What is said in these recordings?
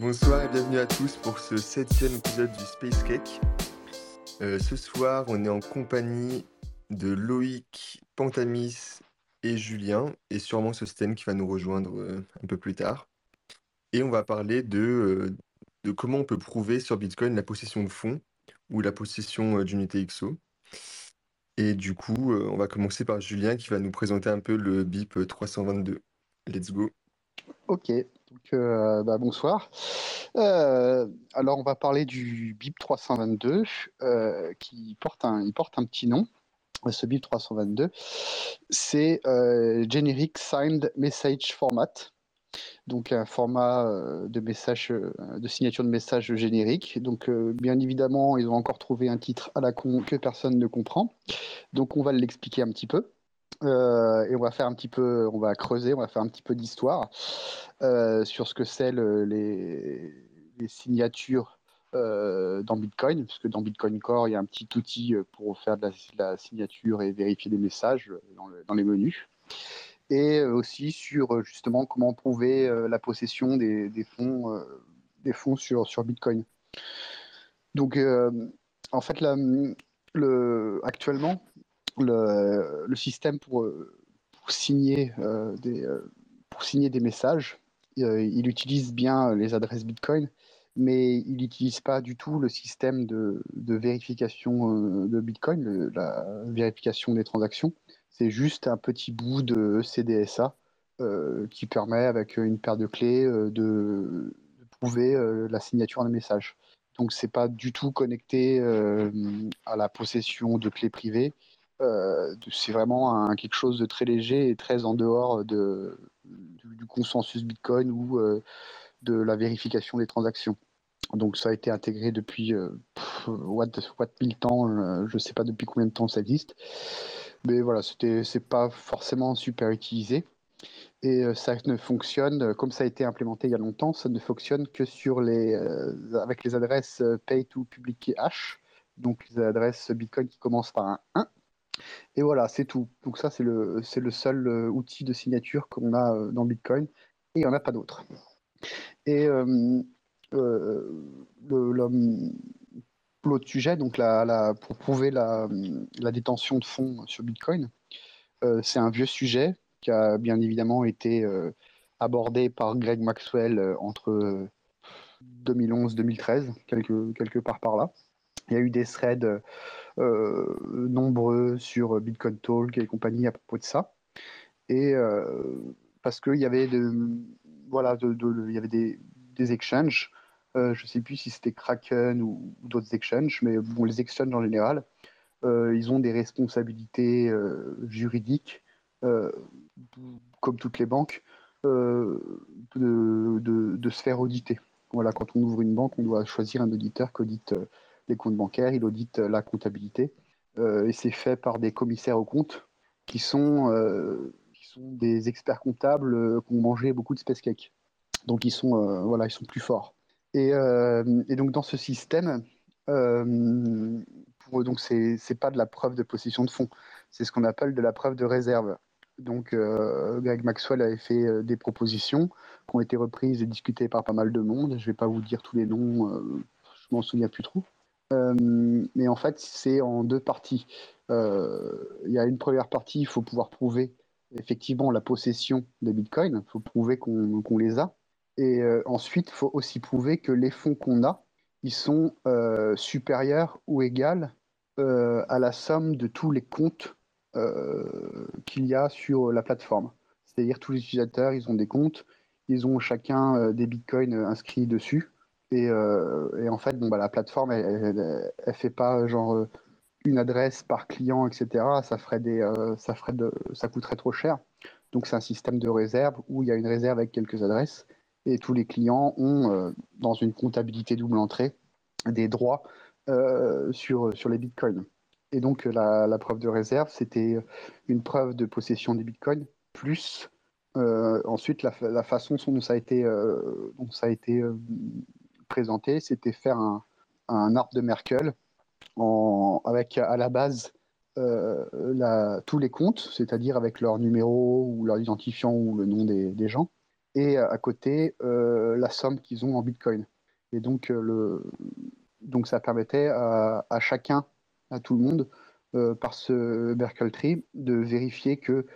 Bonsoir et bienvenue à tous pour ce septième épisode du Space Cake. Euh, ce soir, on est en compagnie de Loïc, Pantamis et Julien, et sûrement ce Sten qui va nous rejoindre euh, un peu plus tard. Et on va parler de, euh, de comment on peut prouver sur Bitcoin la possession de fonds ou la possession d'unités XO. Et du coup, on va commencer par Julien qui va nous présenter un peu le BIP 322. Let's go. Ok, donc euh, bah, bonsoir. Euh, alors on va parler du BIP 322 euh, qui porte un, petit nom. Ce BIP 322, c'est Generic Signed Message Format, donc un format de message, de signature de message générique. Donc bien évidemment, ils ont encore trouvé un titre à la con que personne ne comprend. Donc on va l'expliquer un petit peu. Euh, et on va faire un petit peu, on va creuser, on va faire un petit peu d'histoire euh, sur ce que c'est les, signatures euh, dans Bitcoin, puisque dans Bitcoin Core, il y a un petit outil pour faire de la, signature et vérifier des messages dans, les menus. Et aussi sur justement comment prouver la possession des, fonds, des fonds sur, Bitcoin. Donc, en fait, le, actuellement, le, système pour, signer, euh, des, euh, pour signer des messages, euh, il utilise bien les adresses Bitcoin, mais il n'utilise pas du tout le système de, vérification de Bitcoin, la vérification des transactions. C'est juste un petit bout de CDSA qui permet, avec une paire de clés, de, prouver la signature d'un message. Donc, c'est pas du tout connecté à la possession de clés privées euh, c'est vraiment quelque chose de très léger et très en dehors de, du, consensus Bitcoin ou euh, de la vérification des transactions. Donc ça a été intégré depuis euh, mille temps, je ne sais pas depuis combien de temps ça existe, mais voilà, c'était c'est pas forcément super utilisé. Et ça ne fonctionne comme ça a été implémenté il y a longtemps, ça ne fonctionne que sur les avec les adresses pay to public hash, donc les adresses Bitcoin qui commencent par un 1 et voilà, c'est tout. Donc ça, c'est le, c'est le seul euh, outil de signature qu'on a euh, dans Bitcoin. Et il n'y en a pas d'autre. Et euh, l'autre sujet, donc la, pour prouver la, détention de fonds sur Bitcoin, c'est un vieux sujet qui a bien évidemment été abordé par Greg Maxwell entre 2011-2013, quelque, quelque part par là. Il y a eu des threads nombreux sur Bitcoin Talk et compagnie à propos de ça. Et euh, parce qu'il y avait, voilà, de, y avait des, des exchanges. Euh, je ne sais plus si c'était Kraken ou, d'autres exchanges, mais bon, les exchanges en général, ils ont des responsabilités juridiques, comme toutes les banques, de, de, se faire auditer. Voilà, quand on ouvre une banque, on doit choisir un auditeur qui audite les comptes bancaires, il audite la comptabilité. Euh, et c'est fait par des commissaires aux comptes qui sont, euh, qui sont des experts comptables euh, qui ont mangé beaucoup de space cake. Donc ils sont, voilà, ils sont plus forts. Et, donc dans ce système, pour, donc c'est pas de la preuve de possession de fonds, c'est ce qu'on appelle de la preuve de réserve. Donc Greg Maxwell avait fait des propositions qui ont été reprises et discutées par pas mal de monde. Je vais pas vous dire tous les noms, je m'en souviens plus trop. Euh, mais en fait, c'est en deux parties. Euh, il y a une première partie, il faut pouvoir prouver effectivement la possession des bitcoins, il faut prouver qu'on les a. Et euh, ensuite, il faut aussi prouver que les fonds qu'on a, ils sont supérieurs ou égaux à la somme de tous les comptes qu'il y a sur la plateforme. C'est-à-dire tous les utilisateurs, ils ont des comptes, ils ont chacun des bitcoins inscrits dessus. Euh, et, en fait, bah, la plateforme, elle, elle, fait pas genre euh, une adresse par client, etc. Ça ferait euh, ça coûterait trop cher. Donc c'est un système de réserve où il y a une réserve avec quelques adresses et tous les clients ont dans une comptabilité double entrée des droits sur les bitcoins. Et donc la, preuve de réserve, c'était une preuve de possession des bitcoins plus ensuite la, la, façon dont ça a été, dont ça a été présenté, c'était faire un, arbre de Merkel avec à la base euh, la, tous les comptes, c'est-à-dire avec leur numéro ou leur identifiant ou le nom des, gens, et à côté la somme qu'ils ont en Bitcoin. Et donc, le, donc ça permettait à, chacun, à tout le monde, par ce Merkle Tree, de vérifier que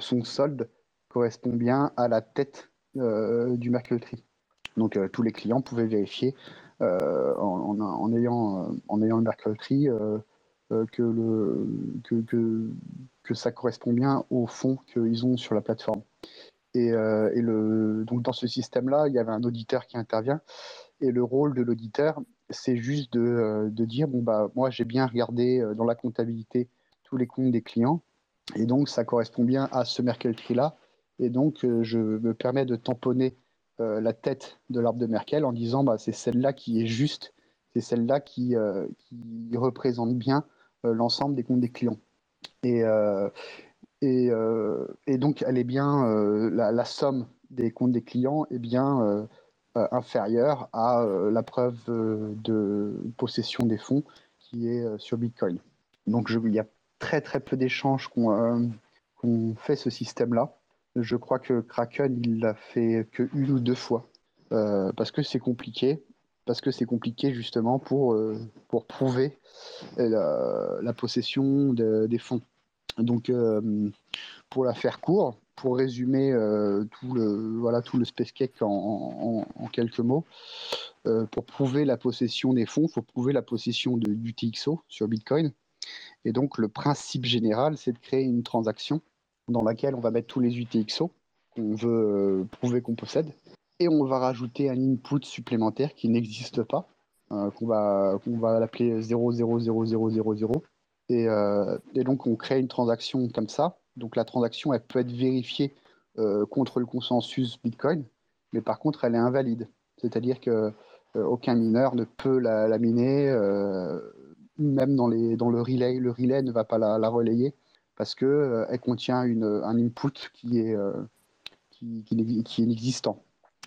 son solde correspond bien à la tête du Merkle Tree. Donc tous les clients pouvaient vérifier en, en, ayant, en ayant le euh, que, le, que, que, ça correspond bien au fonds qu'ils ont sur la plateforme. Et, euh, et, le, donc dans ce système-là, il y avait un auditeur qui intervient. Et le rôle de l'auditeur, c'est juste de, euh, de, dire bon, bah, moi, j'ai bien regardé dans la comptabilité tous les comptes des clients. Et donc, ça correspond bien à ce Merkel Tree-là. Et donc, je me permets de tamponner la tête de l'arbre de Merkel en disant bah, c'est celle-là qui est juste, c'est celle-là qui, qui représente bien euh, l'ensemble des comptes des clients. Et, euh, et, euh, donc, elle est bien, la, somme des comptes des clients est bien inférieure à la preuve de possession des fonds qui est sur Bitcoin. Donc, il y a très très peu d'échanges qu'on fait ce système-là. Je crois que Kraken, il l'a fait que une ou deux fois, parce que c'est compliqué parce que c'est compliqué justement pour, euh, pour prouver euh, la, possession des fonds. Donc, euh, pour la faire court, pour résumer tout, le, voilà, tout le space cake en, quelques mots, pour prouver la possession des fonds, il faut prouver la possession de, du TXO sur Bitcoin. Et donc, le principe général, c'est de créer une transaction dans laquelle on va mettre tous les UTXO qu'on veut prouver qu'on possède et on va rajouter un input supplémentaire qui n'existe pas, euh, qu'on va, qu'on va l'appeler 0,00000. Et, euh, et donc on crée une transaction comme ça. Donc la transaction, elle peut être vérifiée euh, contre le consensus Bitcoin, mais par contre, elle est invalide. C'est-à-dire que aucun mineur ne peut la, miner, même dans, les, dans le relay. Le relay ne va pas la, relayer parce qu'elle elle contient une, un input qui est, qui, qui, qui est inexistant.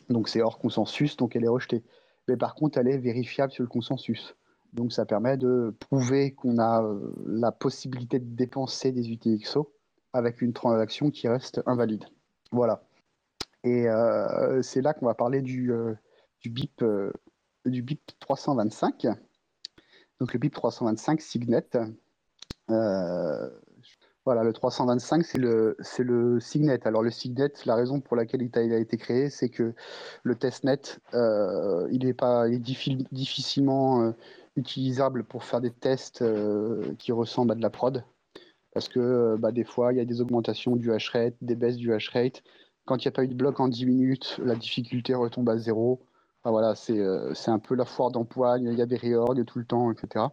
Donc c'est hors consensus, donc elle est rejetée. Mais par contre, elle est vérifiable sur le consensus. Donc ça permet de prouver qu'on a euh, la possibilité de dépenser des UTXO avec une transaction qui reste invalide. Voilà. Et euh, c'est là qu'on va parler du, euh, du, BIP, du BIP 325. Donc le BIP 325 Signet. Voilà, le 325, c'est le, Signet. Alors le Signet, la raison pour laquelle il a, été créé, c'est que le testnet, euh, il est, pas, difficilement euh, utilisable pour faire des tests euh, qui ressemblent à de la prod. Parce que bah, des fois, il y a des augmentations du hash rate, des baisses du hash rate. Quand il n'y a pas eu de bloc en 10 minutes, la difficulté retombe à zéro. voilà, c'est, un peu la foire d'empoigne, il y a des réorgs tout le temps, etc.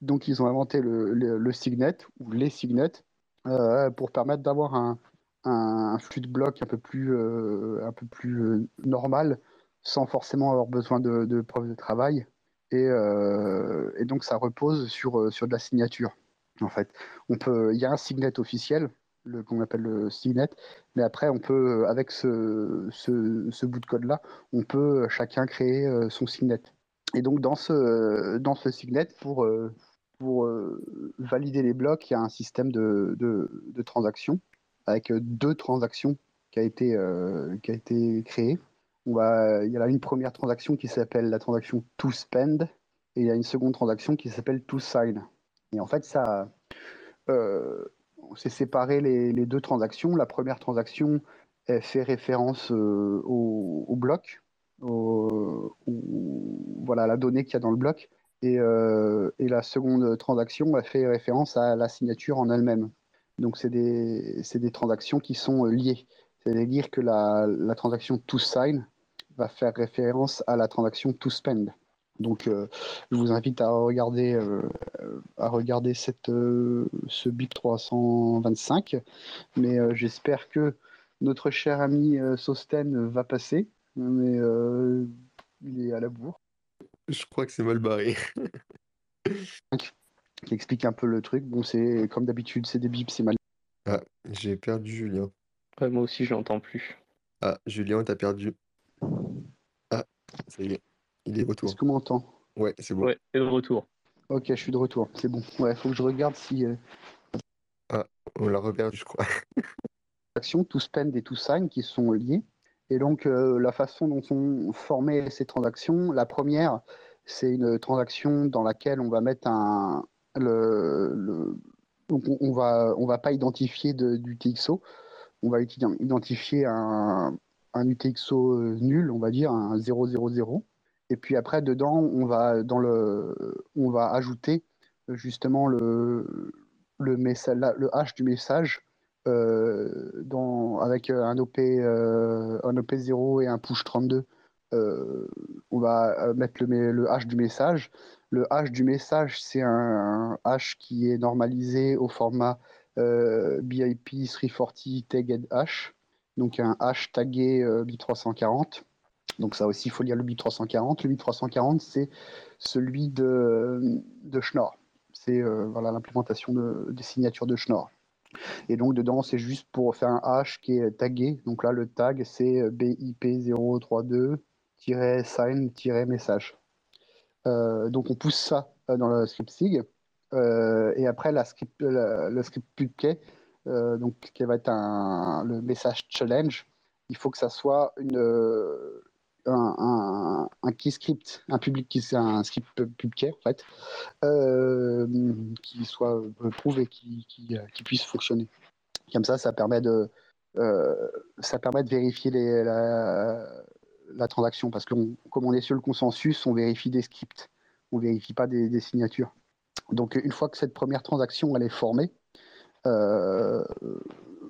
Donc ils ont inventé le, Signet, ou les Signets, pour permettre d'avoir un, un, flux de blocs un peu plus, euh, un peu plus euh, normal sans forcément avoir besoin de, de preuves de travail. Et, et, donc ça repose sur, sur de la signature. En fait, on peut, il y a un signet officiel, le qu'on appelle le signet, mais après on peut, avec ce, ce, ce bout de code là, on peut chacun créer son signet. Et donc dans ce dans ce signet pour pour euh, valider les blocs, il y a un système de, de, transactions avec deux transactions qui a été, euh, été créé. On va, il y a une première transaction qui s'appelle la transaction to spend et il y a une seconde transaction qui s'appelle to sign. Et en fait, ça, euh, s'est séparé les, les, deux transactions. La première transaction fait référence au, au, bloc, au, voilà la donnée qu'il y a dans le bloc. Euh, et, la seconde transaction a fait référence à la signature en elle-même. Donc c'est des, des, transactions qui sont euh, liées. C'est-à-dire que la, la, transaction to sign va faire référence à la transaction to spend. Donc euh, je vous invite à regarder, à regarder cette, ce BIP 325. Mais j'espère que notre cher ami Sosten va passer. Mais il est à la bourre. Je crois que c'est mal barré. qui explique un peu le truc. Bon, c'est comme d'habitude, c'est des bips, c'est mal. Ah, j'ai perdu Julien. moi aussi, je l'entends plus. Ah, Julien, t'as perdu. Ah, ça y est, il est retour. Est-ce que m'entend? Ouais, c'est bon. Ouais, et de retour. Ok, je suis de retour, c'est bon. Ouais, faut que je regarde si. Euh, ah, on l'a reperdu, je crois. Actions, to spend et to sign qui sont liées. Et donc, la façon dont sont formées ces transactions, la première, c'est une transaction dans laquelle on va mettre un. Le, donc on, va, on va pas identifier d'UTXO, on va identifier un, un UTXO nul, on va dire, un 000. Et puis après, dedans, on va, dans le, on va ajouter justement le, le, message, le hash du message euh, dans, avec euh, un OP 0 et un push 32. Euh, on va mettre le, le hash du message. Le hash du message, c'est un, hash qui est normalisé au format BIP 340 tagged hash, donc un hash tagué BIP 340. Donc ça aussi, il faut lire le BIP 340. Le BIP 340, c'est celui de, Schnorr. C'est euh, voilà l'implémentation de, des signatures de Schnorr. Et donc dedans, c'est juste pour faire un hash qui est tagué. Donc là, le tag, c'est BIP032-sign-message. Euh, donc on pousse ça euh, dans le script SIG. et après, le script PubKey, donc qui va être le message challenge, il faut que ça soit une, un, key script, un public qui un script public en fait, euh, qui soit prouvé, qui, qui, qui, puisse fonctionner. Comme ça, ça permet de, euh, ça permet de vérifier la, la, transaction parce que comme on est sur le consensus, on vérifie des scripts, on vérifie pas des, des signatures. Donc une fois que cette première transaction elle est formée, euh,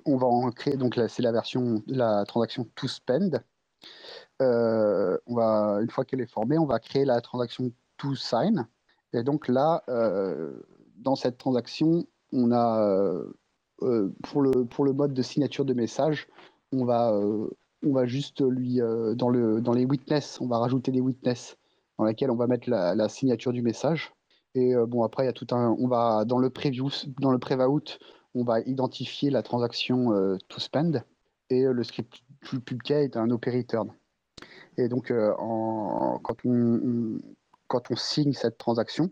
on va en créer. Donc c'est la version, la transaction to spend. Euh, on va, une fois qu'elle est formée, on va créer la transaction toSign. Et donc là, euh, dans cette transaction, on a euh, pour, le, mode de signature de message, on va, on va juste lui, dans, le, dans les witness, on va rajouter des witness dans lesquels on va mettre la, signature du message. Et bon, après, il y a tout un. On va, dans le preview, dans le prevout, on va identifier la transaction toSpend et le script public est un operator. Et donc, euh, quand, on, signe cette transaction,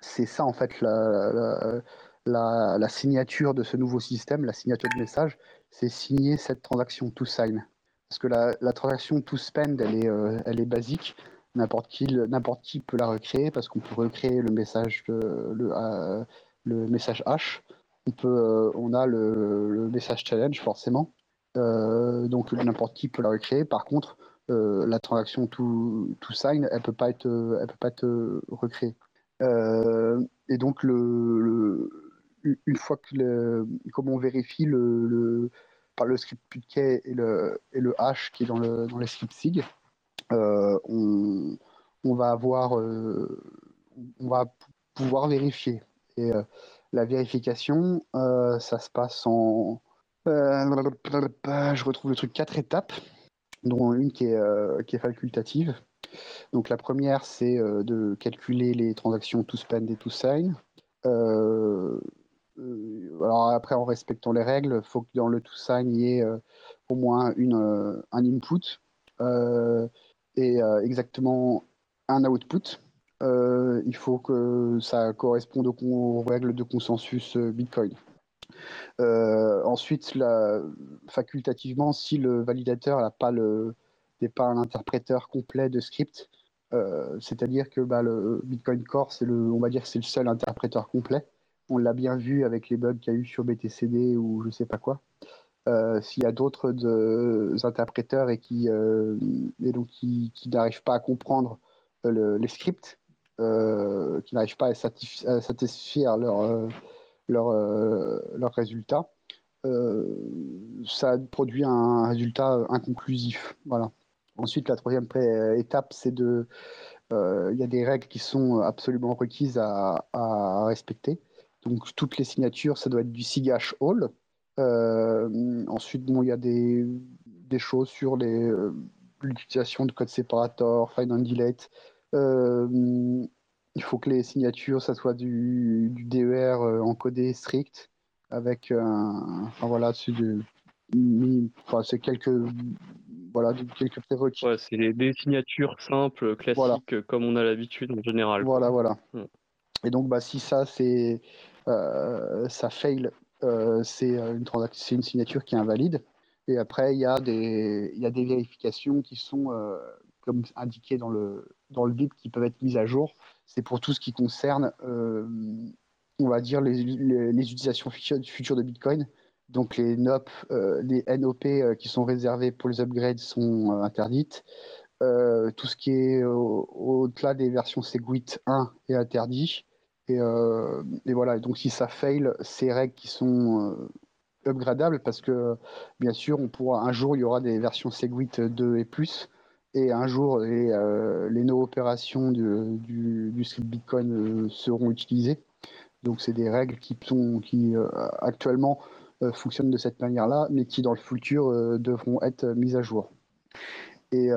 c'est ça en fait la, signature de ce nouveau système, la signature de message, c'est signer cette transaction to sign. Parce que la, transaction to spend, elle est, euh, basique. N'importe qui, peut la recréer parce qu'on peut recréer le message, euh, le message H. On, a le, message challenge forcément. donc n'importe qui peut la recréer. Par contre, euh, la transaction to, to, sign, elle peut pas être, elle peut pas être euh, recréée. Euh, et donc le, une fois que le, comme on vérifie le, par le script PubKey et le, et le hash qui est dans, le, dans les scripts SIG, on, on, va avoir, on va pouvoir vérifier. Et la vérification, ça se passe en, je retrouve le truc quatre étapes dont une qui est, euh, qui est facultative. Donc la première, c'est euh, de calculer les transactions to spend et to sign. Euh, alors après, en respectant les règles, il faut que dans le to sign, il y ait au moins une, un input et exactement un output. il faut que ça corresponde aux règles de consensus Bitcoin. Euh, ensuite, facultativement, si le validateur n'a pas le n'est pas un interpréteur complet de script, euh, c'est-à-dire que bah, le Bitcoin Core, c'est le, on va dire, c'est le seul interpréteur complet. On l'a bien vu avec les bugs qu'il y a eu sur BTCD ou je sais pas quoi. Euh, s'il y a d'autres interpréteurs et qui et donc qui, n'arrivent pas à comprendre les scripts, qui n'arrivent pas à, satisfaire leur leurs euh, leur résultats, euh, ça produit un résultat inconclusif. Voilà. Ensuite, la troisième étape, c'est de. Euh, il y a des règles qui sont absolument requises à, respecter. Donc, toutes les signatures, ça doit être du SIGAsh All. ensuite, bon, il y a des, des choses sur l'utilisation de code séparateur, find and delete il faut que les signatures, ça soit du, du DER euh, encodé strict, avec un. Enfin voilà, c'est enfin, quelques. Voilà, quelques prérequis. Ouais, c'est des signatures simples, classiques, comme on a l'habitude en général. Voilà, voilà. Hmm. Et donc, bah, si ça, c'est. Euh, ça fail, euh, c'est une, une signature qui est invalide. Et après, il y, a des, y a des vérifications qui sont, comme indiqué dans le, dans le BIP, qui peuvent être mises à jour. C'est pour tout ce qui concerne, on va dire, les, utilisations futures de Bitcoin. Donc les NOP, les NOP qui sont réservées pour les upgrades sont interdites. tout ce qui est au-delà des versions Segwit 1 est interdit. Et, et, voilà, donc si ça fail, ces règles qui sont upgradables, parce que bien sûr, on pourra, un jour, il y aura des versions Segwit 2 et plus, et un jour, les, les no-opérations du, du, script Bitcoin seront utilisées. Donc c'est des règles qui, sont, qui actuellement fonctionnent de cette manière-là, mais qui dans le futur devront être mises à jour. Et,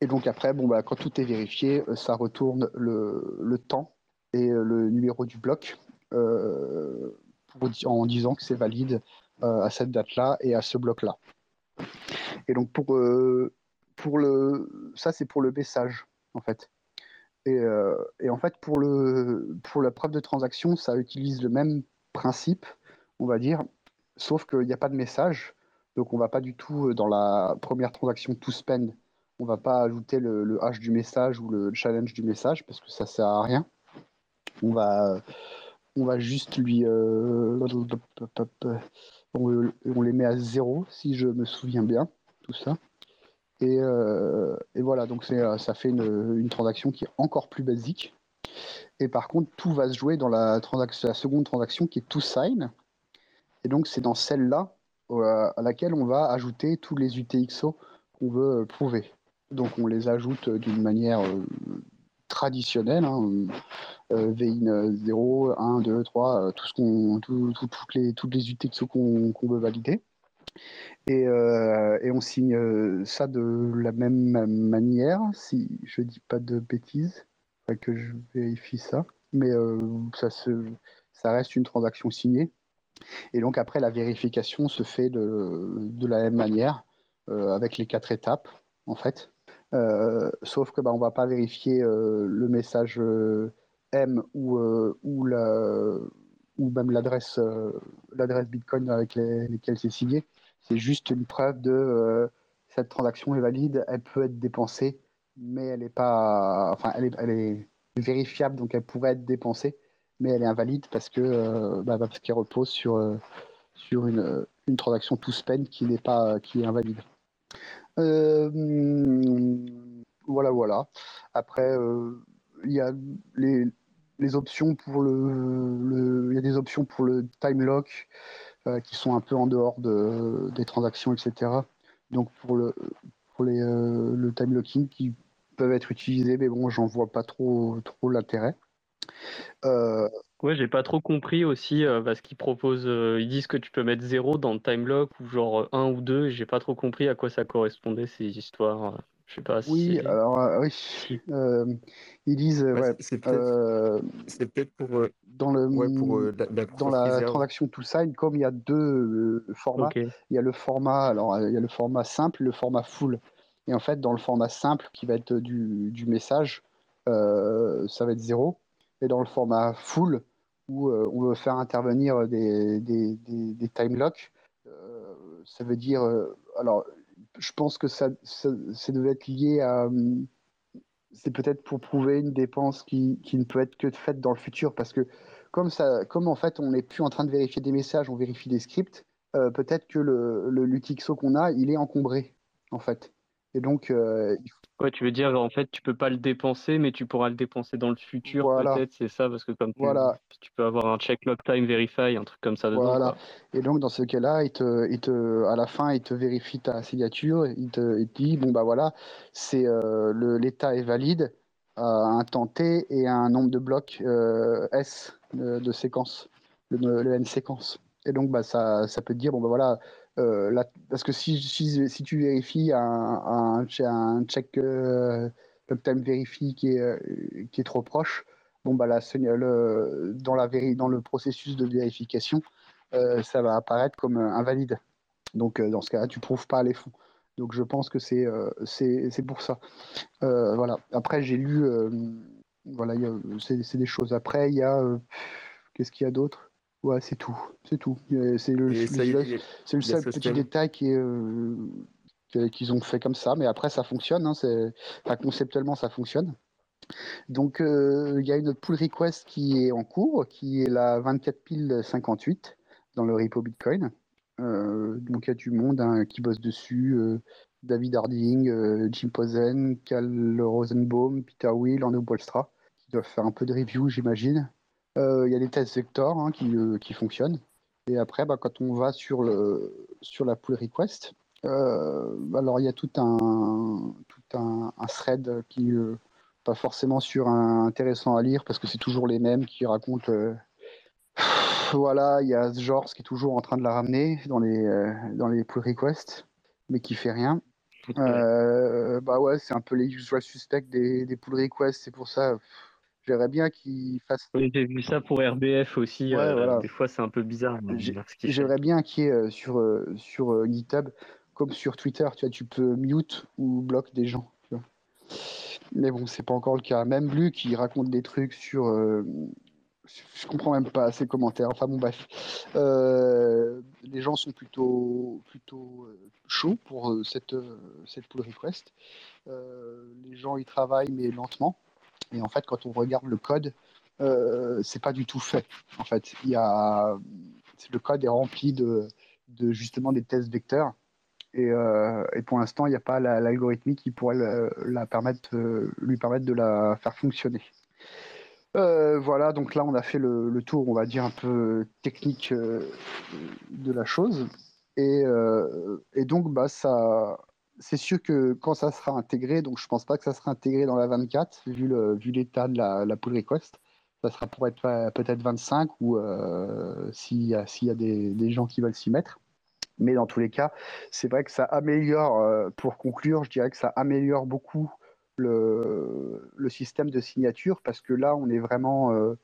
et donc après, bon, bah, quand tout est vérifié, ça retourne le, le temps et euh, le numéro du bloc euh, en disant que c'est valide euh, à cette date-là et à ce bloc-là. Et donc pour, pour le, ça c'est pour le message en fait. Et, et, en fait pour, le, pour la preuve de transaction, ça utilise le même principe, on va dire, sauf qu'il n'y a pas de message. Donc on va pas du tout dans la première transaction to spend, on va pas ajouter le, hash du message ou le challenge du message parce que ça sert à rien on va, on va juste lui. Euh, on, les met à zéro, si je me souviens bien, tout ça. Et, euh, voilà, donc ça fait une, transaction qui est encore plus basique. Et par contre, tout va se jouer dans la, seconde transaction qui est to sign. Et donc, c'est dans celle-là euh, à laquelle on va ajouter tous les UTXO qu'on veut prouver. Donc, on les ajoute d'une manière traditionnelle. Hein, euh, VIN 0, 1, 2, 3, tout ce toutes les, toutes les UTXO qu'on, veut valider. Et, euh, et, on signe euh, ça de la même manière, si je dis pas de bêtises, que je vérifie ça, mais ça, se, ça reste une transaction signée. Et donc après, la vérification se fait de, la même manière, avec les quatre étapes, en fait. sauf que bah, on va pas vérifier le message M ou, euh, ou, la, ou même l'adresse euh, l'adresse Bitcoin avec les, lesquelles c'est signé. C'est juste une preuve de euh, cette transaction est valide, elle peut être dépensée, mais elle est pas, enfin, elle est, vérifiable, donc elle pourrait être dépensée, mais elle est invalide parce que bah, parce qu'elle repose sur une, une transaction to spend qui n'est pas qui est invalide. voilà, voilà. Après, il y a les, les options pour le, il y a des options pour le time lock euh, qui sont un peu en dehors de, des transactions, etc. Donc pour le pour les, euh, le time locking qui peuvent être utilisés, mais bon, j'en vois pas trop trop l'intérêt. Euh, ouais, j'ai pas trop compris aussi parce qu'ils proposent, ils disent que tu peux mettre 0 dans le time lock ou genre 1 ou 2. J'ai pas trop compris à quoi ça correspondait ces histoires. Je sais pas. Oui, alors oui. Ils disent, c'est peut-être pour, dans, le, pour, la, dans la transaction to sign, comme il y a deux formats, il y a le format, alors il y a le format simple et le format full. Et en fait, dans le format simple, qui va être du, du message, ça va être zéro. Et dans le format full, où on veut faire intervenir des, des, des, des time locks, ça veut dire, alors, je pense que ça, ça, devait être lié à c'est peut-être pour prouver une dépense qui, qui, ne peut être que faite dans le futur, parce que comme, ça, comme en fait on n'est plus en train de vérifier des messages, on vérifie des scripts, euh, peut-être que le, le qu'on a, il est encombré, en fait. Et donc, euh, Ouais, tu veux dire, en fait, tu peux pas le dépenser, mais tu pourras le dépenser dans le futur, peut-être, c'est ça, parce que comme tu, voilà. tu peux avoir un check log time verify, un truc comme ça dedans. Voilà. Et donc, dans ce cas-là, il te, il te, à la fin, il te vérifie ta signature, il te, il te dit, bon, bah voilà, c'est euh, l'état est valide à un temps T et à un nombre de blocs euh, S de, de, séquence, le, le, N séquence. Et donc, bah, ça, ça peut te dire, bon, bah voilà, euh, parce que si, si, tu vérifies un, check euh, uptime verify qui est, euh, qui est trop proche, bon, bah, la, dans, la dans le processus de vérification, ça va apparaître comme invalide. Donc, dans ce cas-là, tu prouves pas les fonds. Donc, je pense que c'est c'est pour ça. voilà. Après, j'ai lu, voilà, c'est des choses. Après, il y a, qu'est-ce qu'il y a d'autre? Ouais, c'est tout. C'est tout. C'est le, le seul petit détail qui est, qu'ils ont fait comme ça, mais après ça fonctionne. Hein, enfin, conceptuellement, ça fonctionne. Donc, il y a une pull request qui est en cours, qui est la 24 58 dans le repo Bitcoin. donc, il y a du monde hein, qui bosse dessus. David Harding, Jim Posen, Cal Rosenbaum, Peter Will, Arnaud Bolstra, qui doivent faire un peu de review, j'imagine. Il y a des tests vectors hein, qui, qui, fonctionnent. Et après, bah, quand on va sur, le, sur la pull request, euh, alors il y a tout un, tout un, thread qui euh, pas forcément sur un intéressant à lire parce que c'est toujours les mêmes qui racontent. Euh, voilà, il y a George qui est toujours en train de la ramener dans les dans les pull requests, mais qui fait rien. bah ouais, c'est un peu les usual suspects des, des pull requests, c'est pour ça. J'aimerais bien qu'il fasse. Oui, j'ai vu ça pour RBF aussi. Des fois, c'est un peu bizarre. J'aimerais bien qu'il y ait sur, sur GitHub comme sur Twitter, tu vois, tu peux mute ou bloquer des gens. Mais bon, c'est pas encore le cas. Même Luc, qui raconte des trucs sur. Euh, je comprends même pas ses commentaires. Enfin bon, bref. Euh, les gens sont plutôt, plutôt euh, chauds pour cette, cette pull request. les gens y travaillent, mais lentement. Et en fait, quand on regarde le code, c'est pas du tout fait. En fait, il y a, le code est rempli de, de justement des tests vecteurs euh, et, pour l'instant, il n'y a pas l'algorithmique qui pourrait la permettre, euh, lui permettre de la faire fonctionner. Euh, voilà, donc là, on a fait le, tour, on va dire, un peu technique de la chose. Et, donc, bah, ça, c'est sûr que quand ça sera intégré, donc je ne pense pas que ça sera intégré dans la 24, vu, vu l'état de la, la, pull request. Ça sera pour être peut-être 25 ou s'il y a, des, gens qui veulent s'y mettre. Mais dans tous les cas, c'est vrai que ça améliore, euh, pour conclure, je dirais que ça améliore beaucoup le, le système de signature parce que là, on est vraiment, euh,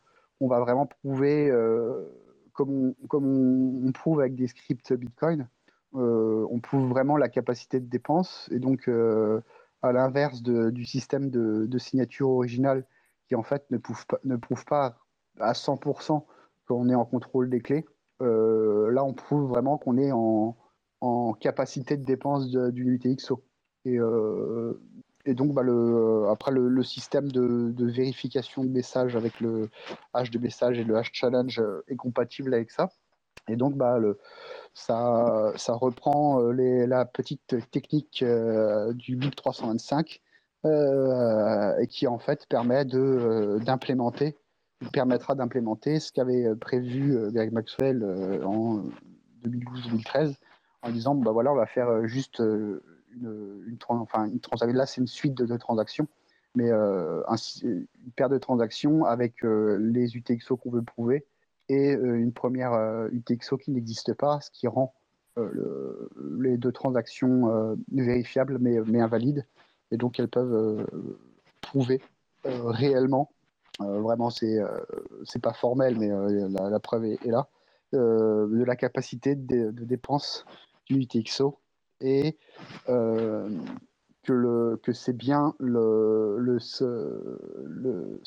on va vraiment prouver, euh, comme on, prouve avec des scripts Bitcoin, on prouve vraiment la capacité de dépense. Et donc, à l'inverse du système de, de, signature original qui en fait ne prouve pas, à 100% qu'on est en contrôle des clés. Euh, là, on prouve vraiment qu'on est en, capacité de dépense d'une UTXO. Et, euh, donc, bah, après, le, système de, vérification de messages avec le hash de message et le hash challenge est compatible avec ça. Et donc, bah, ça, reprend euh, les, la petite technique du BIP 325 et qui en fait permet d'implémenter permettra d'implémenter ce qu'avait euh, prévu euh, Greg Maxwell euh, en 2012-2013 en disant bah voilà on va faire juste une, enfin, une transaction là c'est une suite de, transactions mais une paire de transactions avec les UTXO qu'on veut prouver et une première UTXO qui n'existe pas ce qui rend les deux transactions vérifiables mais, invalides et donc elles peuvent prouver réellement euh, vraiment, c'est euh, pas formel, mais euh, la, preuve est, là de la capacité de, dépense du UTXO et que, le, c'est bien le, le, le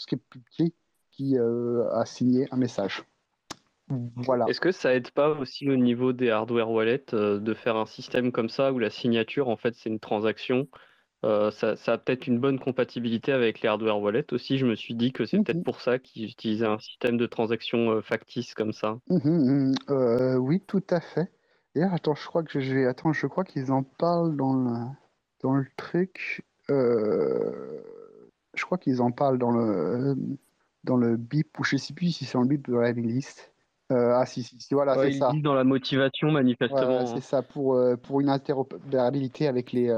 qui a signé un message. Voilà. Est-ce que ça aide pas aussi au niveau des hardware wallets de faire un système comme ça où la signature, en fait, c'est une transaction? Euh, ça, a peut-être une bonne compatibilité avec les hardware wallets aussi. Je me suis dit que c'est peut-être mhm. pour ça qu'ils utilisaient un système de transaction euh, factice comme ça. Mhm. Euh, oui, tout à fait. D'ailleurs, attends, je crois que je vais... attends, je crois qu'ils en parlent dans le, dans le truc. Je crois qu'ils en parlent dans le dans le BIP ou je sais plus si c'est dans le BIP de la list. ah si, si, voilà, c'est ça. dans la motivation manifestement. c'est hein. ça pour pour une interopérabilité avec les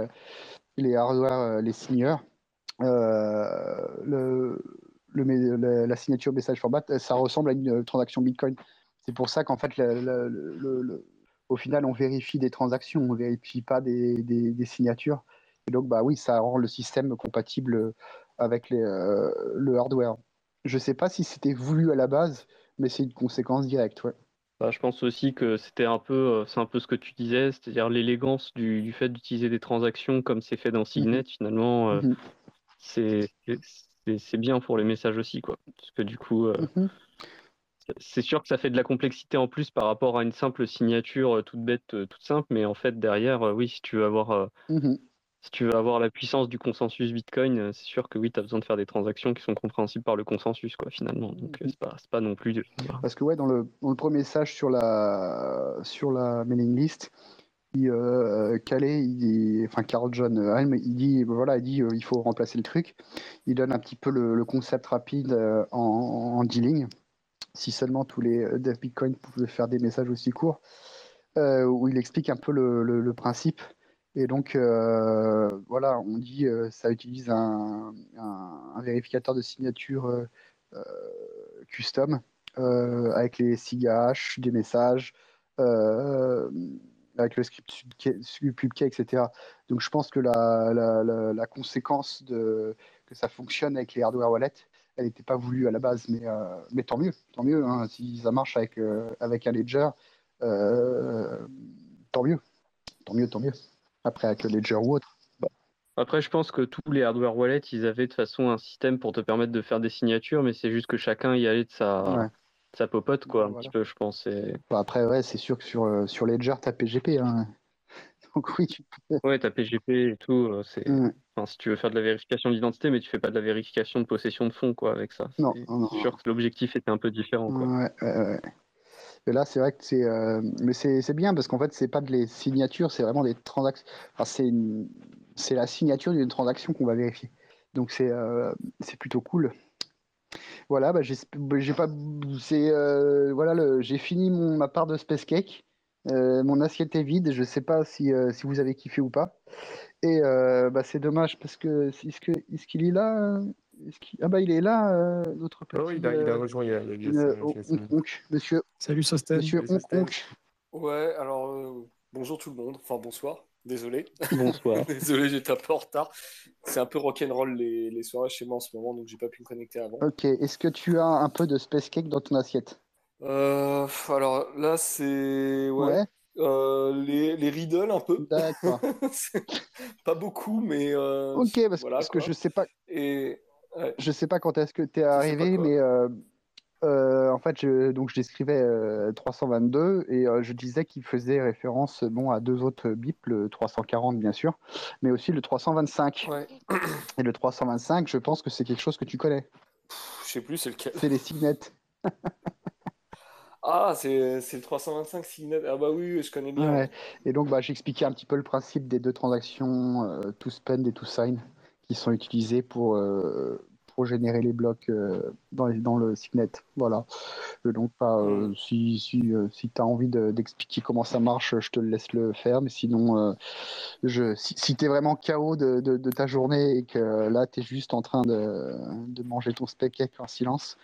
les hardware, euh, les signeurs, euh, le, le, la signature message format, ça ressemble à une transaction Bitcoin. C'est pour ça qu'en fait, le, au final, on vérifie des transactions, on ne vérifie pas des, des, signatures. Et donc, bah oui, ça rend le système compatible avec les, euh, le hardware. Je ne sais pas si c'était voulu à la base, mais c'est une conséquence directe. Ouais. Bah, je pense aussi que c'était un peu, euh, c'est un peu ce que tu disais, c'est-à-dire l'élégance du, fait d'utiliser des transactions comme c'est fait dans Signet. Mhm. Finalement, euh, mhm. c'est bien pour les messages aussi, quoi. Parce que du coup, euh, mhm. c'est sûr que ça fait de la complexité en plus par rapport à une simple signature toute bête, toute simple, mais en fait derrière, oui, si tu veux avoir si tu veux avoir la puissance du consensus Bitcoin, c'est sûr que oui, tu as besoin de faire des transactions qui sont compréhensibles par le consensus, quoi, finalement. Donc, mmh c'est pas, pas non plus. Parce que, ouais, dans le, dans le premier message sur la, sur la mailing list, euh, enfin Carl John Helm, il dit voilà, il dit il faut remplacer le truc. Il donne un petit peu le, concept rapide en, en 10 lignes si seulement tous les euh, dev Bitcoin pouvaient faire des messages aussi courts, euh, où il explique un peu le, principe. Et donc, euh, voilà, on dit ça utilise un, vérificateur de signature custom avec les SIGH, des messages, avec le script PubKey, etc. Donc, je pense que la, conséquence de, que ça fonctionne avec les hardware wallets, elle n'était pas voulue à la base, mais, euh, mais tant mieux, tant mieux. Hein, si ça marche avec, euh, avec un ledger, euh, tant mieux, tant mieux, tant mieux. Après avec le ledger ou autre. Après, je pense que tous les hardware wallets, ils avaient de toute façon un système pour te permettre de faire des signatures, mais c'est juste que chacun y allait de sa, sa popote, quoi, un petit peu, je pense. Bah, après, ouais, c'est sûr que sur, sur Ledger, tu as PGP. Hein. Donc oui, tu peux. Ouais, tu as PGP et tout. C'est si tu veux faire de la vérification d'identité, mais tu fais pas de la vérification de possession de fonds quoi, avec ça. Non, c'est sûr que l'objectif était un peu différent. Quoi. Ouais, ouais, Là, c'est vrai que c'est. Euh, mais c'est bien parce qu'en fait, c'est pas de les signatures, c'est vraiment des transactions. Enfin, c'est une... la signature d'une transaction qu'on va vérifier. Donc, c'est euh, c'est plutôt cool. Voilà, bah, j'ai bah, pas. Euh, voilà, j'ai fini mon... ma part de Space Cake. mon assiette est vide. Je sais pas si, si vous avez kiffé ou pas. Et euh, bah, c'est dommage parce que est-ce que est-ce qu'il est là Ah bah il est là, euh, notre petit. Oh, il, a, il, a, rejoint il a, il a, monsieur. Salut Sostel. Monsieur Ouais, alors euh, bonjour tout le monde. Enfin bonsoir. Désolé. Bonsoir. Désolé, j'étais un peu en retard. C'est un peu rock'n'roll les, les soirées chez moi en ce moment, donc j'ai pas pu me connecter avant. Ok. Est-ce que tu as un peu de space cake dans ton assiette? Euh, Alors là, c'est ouais. Euh, les, les riddles un peu. D'accord. pas beaucoup, mais. Euh, ok, parce, que je sais pas. Et, Je sais pas quand est-ce que tu es arrivé, mais euh, en fait, je, donc je décrivais 322 et je disais qu'il faisait référence bon, à deux autres bips, le 340 bien sûr, mais aussi le 325. Et le 325, je pense que c'est quelque chose que tu connais. Je sais plus, c'est lequel. C'est les signets. Ah, c'est le 325 Signet. Ah bah oui, je connais bien. Et donc, bah, j'expliquais un petit peu le principe des deux transactions, euh, to spend et to sign, qui sont utilisées pour, euh, pour générer les blocs euh, dans, dans le Signet. Voilà. donc, bah, hmm. si, si, si tu as envie d'expliquer comment ça marche, je te laisse le faire. Mais sinon, je, si, si tu es vraiment KO de, de, ta journée et que là, tu es juste en train de, de manger ton steak en silence,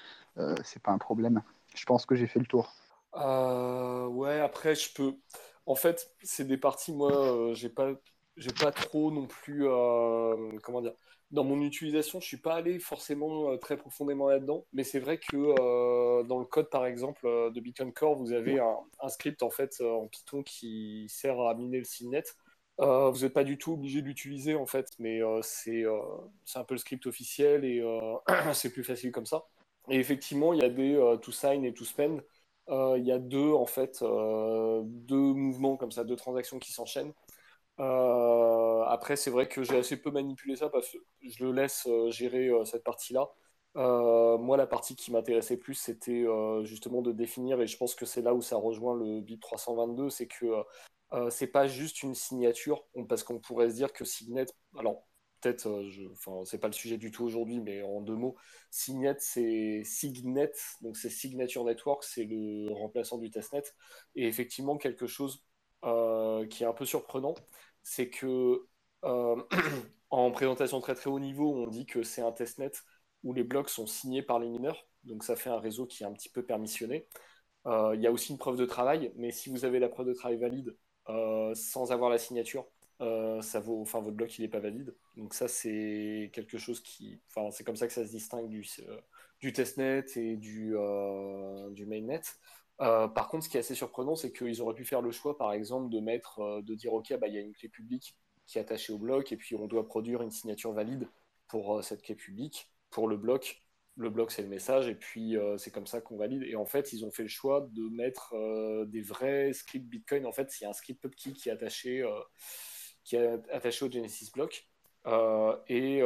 c'est pas un problème. Je pense que j'ai fait le tour. Euh, ouais, après, je peux. En fait, c'est des parties, moi, euh, j'ai pas, j'ai pas trop non plus. Euh, comment dire Dans mon utilisation, je suis pas allé forcément très profondément là-dedans, mais c'est vrai que dans le code, par exemple, de Bitcoin Core, vous avez un, script en fait en Python qui sert à miner le signet. vous n'êtes pas du tout obligé de l'utiliser en fait, mais c'est un peu le script officiel et c'est plus facile comme ça. Et effectivement, il y a des euh, to sign et to spend. Euh, il y a deux, en fait, euh, deux mouvements comme ça, deux transactions qui s'enchaînent. Après, c'est vrai que j'ai assez peu manipulé ça parce que je le laisse gérer cette partie-là. moi, la partie qui m'intéressait plus, c'était justement de définir, et je pense que c'est là où ça rejoint le BIP 322, c'est que c'est pas juste une signature, parce qu'on pourrait se dire que Signet, alors peut-être, euh, enfin, c'est pas le sujet du tout aujourd'hui, mais en deux mots, Signet, c'est Signet, donc c'est Signature Network, c'est le remplaçant du testnet. Et effectivement, quelque chose euh, qui est un peu surprenant, c'est que euh, en présentation très très haut niveau, on dit que c'est un testnet où les blocs sont signés par les mineurs, donc ça fait un réseau qui est un petit peu permissionné. Il y a aussi une preuve de travail, mais si vous avez la preuve de travail valide sans avoir la signature, euh, ça vaut, enfin votre bloc il n'est pas valide. Donc ça c'est quelque chose qui, enfin c'est comme ça que ça se distingue du, euh, testnet et euh, du mainnet. Par contre, ce qui est assez surprenant, c'est qu'ils auraient pu faire le choix, par exemple, de mettre, de dire ok, bah il y a une clé publique qui est attachée au bloc et puis on doit produire une signature valide pour cette clé publique, pour le bloc. le bloc, c'est le message, et puis c'est comme ça qu'on valide. Et en fait, ils ont fait le choix de mettre des vrais scripts Bitcoin. En fait, a un script PubKey qui est attaché, qui est attaché au Genesis block. et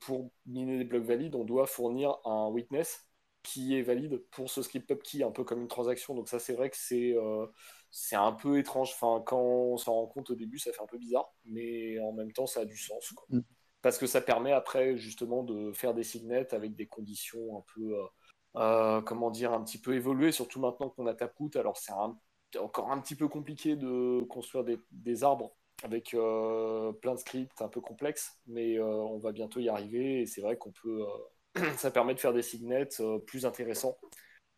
pour miner des blocs valides, on doit fournir un witness qui est valide pour ce script PubKey, un peu comme une transaction. Donc ça, c'est vrai que c'est c'est un peu étrange. Enfin, quand on s'en rend compte au début, ça fait un peu bizarre, mais en même temps, ça a du sens. Quoi. Mm. Parce que ça permet après, justement, de faire des signets avec des conditions un peu, euh, euh, comment dire, un petit peu évoluées, surtout maintenant qu'on a Taproot. Alors, c'est encore un petit peu compliqué de construire des, arbres avec euh, plein de scripts un peu complexes, mais on va bientôt y arriver et c'est vrai qu'on peut. ça permet de faire des signets plus intéressants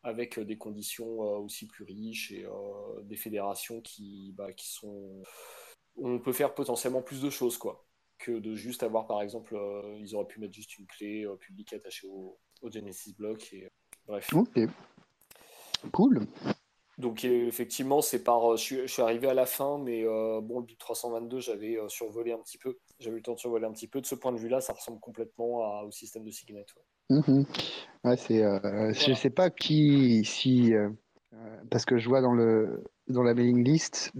avec euh, des conditions euh, aussi plus riches et euh, des fédérations qui, bah, qui sont. On peut faire potentiellement plus de choses, quoi, que de juste avoir, par exemple, ils auraient pu mettre juste une clé publique attachée au, Genesis Block. Et, bref. Ok. Cool. Donc effectivement, c'est par, je suis, arrivé à la fin, mais bon, le BIP 322, j'avais survolé un petit peu. J'avais eu le temps de survoler un petit peu. De ce point de vue-là, ça ressemble complètement au système de Signet. Mhm. Ouais, c'est, euh, je sais pas qui, si, euh, euh, parce que je vois dans le dans la mailing list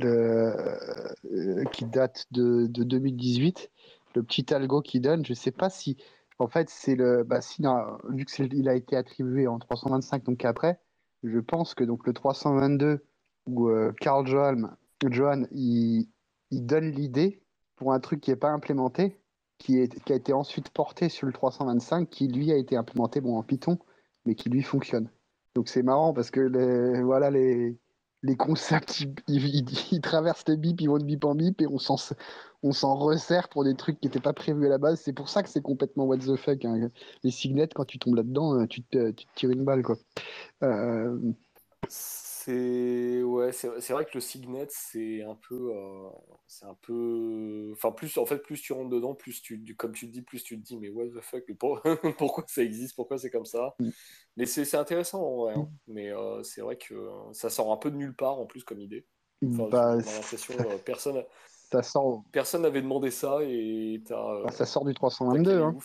qui date de, de 2018, le petit algo qui donne, je sais pas si, en fait, c'est le, bah, si, vu qu'il a été attribué en 325, donc après, je pense que donc le 322 où Carl Johan, Johan il, il donne l'idée pour un truc qui n'est pas implémenté, qui, est, qui a été ensuite porté sur le 325, qui lui a été implémenté bon, en Python, mais qui lui fonctionne. Donc c'est marrant parce que les, voilà, les, les concepts, ils, traversent les bip, ils vont de bip en bip et on s'en, resserre pour des trucs qui n'étaient pas prévus à la base. C'est pour ça que c'est complètement what the fuck. Hein. Les signets, quand tu tombes là-dedans, euh, tu te, tu te tires une balle. Quoi. Euh, c'est ouais, c'est vrai que le Signet, c'est un peu, euh, c'est un peu, enfin plus en fait plus tu rentres dedans, plus tu, comme tu te dis, plus tu te dis mais what the fuck, pourquoi ça existe, pourquoi c'est comme ça? Mm. Mais c'est intéressant en vrai, hein. mm. mais euh, c'est vrai que ça sort un peu de nulle part en plus comme idée. Enfin, bah, l'impression euh, personne, ça sort. Personne n'avait demandé ça et as, bah, ça sort du 322. Hein.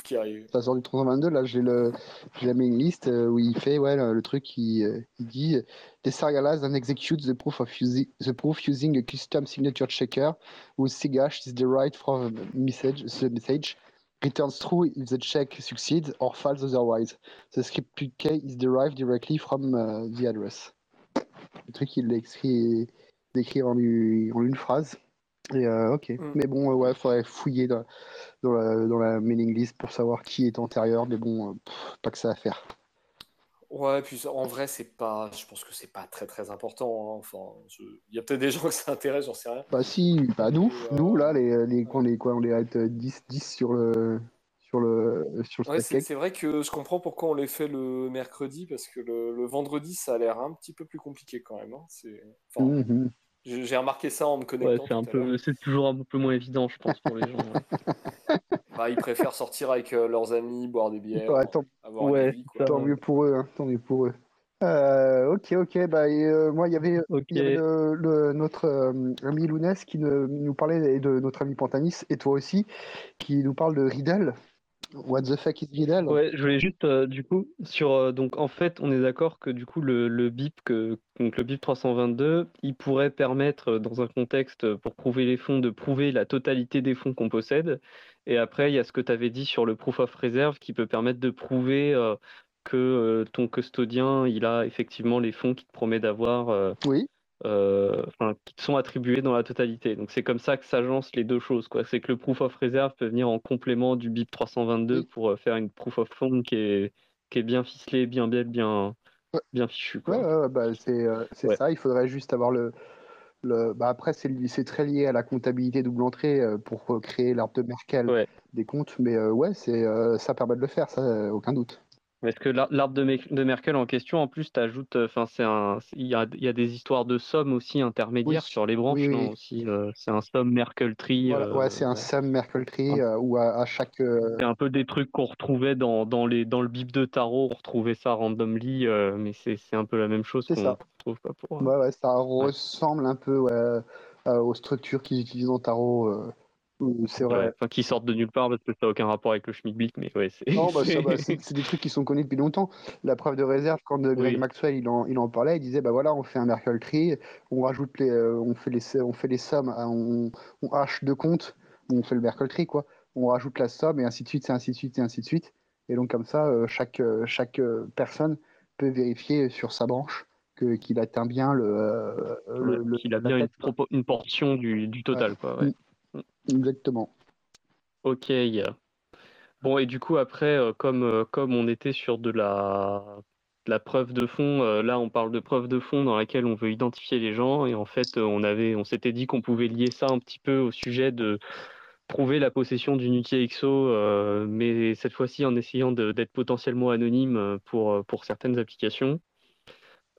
Ça sort du 322. Là, j'ai le, j'ai mis une liste euh, où il fait ouais le, truc, il, euh, il dit and execute the proof of using the proof using a custom signature checker whose SIGHASH is derived from the message. The message returns true if the check succeeds or false otherwise. The script key is derived directly from uh, the address. Le truc, il en, en une phrase. Euh, ok, mm. mais bon, ouais, faudrait fouiller dans, dans, la, mailing list pour savoir qui est antérieur, mais bon, euh, pas que ça à faire. Ouais, puis en vrai, c'est pas, je pense que c'est pas très très important. Hein. Enfin, il y a peut-être des gens que ça intéresse, j'en sais rien. Bah si, bah nous, nous là, les, les, on est quoi, on les arrête 10, 10 sur le sur le sur le ouais, c'est vrai que je comprends pourquoi on les fait le mercredi parce que le, le vendredi, ça a l'air un petit peu plus compliqué quand même. Hein. C'est, enfin, mhm. J'ai remarqué ça en me connectant. c'est, un peu, c'est toujours un peu moins évident, je pense, pour les gens. Bah, ils préfèrent sortir avec euh, leurs amis, boire des bières, tant... tant mieux pour eux. Hein, tant mieux pour eux. Euh, ok, ok. Bah, euh, moi, il y avait, le, notre ami Lounès qui nous parlait de notre ami Pantanis et toi aussi, qui nous parle de Riddle. What the fuck is Riddle Ouais, je voulais juste euh, du coup sur euh, donc en fait on est d'accord que du coup le, le BIP que donc le BIP 322 il pourrait permettre euh, dans un contexte pour prouver les fonds de prouver la totalité des fonds qu'on possède. Et après il y a ce que tu avais dit sur le proof of reserve qui peut permettre de prouver que ton custodien il a effectivement les fonds qu'il te promet d'avoir oui euh, qui sont attribués dans la totalité. Donc c'est comme ça que s'agencent les deux choses. C'est que le proof of reserve peut venir en complément du BIP 322 pour euh, faire une proof of fund qui est, qui est bien ficelée, bien belle, bien, bien fichue. Quoi. bah, c'est euh, ça. Il faudrait juste avoir le. le... Bah, après, c'est très lié à la comptabilité double entrée pour créer l'arbre de Merkel des comptes. Mais ouais, c'est ça permet de le faire, ça, aucun doute. Est-ce que l'arbre de, Merkel en question, en plus, t'ajoutes, euh, enfin, c'est un, il y a, y a, des histoires de sommes aussi intermédiaires sur les branches, non aussi, euh, c'est un somme Merkel tree. Euh, ouais, c'est un somme Merkel tree où à, chaque. C'est un peu des trucs qu'on retrouvait dans, dans, les, dans le bip de tarot, on retrouvait ça randomly, mais c'est un peu la même chose qu'on retrouve pas pour. Ouais, ouais, ça ressemble un peu aux structures qu'ils utilisent en tarot C'est vrai. enfin, qui sortent de nulle part parce que ça n'a aucun rapport avec le Schmidt-Blick, mais ouais, c'est. Non, bah, bah c'est des trucs qui sont connus depuis longtemps. La preuve de réserve, quand Greg Maxwell il en, il en, parlait, il disait bah voilà, on fait un Merkle tree, on rajoute les, on fait les, on fait les sommes, on, on hache de compte, on fait le Merkle tree quoi. On rajoute la somme et ainsi de suite, et ainsi de suite, et ainsi de suite. Et donc comme ça, chaque, chaque personne peut vérifier sur sa branche qu'il atteint bien le. le, qu'il a bien une, portion du, du total. Quoi, ouais. Exactement. Ok. Bon, et du coup, après, euh, comme, euh, comme on était sur de la, la preuve de fond, euh, là, on parle de preuve de fond dans laquelle on veut identifier les gens. Et en fait, on, avait, on s'était dit qu'on pouvait lier ça un petit peu au sujet de prouver la possession d'une UTXO, mais cette fois-ci en essayant d'être potentiellement anonyme pour, pour certaines applications.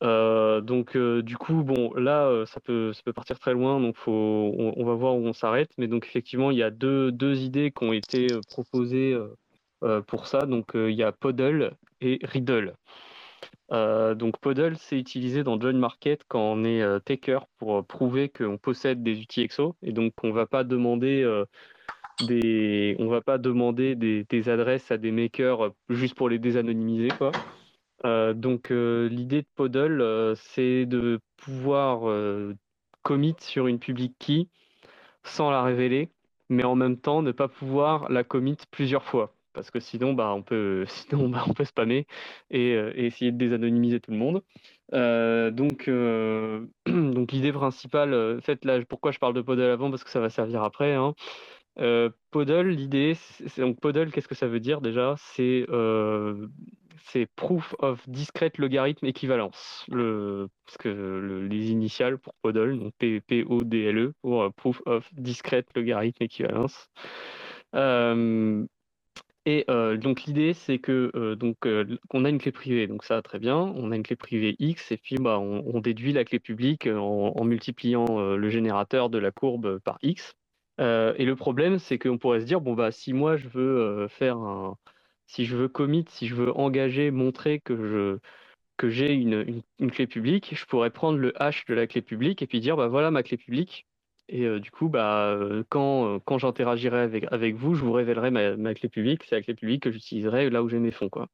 Euh, donc euh, du coup, bon, là, euh, ça peut, ça peut partir très loin, donc faut, on, va voir où on s'arrête. Mais donc effectivement, il y a deux, deux idées qui ont été proposées pour ça. Donc il y a Podle et Riddle. donc Podle, c'est utilisé dans Join Market quand on est taker pour prouver qu'on possède des outils EXO et donc on va pas demander des, on va pas demander des, des, adresses à des makers juste pour les désanonymiser quoi. Euh, donc euh, l'idée de Podle, euh, c'est de pouvoir commit sur une public key sans la révéler, mais en même temps ne pas pouvoir la commit plusieurs fois. Parce que sinon, bah, on peut, sinon, bah, on peut spammer et, essayer de désanonymiser tout le monde. donc, donc l'idée principale, en fait, là, pourquoi je parle de Podle avant Parce que ça va servir après. Hein. Podle, l'idée, donc qu'est-ce que ça veut dire déjà? C'est c'est Proof of Discrete Logarithme Équivalence. Le, parce que les initiales pour PODL, donc P-O-D-L-E, pour euh, Proof of Discrete Logarithme Équivalence. Euh, et euh, donc l'idée c'est que donc on a une clé privée, donc ça très bien. On a une clé privée x et puis bah, on, déduit la clé publique en, multipliant le générateur de la courbe par x. et le problème c'est qu'on pourrait se dire bon bah si moi je veux faire un, si je veux commit, si je veux engager, montrer que je que j'ai une, clé publique, je pourrais prendre le hash de la clé publique et puis dire bah voilà ma clé publique. Et euh, du coup, bah, euh, quand, euh, quand j'interagirai avec, avec vous, je vous révélerai ma, clé publique. C'est la clé publique que j'utiliserai là où j'ai mes fonds. Quoi.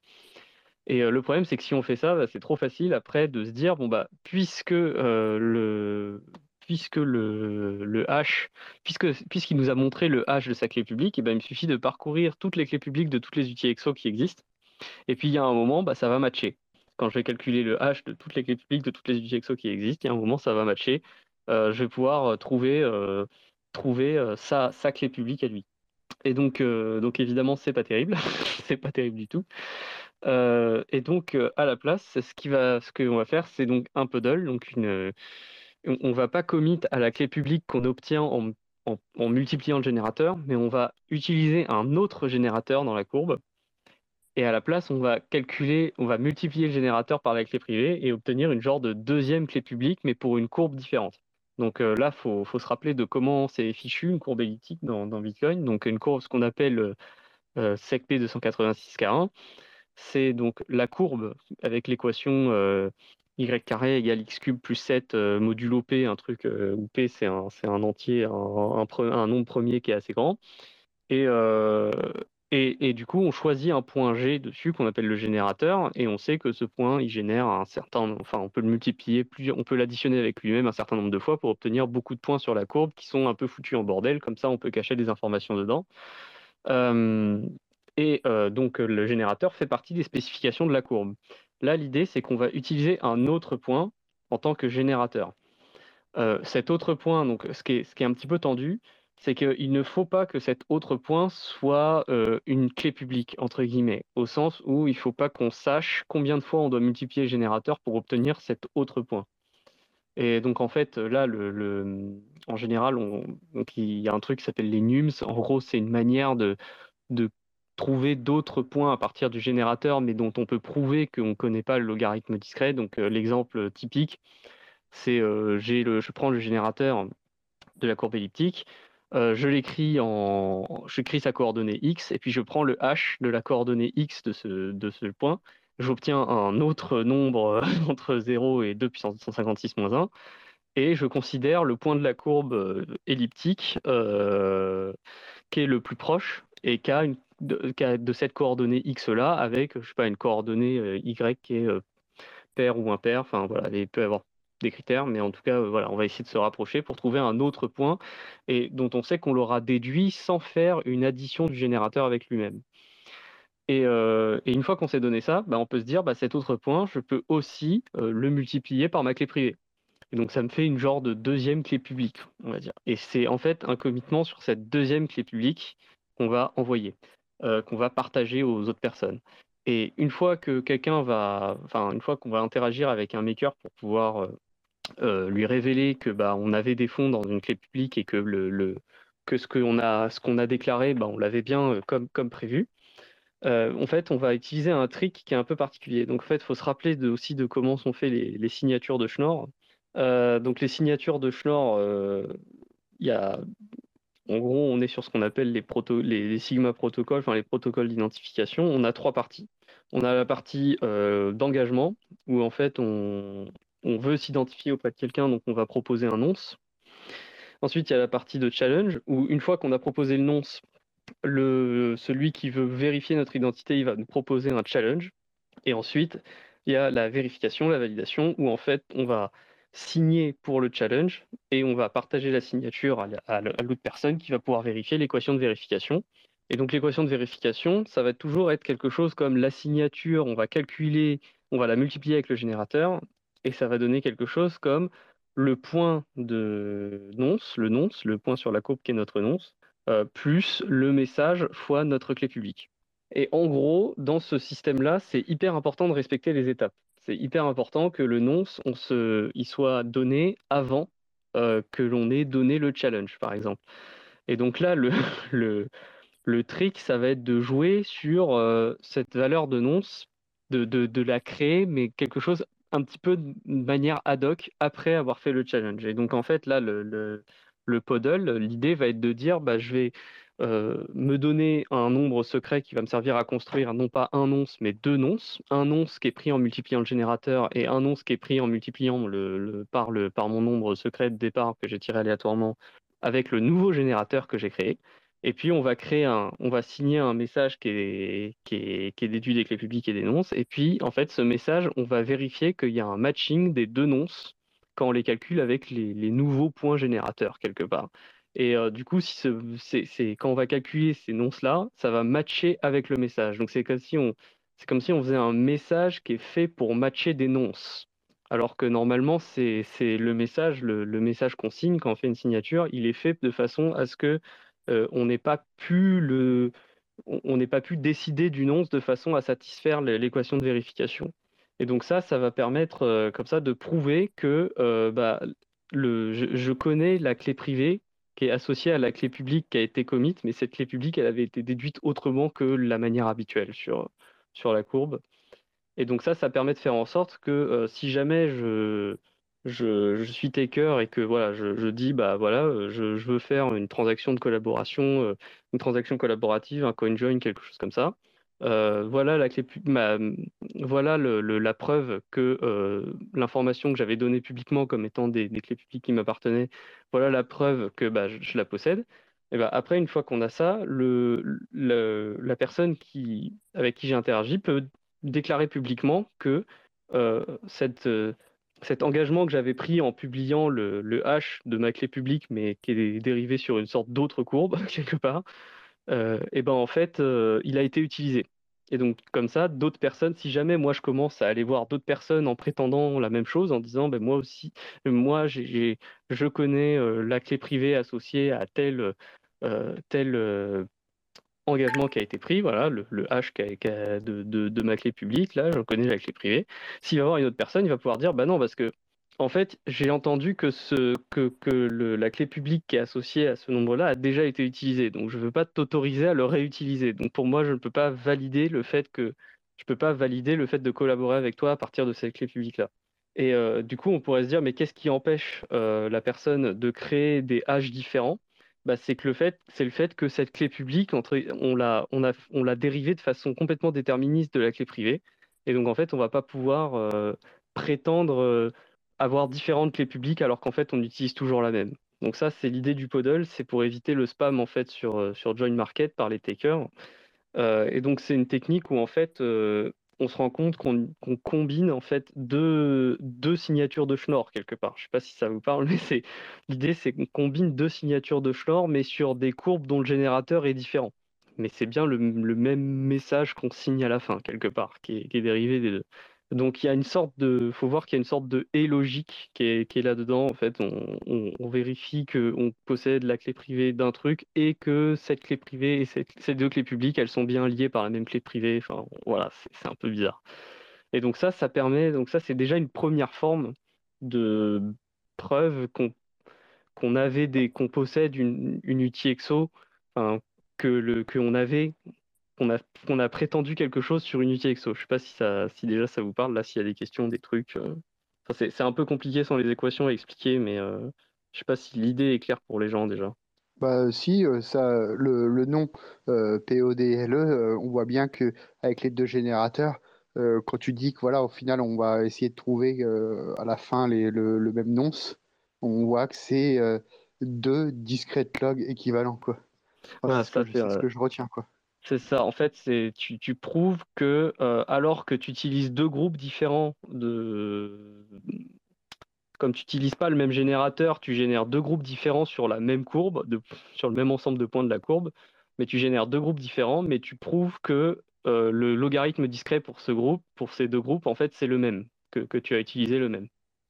Et le problème, c'est que si on fait ça, bah, c'est trop facile après de se dire bon bah puisque le puisque le, le hash, puisque, puisqu'il nous a montré le hash de sa clé publique, eh ben, il me suffit de parcourir toutes les clés publiques de toutes les outils EXO qui existent. Et puis il y a un moment, bah, ça va matcher. Quand je vais calculer le hash de toutes les clés publiques de toutes les outils EXO qui existent, il y a un moment, ça va matcher. Euh, je vais pouvoir euh, trouver, euh, trouver sa, sa, clé publique à lui. Et donc, donc évidemment, c'est pas terrible, c'est pas terrible du tout. et donc, à la place, ce qu'on va faire, c'est donc un puddle, donc une, on ne va pas commit à la clé publique qu'on obtient en, multipliant le générateur, mais on va utiliser un autre générateur dans la courbe. Et à la place, on va calculer, on va multiplier le générateur par la clé privée et obtenir une genre de deuxième clé publique, mais pour une courbe différente. Donc euh, là, il faut, se rappeler de comment c'est fichu une courbe elliptique dans, Bitcoin. Donc une courbe, ce qu'on appelle euh, euh SECP 286K1, c'est donc la courbe avec l'équation y carré égale x cube plus 7 euh, modulo p, un truc euh, où p c'est un, un, entier, un, un, nombre premier qui est assez grand. Euh, et, et, du coup, on choisit un point G dessus qu'on appelle le générateur, et on sait que ce point, il génère un certain, enfin, on peut le multiplier, plus, on peut l'additionner avec lui-même un certain nombre de fois pour obtenir beaucoup de points sur la courbe qui sont un peu foutus en bordel, comme ça on peut cacher des informations dedans. et donc le générateur fait partie des spécifications de la courbe. Là, l'idée, c'est qu'on va utiliser un autre point en tant que générateur. Euh, cet autre point, donc, ce, qui est, un petit peu tendu, c'est qu'il ne faut pas que cet autre point soit euh, une clé publique, entre guillemets, au sens où il ne faut pas qu'on sache combien de fois on doit multiplier le générateur pour obtenir cet autre point. Et donc, en fait, là, en général, il y a un truc qui s'appelle les nums. En gros, c'est une manière de trouver d'autres points à partir du générateur, mais dont on peut prouver qu'on ne connaît pas le logarithme discret. Donc euh, l'exemple typique, c'est euh, je prends le générateur de la courbe elliptique, euh, je l'écris en, j'écris sa coordonnée x, et puis je prends le h de la coordonnée x de ce, de ce point, j'obtiens un autre nombre entre 0 et 2 puissance 156 1, et je considère le point de la courbe elliptique qui est le plus proche et qui a, une, de, cette coordonnée x là avec je sais pas une coordonnée y qui est pair ou impair. Enfin voilà, il peut avoir des critères, mais en tout cas, voilà, on va essayer de se rapprocher pour trouver un autre point et dont on sait qu'on l'aura déduit sans faire une addition du générateur avec lui-même. Et, une fois qu'on s'est donné ça, bah, on peut se dire, bah, cet autre point, je peux aussi le multiplier par ma clé privée. Et donc ça me fait une genre de deuxième clé publique, on va dire. Et c'est en fait un commitment sur cette deuxième clé publique qu'on va envoyer, qu'on va partager aux autres personnes. Et une fois que quelqu'un va, enfin une fois qu'on va interagir avec un maker pour pouvoir euh, lui révéler que bah, on avait des fonds dans une clé publique et que, le, que ce qu'on a, ce qu'on a déclaré, bah, on l'avait bien euh, comme, comme prévu. Euh, en fait, on va utiliser un trick qui est un peu particulier. Donc, en fait, il faut se rappeler aussi de comment sont faites les, signatures de Schnorr. donc, les signatures de Schnorr, il y a, en gros, on est sur ce qu'on appelle les, Sigma protocoles, les protocoles d'identification. On a trois parties. On a la partie d'engagement, où en fait, on, veut s'identifier auprès de quelqu'un, donc on va proposer un nonce. Ensuite, il y a la partie de challenge, où une fois qu'on a proposé le nonce, celui qui veut vérifier notre identité, il va nous proposer un challenge. Et ensuite, il y a la vérification, la validation, où en fait, on va signer pour le challenge et on va partager la signature à, l'autre personne qui va pouvoir vérifier l'équation de vérification. Et donc l'équation de vérification, ça va toujours être quelque chose comme la signature, on va calculer, on va la multiplier avec le générateur et ça va donner quelque chose comme le point de nonce, le nonce, le point sur la courbe qui est notre nonce, euh, plus le message fois notre clé publique. Et en gros, dans ce système-là, c'est hyper important de respecter les étapes. C'est hyper important que le nonce, on se, il soit donné avant euh, que l'on ait donné le challenge, par exemple. Et donc là, le, le, le trick, ça va être de jouer sur euh, cette valeur de nonce, de, de, la créer, mais quelque chose un petit peu de manière ad hoc après avoir fait le challenge. Et donc en fait là, le, le, le podle, l'idée va être de dire, bah, je vais euh, me donner un nombre secret qui va me servir à construire non pas un nonce, mais deux nonces. Un nonce qui est pris en multipliant le générateur et un nonce qui est pris en multipliant par, le, par mon nombre secret de départ que j'ai tiré aléatoirement avec le nouveau générateur que j'ai créé. Et puis, on va créer un, on va signer un message qui est, qui est, qui est déduit des clés publiques et des nonces. Et puis, en fait, ce message, on va vérifier qu'il y a un matching des deux nonces quand on les calcule avec les nouveaux points générateurs quelque part. Et euh, du coup, si c'est, quand on va calculer ces nonces-là, ça va matcher avec le message. Donc, c'est comme si on, comme si on faisait un message qui est fait pour matcher des nonces. Alors que normalement, c'est, le message, le, le message qu'on signe quand on fait une signature, il est fait de façon à ce que euh, on n'est pas pu le, on n'est pas pu décider d'une once de façon à satisfaire l'équation de vérification. Et donc ça, ça va permettre euh, comme ça de prouver que bah, le, je, connais la clé privée qui est associée à la clé publique qui a été commit, mais cette clé publique, elle avait été déduite autrement que la manière habituelle sur, sur la courbe. Et donc ça, ça permet de faire en sorte que si jamais je, je, suis taker et que voilà, je, dis bah voilà, euh, je, veux faire une transaction de collaboration, euh, une transaction collaborative, un coin join, quelque chose comme ça. Euh, voilà la clé, voilà la preuve que l'information que j'avais donnée publiquement comme étant des, clés publiques qui m'appartenaient, voilà la preuve que bah, je, la possède. Et bah, après, une fois qu'on a ça, la personne avec qui j'ai interagi peut déclarer publiquement que cette cet engagement que j'avais pris en publiant le, hash de ma clé publique, mais qui est dérivé sur une sorte d'autre courbe, quelque part, euh, et ben en fait, euh, il a été utilisé. Et donc, comme ça, d'autres personnes, si jamais moi je commence à aller voir d'autres personnes en prétendant la même chose, en disant, ben moi aussi, moi j'ai, je connais euh, la clé privée associée à tel, tel engagement qui a été pris, voilà, le, hash de, ma clé publique, là, je connais la clé privée. S'il va voir une autre personne, il va pouvoir dire, bah non, parce que en fait, j'ai entendu que, ce, que, la clé publique qui est associée à ce nombre-là a déjà été utilisée, donc je ne veux pas t'autoriser à le réutiliser. Donc pour moi, je ne peux pas valider le fait que je peux pas valider le fait de collaborer avec toi à partir de cette clé publique-là. Et euh, du coup, on pourrait se dire, mais qu'est-ce qui empêche euh, la personne de créer des hashes différents? Bah, c'est que le fait, c'est le fait que cette clé publique, on l'a, dérivée de façon complètement déterministe de la clé privée. Et donc en fait, on va pas pouvoir euh, prétendre avoir différentes clés publiques alors qu'en fait on utilise toujours la même. Donc ça, c'est l'idée du Podle, c'est pour éviter le spam en fait sur, sur Join Market par les takers. et donc c'est une technique où en fait on se rend compte qu'on combine en fait deux, deux, signatures de Schnorr quelque part. Je ne sais pas si ça vous parle, mais c'est l'idée, c'est qu'on combine deux signatures de Schnorr, mais sur des courbes dont le générateur est différent. Mais c'est bien le, même message qu'on signe à la fin quelque part, qui est, dérivé des deux. Donc il y a une sorte de, faut voir qu'il y a une sorte de et logique qui est, qui est là-dedans. En fait, on, vérifie qu'on possède la clé privée d'un truc et que cette clé privée et ces deux clés publiques, elles sont bien liées par la même clé privée. Enfin, voilà, c'est un peu bizarre. Et donc ça, ça permet, donc ça c'est déjà une première forme de preuve qu'on qu'on avait des, qu'on possède une, une UTXO, enfin, que le qu'on avait qu'on a, qu'on a prétendu quelque chose sur Unity Exo. Je sais pas si, ça, si déjà ça vous parle, là, s'il y a des questions, des trucs. Euh. c'est, un peu compliqué sans les équations à expliquer, mais euh, je sais pas si l'idée est claire pour les gens déjà. Bah si, euh, ça, le, le nom PODLE, on voit bien que avec les deux générateurs, quand tu dis que voilà, au final, on va essayer de trouver à la fin les, le, même nonce, on voit que c'est deux discrete logs équivalents quoi. c'est, ce que je retiens quoi. C'est ça, en fait, c'est tu, tu prouves que euh, alors que tu utilises deux groupes différents de comme tu n'utilises pas le même générateur, tu génères deux groupes différents sur la même courbe, sur le même ensemble de points de la courbe, mais tu génères deux groupes différents, mais tu prouves que euh, le logarithme discret pour ce groupe, pour ces deux groupes, en fait, c'est le même, que, que, tu as utilisé le même.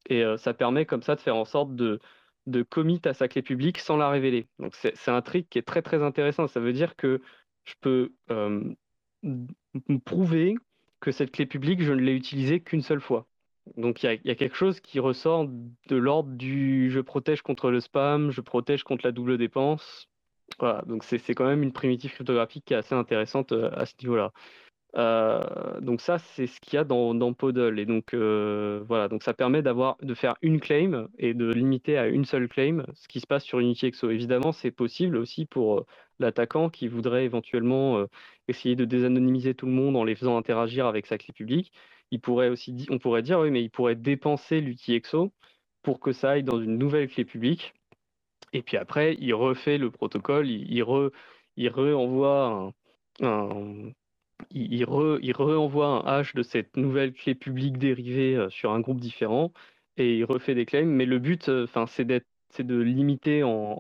Et euh, ça permet comme ça de faire en sorte de, de commit à sa clé publique sans la révéler. Donc c'est un trick qui est très très intéressant. Ça veut dire que je peux euh, prouver que cette clé publique, je ne l'ai utilisée qu'une seule fois. Donc il y, a quelque chose qui ressort de l'ordre du je protège contre le spam, je protège contre la double dépense. Voilà, donc c'est quand même une primitive cryptographique qui est assez intéressante euh, à ce niveau-là. Euh, donc ça, c'est ce qu'il y a dans, dans Podle. Et donc euh, voilà, donc ça permet d'avoir de faire une claim et de limiter à une seule claim ce qui se passe sur UnityXO. Évidemment, c'est possible aussi pour euh, l'attaquant qui voudrait éventuellement essayer de désanonymiser tout le monde en les faisant interagir avec sa clé publique. Il pourrait aussi, on pourrait dire, oui, mais il pourrait dépenser l'UTXO pour que ça aille dans une nouvelle clé publique. Et puis après, il refait le protocole, il, il, il renvoie un il, renvoie un hash de cette nouvelle clé publique dérivée euh, sur un groupe différent et il refait des claims. Mais le but, euh, enfin, c'est de limiter en,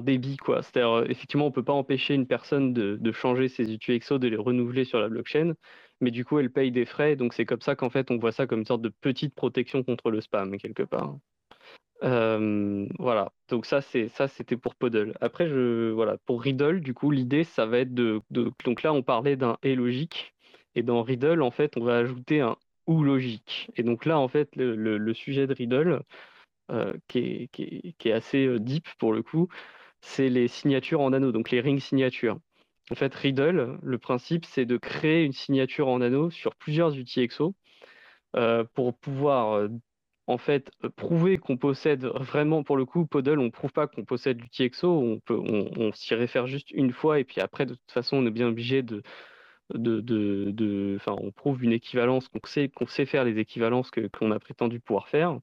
débit, quoi. C'est-à-dire, euh, effectivement, on peut pas empêcher une personne de, changer ses UTXO, de les renouveler sur la blockchain, mais du coup, elle paye des frais. Donc, c'est comme ça qu'en fait, on voit ça comme une sorte de petite protection contre le spam, quelque part. Euh, voilà, donc ça c'est ça c'était pour Podle. Après je voilà pour Riddle du coup l'idée ça va être de, donc là on parlait d'un et logique et dans Riddle en fait on va ajouter un ou logique et donc là en fait le, sujet de Riddle euh, qui, est, qui, est, assez euh, deep pour le coup c'est les signatures en anneau donc les ring signatures. En fait Riddle le principe c'est de créer une signature en anneau sur plusieurs UTXO pour pouvoir en fait euh, prouver qu'on possède vraiment pour le coup Podle on prouve pas qu'on possède du TXO on peut on, s'y réfère juste une fois et puis après de toute façon on est bien obligé de de, de, enfin on prouve une équivalence qu'on sait qu'on sait faire les équivalences que qu'on a prétendu pouvoir faire.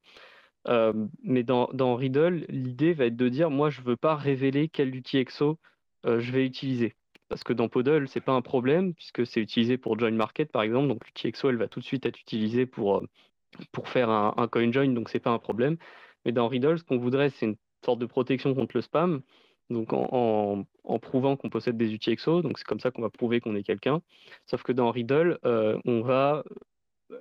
Euh, mais dans, Riddle l'idée va être de dire moi je veux pas révéler quel UTXO euh, je vais utiliser. Parce que dans Podle c'est pas un problème puisque c'est utilisé pour join market par exemple. Donc l'UTXO elle va tout de suite être utilisée pour pour faire un, coin join, donc c'est pas un problème. Mais dans Riddle, ce qu'on voudrait, c'est une sorte de protection contre le spam, donc en, prouvant qu'on possède des UTXO, donc c'est comme ça qu'on va prouver qu'on est quelqu'un. Sauf que dans Riddle, euh, on va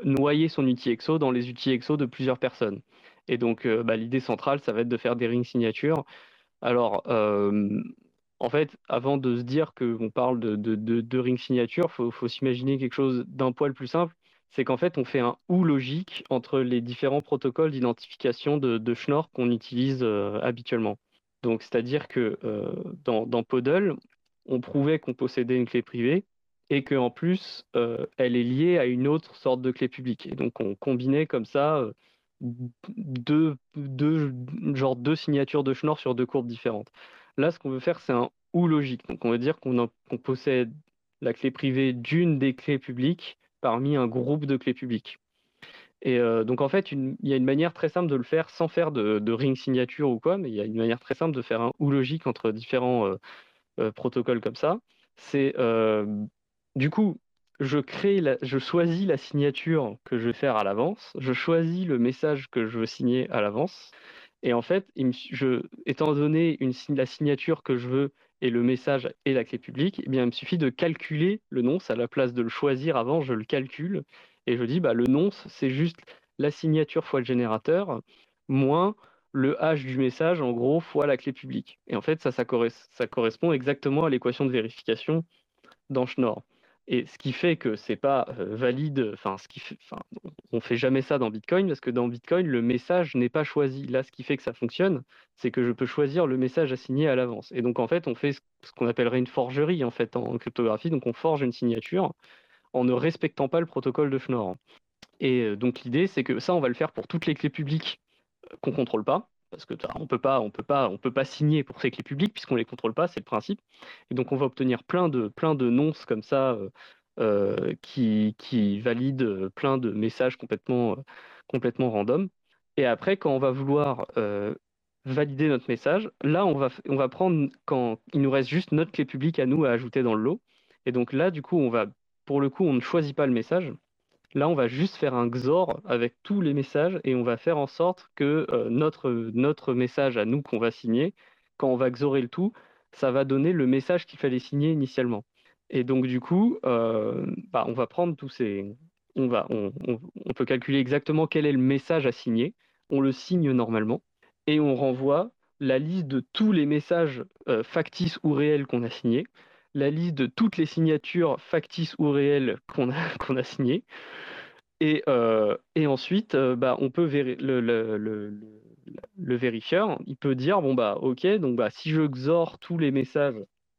noyer son UTXO dans les UTXO de plusieurs personnes. Et donc euh, bah, l'idée centrale, ça va être de faire des ring signatures. Alors, euh, en fait, avant de se dire qu'on parle de, de, de, de, ring signature, il faut, faut s'imaginer quelque chose d'un poil plus simple c'est qu'en fait, on fait un ou logique entre les différents protocoles d'identification de, Schnorr qu'on utilise euh, habituellement. Donc, c'est-à-dire que euh, dans, Podle, on prouvait qu'on possédait une clé privée et qu'en plus, euh, elle est liée à une autre sorte de clé publique. Et donc, on combinait comme ça deux signatures de Schnorr sur deux courbes différentes. Là, ce qu'on veut faire, c'est un ou logique. Donc, on veut dire qu'on possède la clé privée d'une des clés publiques parmi un groupe de clés publiques. Et donc en fait, il y a une manière très simple de le faire sans faire de, ring signature ou quoi, mais il y a une manière très simple de faire un ou logique entre différents protocoles comme ça. C'est du coup, je crée, je choisis la signature que je vais faire à l'avance, je choisis le message que je veux signer à l'avance, et en fait, je, étant donné la signature que je veux et le message et la clé publique, eh bien, il me suffit de calculer le nonce à la place de le choisir avant, je le calcule et je dis bah, le nonce, c'est juste la signature fois le générateur moins le hash du message, en gros, fois la clé publique. Et en fait, ça, ça, correspond exactement à l'équation de vérification dans Schnorr. Et ce qui fait que c'est pas valide, enfin, ce qui fait, on fait jamais ça dans Bitcoin parce que dans Bitcoin, le message n'est pas choisi. Là, ce qui fait que ça fonctionne, c'est que je peux choisir le message à signer à l'avance. Et donc, en fait, on fait ce qu'on appellerait une forgerie en fait en cryptographie. Donc, on forge une signature en ne respectant pas le protocole de Schnorr. Et donc, l'idée, c'est que ça, on va le faire pour toutes les clés publiques euh, qu'on contrôle pas parce que on peut pas, on peut pas, on peut pas signer pour ces clés publiques puisqu'on les contrôle pas, c'est le principe. Et donc on va obtenir plein de, plein de nonces comme ça euh, euh, qui, qui valident euh, plein de messages complètement, complètement random. Et après, quand on va vouloir valider notre message, là on va, on va prendre quand il nous reste juste notre clé publique à nous à ajouter dans le lot. Et donc là, du coup, on va, pour le coup, on ne choisit pas le message, Là, on va juste faire un XOR avec tous les messages et on va faire en sorte que euh, notre, message à nous qu'on va signer, quand on va XORer le tout, ça va donner le message qu'il fallait signer initialement. Et donc, du coup, euh, bah, on va prendre tous ces. On, va, on, peut calculer exactement quel est le message à signer. On le signe normalement et on renvoie la liste de tous les messages euh, factices ou réels qu'on a signés la liste de toutes les signatures factices ou réelles qu'on a, signées. Et, euh, ensuite, euh, bah, on peut le, vérifieur, il peut dire bon bah ok, donc bah si je XOR tous les messages,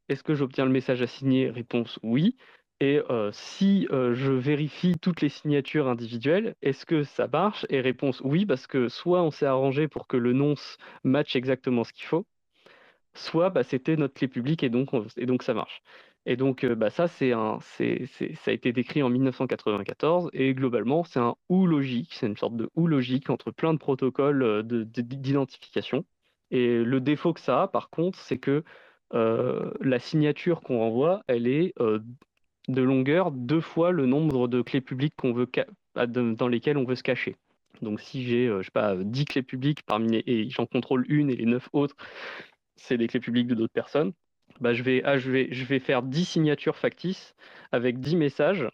est-ce que j'obtiens le message à signer Réponse oui. Et euh, si je vérifie toutes les signatures individuelles, est-ce que ça marche? Et réponse oui, parce que soit on s'est arrangé pour que le nonce matche exactement ce qu'il faut, soit bah, c'était notre clé publique et donc, et donc ça marche. Et donc euh, bah, ça, c'est ça a été décrit en 1994 et globalement, c'est un ou logique, c'est une sorte de ou logique entre plein de protocoles euh, de, d'identification. Et le défaut que ça a, par contre, c'est que euh, la signature qu'on renvoie, elle est de longueur deux fois le nombre de clés publiques qu'on veut dans lesquelles on veut se cacher. Donc si j'ai, je sais pas, 10 clés publiques parmi et j'en contrôle une et les 9 autres, c'est les clés publiques de d'autres personnes, bah, je, vais, ah, faire 10 signatures factices avec 10 messages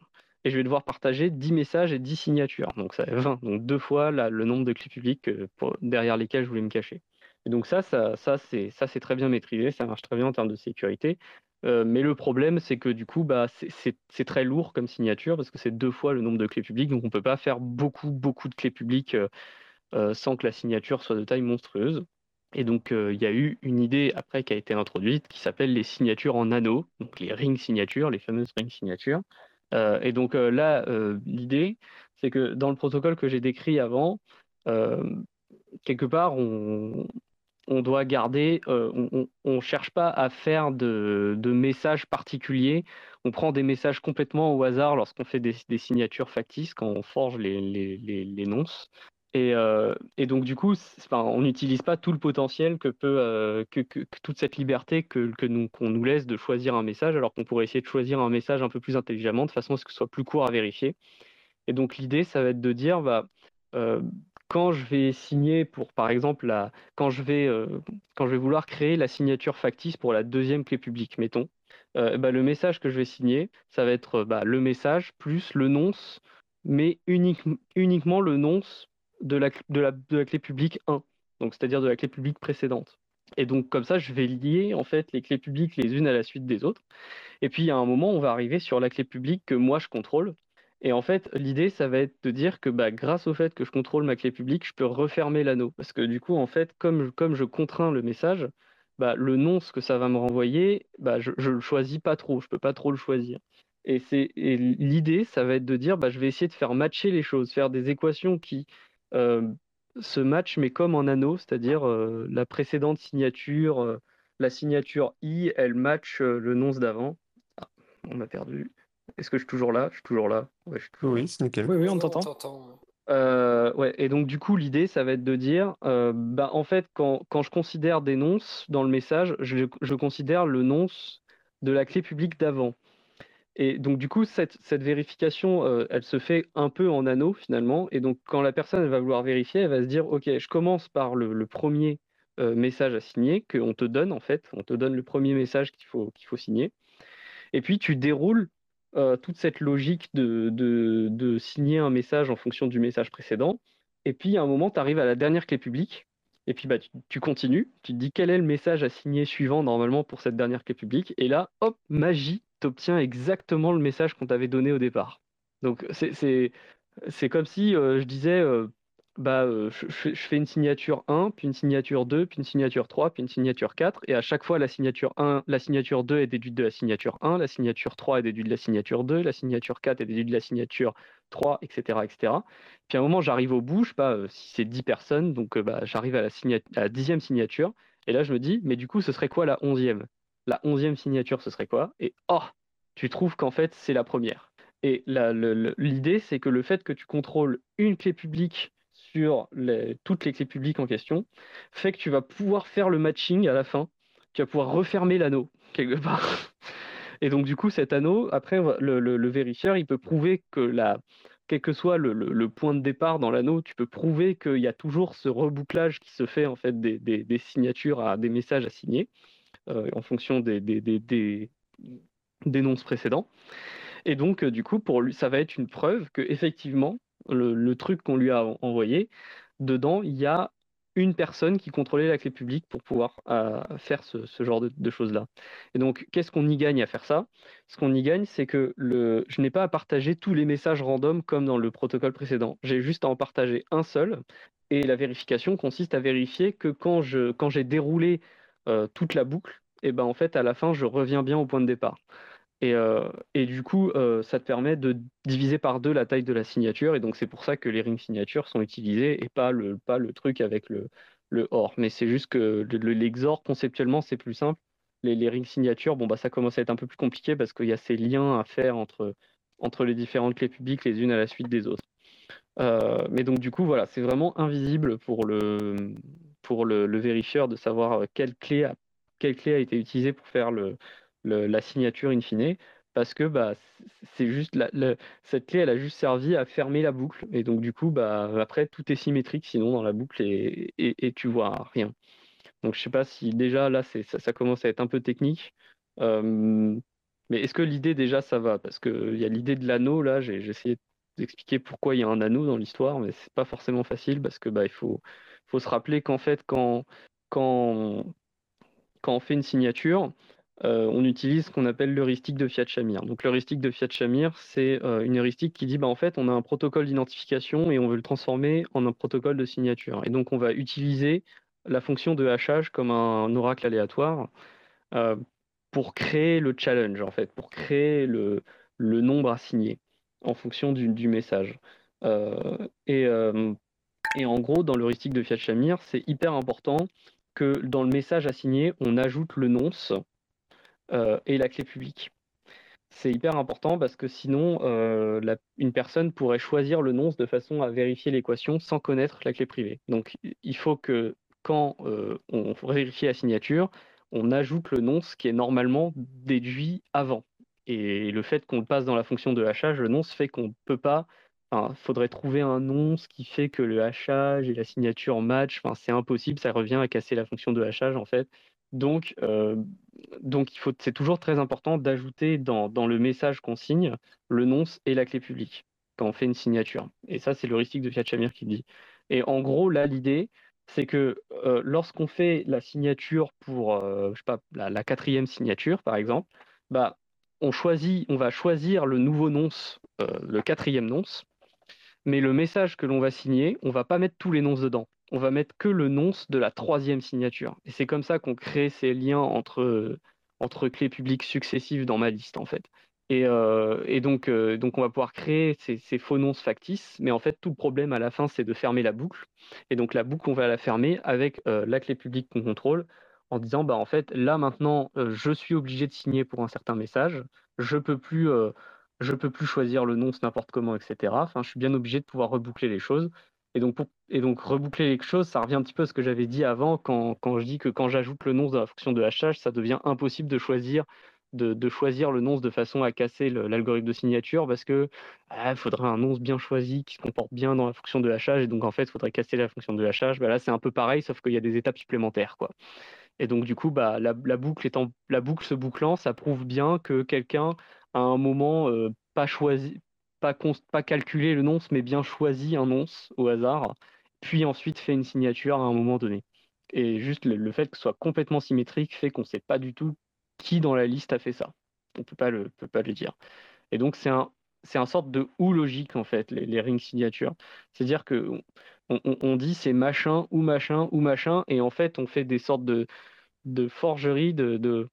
et je vais devoir partager 10 messages et 10 signatures. Donc ça fait 20, donc deux fois le nombre de clés publiques euh, derrière lesquelles je voulais me cacher. Et donc ça, ça, ça c'est très bien maîtrisé, ça marche très bien en termes de sécurité. Euh, mais le problème, c'est que du coup, bah, c'est très lourd comme signature parce que c'est deux fois le nombre de clés publiques, donc on ne peut pas faire beaucoup, beaucoup de clés publiques euh, sans que la signature soit de taille monstrueuse. Et donc, euh, il y a eu une idée après qui a été introduite qui s'appelle les signatures en anneaux, donc les ring signatures, les fameuses ring signatures. Euh, et donc euh, là, l'idée, c'est que dans le protocole que j'ai décrit avant, quelque part, on, doit garder, on ne cherche pas à faire de, messages particuliers. On prend des messages complètement au hasard lorsqu'on fait des, signatures factices, quand on forge les, les, les nonces. Euh, et, donc, du coup, on n'utilise pas tout le potentiel que peut, euh, que, toute cette liberté que, qu'on nous laisse de choisir un message, alors qu'on pourrait essayer de choisir un message un peu plus intelligemment, de façon à ce que ce soit plus court à vérifier. Et donc, l'idée, ça va être de dire, bah, euh, quand je vais signer pour, par exemple, la, quand, je vais, quand je vais vouloir créer la signature factice pour la deuxième clé publique, mettons, bah, le message que je vais signer, ça va être bah, le message plus le nonce, mais uniquement le nonce de la, de la, de la clé publique 1, donc c'est-à-dire de la clé publique précédente. Et donc comme ça, je vais lier en fait les clés publiques les unes à la suite des autres. Et puis à un moment, on va arriver sur la clé publique que moi je contrôle. Et en fait, l'idée, ça va être de dire que bah, grâce au fait que je contrôle ma clé publique, je peux refermer l'anneau. Parce que du coup, en fait, comme comme je contrains le message, bah, le nom, ce que ça va me renvoyer, bah, je ne le choisis pas trop, je ne peux pas trop le choisir. Et, l'idée, ça va être de dire, bah, je vais essayer de faire matcher les choses, faire des équations qui ce match, mais comme en anneau, c'est-à-dire euh, la précédente signature, euh, la signature I, elle match le nonce d'avant. Ah, on m'a perdu. Est-ce que je suis toujours là? Je suis toujours là. Oui, c'est nickel. Oui, oui, on t'entend. Euh, ouais, et donc du coup, l'idée, ça va être de dire, euh, bah, en fait, quand, quand, je considère des nonces dans le message, je, je considère le nonce de la clé publique d'avant. Et donc du coup, cette, vérification, euh, elle se fait un peu en anneau finalement. Et donc quand la personne va vouloir vérifier, elle va se dire, OK, je commence par le, premier message à signer qu'on te donne en fait. On te donne le premier message qu'il faut, qu'il faut signer. Et puis tu déroules euh, toute cette logique de, de, signer un message en fonction du message précédent. Et puis, à un moment, tu arrives à la dernière clé publique. Et puis, bah, tu, continues. Tu te dis quel est le message à signer suivant, normalement, pour cette dernière clé publique? Et là, hop, magie, tu obtiens exactement le message qu'on t'avait donné au départ. Donc, c'est comme si euh, je disais, euh, bah, euh, je, fais une signature 1, puis une signature 2, puis une signature 3, puis une signature 4, et à chaque fois, la signature 1, la signature 2 est déduite de la signature 1, la signature 3 est déduite de la signature 2, la signature 4 est déduite de la signature 3, etc. etc. Puis à un moment, j'arrive au bout, je sais pas euh, si c'est 10 personnes, donc euh, bah, j'arrive à la, à la dixième signature, et là, je me dis, mais du coup, ce serait quoi la onzième? La onzième signature, ce serait quoi? Et oh, tu trouves qu'en fait, c'est la première. Et l'idée, c'est que le fait que tu contrôles une clé publique sur toutes les clés publiques en question, fait que tu vas pouvoir faire le matching à la fin. Tu vas pouvoir refermer l'anneau quelque part. Et donc, du coup, cet anneau, après, le, vérifieur, il peut prouver que quel que soit le, point de départ dans l'anneau, tu peux prouver qu'il y a toujours ce rebouclage qui se fait en fait des, signatures à des messages à signer en fonction des, des, nonces précédents. Et donc, euh, du coup, ça va être une preuve que effectivement, le, truc qu'on lui a envoyé, dedans, il y a une personne qui contrôlait la clé publique pour pouvoir euh, faire ce, genre de, choses-là. Et donc, qu'est-ce qu'on y gagne à faire ça? Ce qu'on y gagne, c'est que je n'ai pas à partager tous les messages random comme dans le protocole précédent. J'ai juste à en partager un seul. Et la vérification consiste à vérifier que quand, j'ai déroulé euh, toute la boucle, et ben en fait, à la fin, je reviens bien au point de départ. Et, euh, et, du coup, euh, ça te permet de diviser par deux la taille de la signature. Et donc, c'est pour ça que les rings signatures sont utilisés et pas le, pas le truc avec le, le OR. Mais c'est juste que l'exor, conceptuellement, c'est plus simple. Les, les rings signatures, bon, bah, ça commence à être un peu plus compliqué parce qu'il y a ces liens à faire entre, entre les différentes clés publiques, les unes à la suite des autres. Euh, mais donc, du coup, voilà, c'est vraiment invisible pour le, pour le, le vérifieur de savoir quelle clé, a, quelle clé a été utilisée pour faire le, la signature in fine, parce que bah, c'est juste la, cette clé, elle a juste servi à fermer la boucle. Et donc, du coup, bah, après, tout est symétrique sinon dans la boucle et, et, tu vois rien. Donc, je sais pas si déjà là, ça, ça, commence à être un peu technique. Euh, mais est-ce que l'idée déjà ça va? Parce qu'il y a l'idée de l'anneau, là, j'ai essayé d'expliquer pourquoi il y a un anneau dans l'histoire, mais c'est pas forcément facile parce que bah, il faut, faut se rappeler qu'en fait, quand, quand, quand on fait une signature, euh, on utilise ce qu'on appelle l'heuristique de Fiat-Shamir. Donc l'heuristique de Fiat-Shamir, c'est euh, une heuristique qui dit bah, en fait on a un protocole d'identification et on veut le transformer en un protocole de signature. Et donc on va utiliser la fonction de hachage comme un oracle aléatoire euh, pour créer le challenge en fait, pour créer le, nombre à signer en fonction du, message. et, et, en gros, dans l'heuristique de Fiat-Shamir, c'est hyper important que dans le message signer, on ajoute le nonce euh, et la clé publique. C'est hyper important parce que sinon, euh, une personne pourrait choisir le nonce de façon à vérifier l'équation sans connaître la clé privée. Donc, il faut que quand euh, on vérifie la signature, on ajoute le nonce qui est normalement déduit avant. Et le fait qu'on le passe dans la fonction de hachage, le nonce fait qu'on ne peut pas. Il faudrait trouver un nonce qui fait que le hachage et la signature match. Enfin, c'est impossible, ça revient à casser la fonction de hachage en fait. Donc, euh, donc il faut, c'est toujours très important d'ajouter dans, dans, le message qu'on signe le nonce et la clé publique quand on fait une signature. Et ça, c'est l'heuristique de Fiat Shamir qui dit. Et en gros, là, l'idée, c'est que euh, lorsqu'on fait la signature pour, euh, je sais pas, la, quatrième signature, par exemple, bah, on, choisit, on va choisir le nouveau nonce, le quatrième nonce, mais le message que l'on va signer, on va pas mettre tous les nonces dedans on va mettre que le nonce de la troisième signature. Et c'est comme ça qu'on crée ces liens entre, entre clés publiques successives dans ma liste, en fait. Et, euh, donc, euh, donc, on va pouvoir créer ces, faux nonces factices, mais en fait, tout le problème à la fin, c'est de fermer la boucle. Et donc, la boucle, on va la fermer avec euh, la clé publique qu'on contrôle, en disant, bah, en fait, là, maintenant, je suis obligé de signer pour un certain message. Je peux plus je peux plus choisir le nonce n'importe comment, etc. Je suis bien obligé de pouvoir reboucler les choses. Et donc, reboucler les choses, ça revient un petit peu à ce que j'avais dit avant quand, je dis que quand j'ajoute le nonce dans la fonction de hachage, ça devient impossible de choisir de, choisir le nonce de façon à casser l'algorithme de signature parce que ah, faudrait un nonce bien choisi qui se comporte bien dans la fonction de hachage et donc en fait il faudrait casser la fonction de hachage. Là c'est un peu pareil sauf qu'il y a des étapes supplémentaires. Et donc du coup bah, la boucle se bouclant, ça prouve bien que quelqu'un à un moment euh, pas choisi, pas, pas calculé le nonce mais bien choisi un nonce au hasard, puis ensuite fait une signature à un moment donné. Et juste le, fait que ce soit complètement symétrique fait qu'on ne sait pas du tout qui dans la liste a fait ça. On le, peut pas le dire. Et donc c'est un, c'est un sorte de ou logique en fait, les, ring signatures. C'est-à-dire que on, dit c'est machin ou machin ou machin, et en fait on fait des sortes de, de forgeries, de,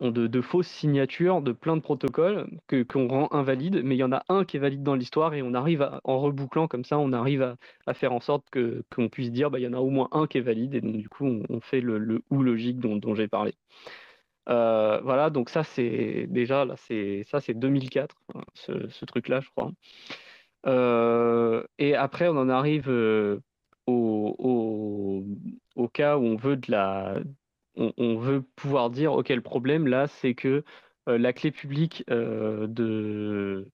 de, fausses signatures de plein de protocoles que, qu'on rend invalides, mais il y en a un qui est valide dans l'histoire et on arrive en rebouclant comme ça, on arrive à, à faire en sorte que, qu'on puisse dire bah, il y en a au moins un qui est valide, et donc du coup on, fait le, le ou logique dont, dont j'ai parlé. Euh, voilà, donc ça c'est déjà là, c'est ça c'est 2004, hein, ce, truc-là, je crois. Euh, et après, on en arrive euh, au, au, cas où on veut de la, on, veut pouvoir dire, ok, le problème là, c'est que la clé publique de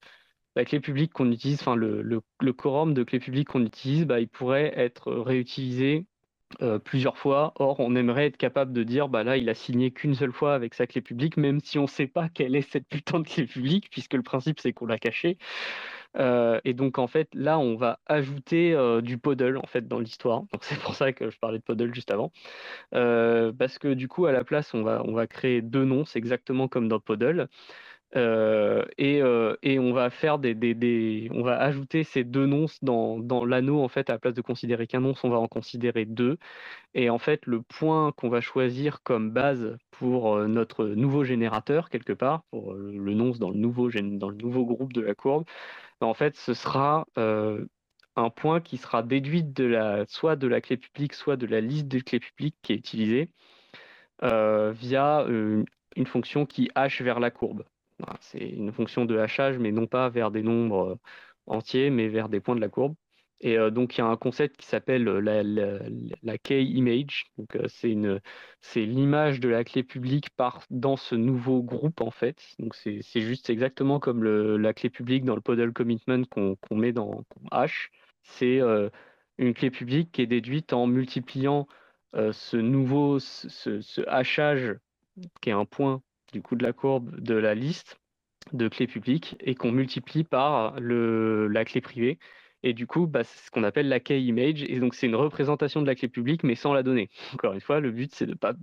la clé publique qu'on utilise, enfin le, quorum de clé publique qu'on utilise, bah, il pourrait être réutilisé plusieurs fois. Or, on aimerait être capable de dire, bah là, il a signé qu'une seule fois avec sa clé publique, même si on ne sait pas quelle est cette putain de clé publique, puisque le principe c'est qu'on l'a cachée. Et donc en fait, là, on va ajouter du Podle en fait dans l'histoire. Donc c'est pour ça que je parlais de Podle juste avant, parce que du coup, à la place, on va on va créer deux noms, c'est exactement comme dans Podle. Euh, euh, et, on va faire des, on va ajouter ces deux nonces dans, l'anneau en fait à la place de considérer qu'un nonce, on va en considérer deux. Et en fait, le point qu'on va choisir comme base pour euh, notre nouveau générateur quelque part, pour le nonce dans le nouveau dans le nouveau groupe de la courbe, ben, en fait, ce sera un point qui sera déduit de la soit de la clé publique, soit de la liste de clés publiques qui est utilisée via une fonction qui hache vers la courbe. C'est une fonction de hachage, mais non pas vers des nombres euh, entiers, mais vers des points de la courbe. Et euh, donc, il y a un concept qui s'appelle euh, la, key image. Donc, c'est l'image de la clé publique par, dans ce nouveau groupe, en fait. Donc, c'est juste exactement comme la clé publique dans le Podle Commitment qu'on met dans H. C'est une clé publique qui est déduite en multipliant ce nouveau, ce, hachage, qui est un point du coup de la courbe de la liste de clés publiques et qu'on multiplie par le, la clé privée. Et du coup, bah, c'est ce qu'on appelle la key image. Et donc, c'est une représentation de la clé publique, mais sans la donner. Encore une fois, le but, c'est de pas.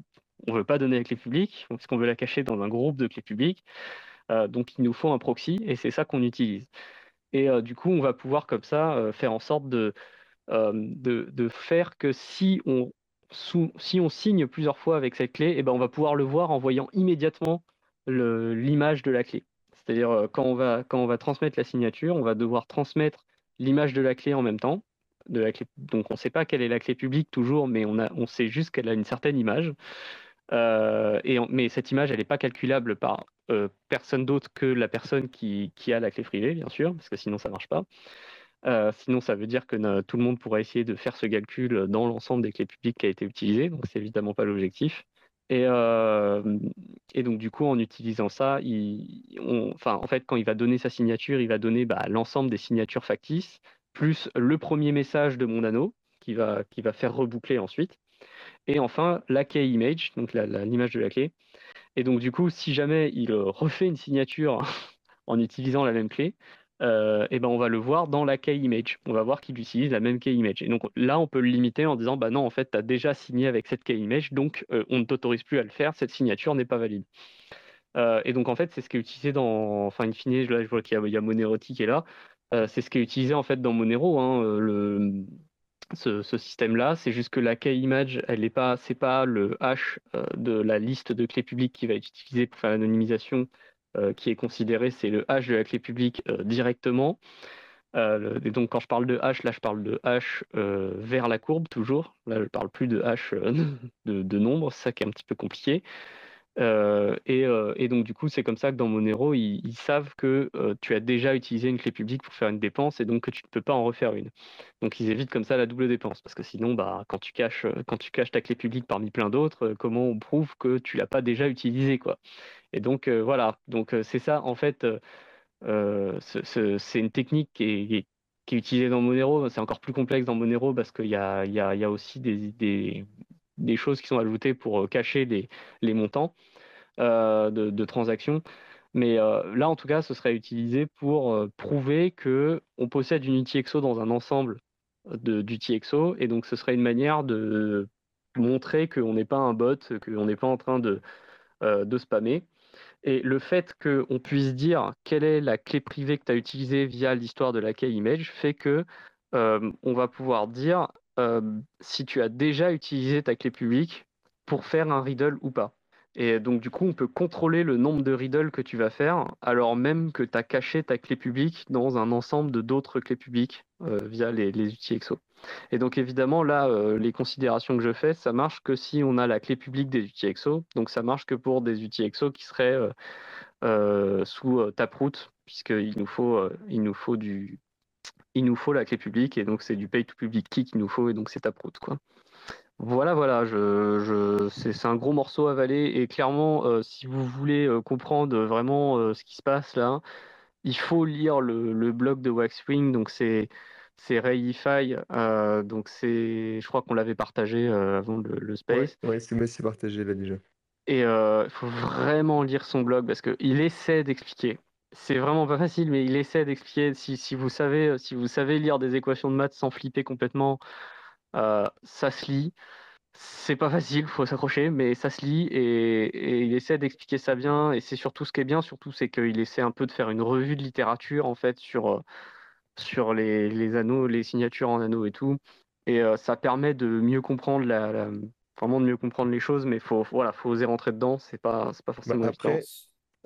On veut pas donner la clé publique, parce qu'on veut la cacher dans un groupe de clés publiques. Euh, donc, il nous faut un proxy, et c'est ça qu'on utilise. Et euh, du coup, on va pouvoir, comme ça, euh, faire en sorte de, de, de, faire que si on si on signe plusieurs fois avec cette clé, eh ben on va pouvoir le voir en voyant immédiatement l'image de la clé. C'est-à-dire euh, quand, on va, transmettre la signature, on va devoir transmettre l'image de la clé en même temps. Donc on ne sait pas quelle est la clé publique toujours, mais on, sait juste qu'elle a une certaine image. Euh, mais cette image, elle n'est pas calculable par euh, personne d'autre que la personne qui, a la clé privée, bien sûr, parce que sinon ça ne marche pas. Euh, sinon, ça veut dire que tout le monde pourrait essayer de faire ce calcul dans l'ensemble des clés publiques qui a été utilisé, donc c'est évidemment pas l'objectif. Et, euh, et, donc du coup, en utilisant ça, enfin, en fait, quand il va donner sa signature, il va donner bah, l'ensemble des signatures factices, plus le premier message de mon anneau, qui va, qui va faire reboucler ensuite. Et enfin, la key image, donc l'image de la clé. Et donc du coup, si jamais il refait une signature en utilisant la même clé, euh, et ben on va le voir dans la key image. On va voir qu'il utilise la même key image. Et donc là, on peut le limiter en disant bah non, en fait, tu as déjà signé avec cette key image, donc euh, on ne t'autorise plus à le faire, cette signature n'est pas valide. Euh, et donc en fait, c'est ce qui est utilisé dans. Enfin, in fine, je vois qu'il y, a Monero qui est là. c'est ce qui est utilisé en fait dans Monero. Hein, ce, système-là, c'est juste que la key image, elle n'est pas, c'est pas le hash de la liste de clés publiques qui va être utilisé pour faire l'anonymisation qui est considéré, c'est le hash de la clé publique euh, directement. Euh, et donc quand je parle de hash, là je parle de hash vers la courbe toujours. Là je parle plus de hash de, de, nombre, c'est ça qui est un petit peu compliqué. Euh, euh, et, donc, du coup, c'est comme ça que dans Monero, ils, savent que euh, tu as déjà utilisé une clé publique pour faire une dépense et donc que tu ne peux pas en refaire une. Donc, ils évitent comme ça la double dépense parce que sinon, bah, quand, tu caches, ta clé publique parmi plein d'autres, comment on prouve que tu l'as pas déjà utilisée Et donc, voilà. Donc, c'est ça, en fait, c'est une technique qui est, utilisée dans Monero. C'est encore plus complexe dans Monero parce qu'il y a, aussi des, des, des choses qui sont ajoutées pour euh, cacher les, montants euh, de, transactions. Mais euh, là, en tout cas, ce serait utilisé pour prouver que on possède une UTXO dans un ensemble d'UTXO. Et donc, ce serait une manière de montrer qu'on n'est pas un bot, qu'on n'est pas en train de, de spammer. Et le fait qu'on puisse dire quelle est la clé privée que tu as utilisée via l'histoire de la key image fait que on va pouvoir dire euh, si tu as déjà utilisé ta clé publique pour faire un riddle ou pas. Et donc, du coup, on peut contrôler le nombre de riddles que tu vas faire, alors même que tu as caché ta clé publique dans un ensemble de d'autres clés publiques euh, via les, les UTXO. Et donc, évidemment, là, euh, les considérations que je fais, ça marche que si on a la clé publique des UTXO. Donc, ça marche que pour des UTXO qui seraient sous Taproot, puisqu'il nous faut, il nous faut du, il nous faut la clé publique et donc c'est du pay to public key qu'il nous faut et donc c'est Taproot quoi. Voilà, voilà, je, c'est un gros morceau à avaler et clairement, euh, si vous voulez euh, comprendre vraiment euh, ce qui se passe là, il faut lire le, blog de Waxwing, donc c'est c'est Rayify, donc c'est, je crois qu'on l'avait partagé avant le, space. Ouais, c'est c'est partagé là déjà. Et il faut vraiment lire son blog parce qu'il essaie d'expliquer c'est vraiment pas facile, mais il essaie d'expliquer. Si, vous savez, si vous savez lire des équations de maths sans flipper complètement, euh, ça se lit. C'est pas facile, faut s'accrocher, mais ça se lit et, il essaie d'expliquer ça bien. Et c'est surtout ce qui est bien, surtout, c'est qu'il essaie un peu de faire une revue de littérature en fait sur, euh, sur les, anneaux, les signatures en anneaux et tout. Et euh, ça permet de mieux comprendre la, vraiment de mieux comprendre les choses, mais faut voilà, faut oser rentrer dedans. C'est pas, c'est pas bah, forcément après,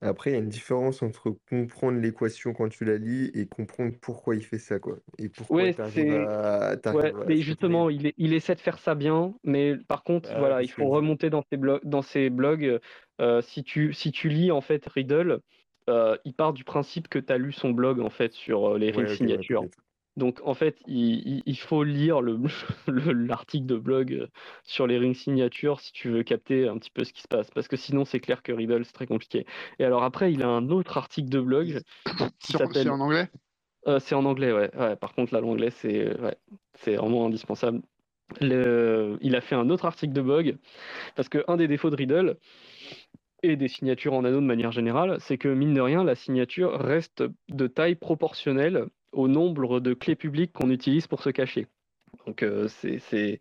après, il y a une différence entre comprendre l'équation quand tu la lis et comprendre pourquoi il fait ça, quoi. Et pourquoi tu à, ouais, mais justement, il, il, essaie de faire ça bien, mais par contre, ah, voilà, il faut remonter dans ses blogs. Dans ses blogs euh, si, tu, si tu lis en fait Riddle, euh, il part du principe que tu as lu son blog en fait sur euh, les ouais, signatures. Donc en fait, il, faut lire l'article de blog euh, sur les rings signatures si tu veux capter un petit peu ce qui se passe. Parce que sinon, c'est clair que Riddle, c'est très compliqué. Et alors après, il a un autre article de blog. C'est en anglais? Euh, C'est en anglais, ouais. Par contre, là, l'anglais, c'est ouais, vraiment indispensable. Il a fait un autre article de blog parce qu'un des défauts de Riddle, et des signatures en anneau de manière générale, c'est que mine de rien, la signature reste de taille proportionnelle au nombre de clés publiques qu'on utilise pour se cacher. Donc euh, c'est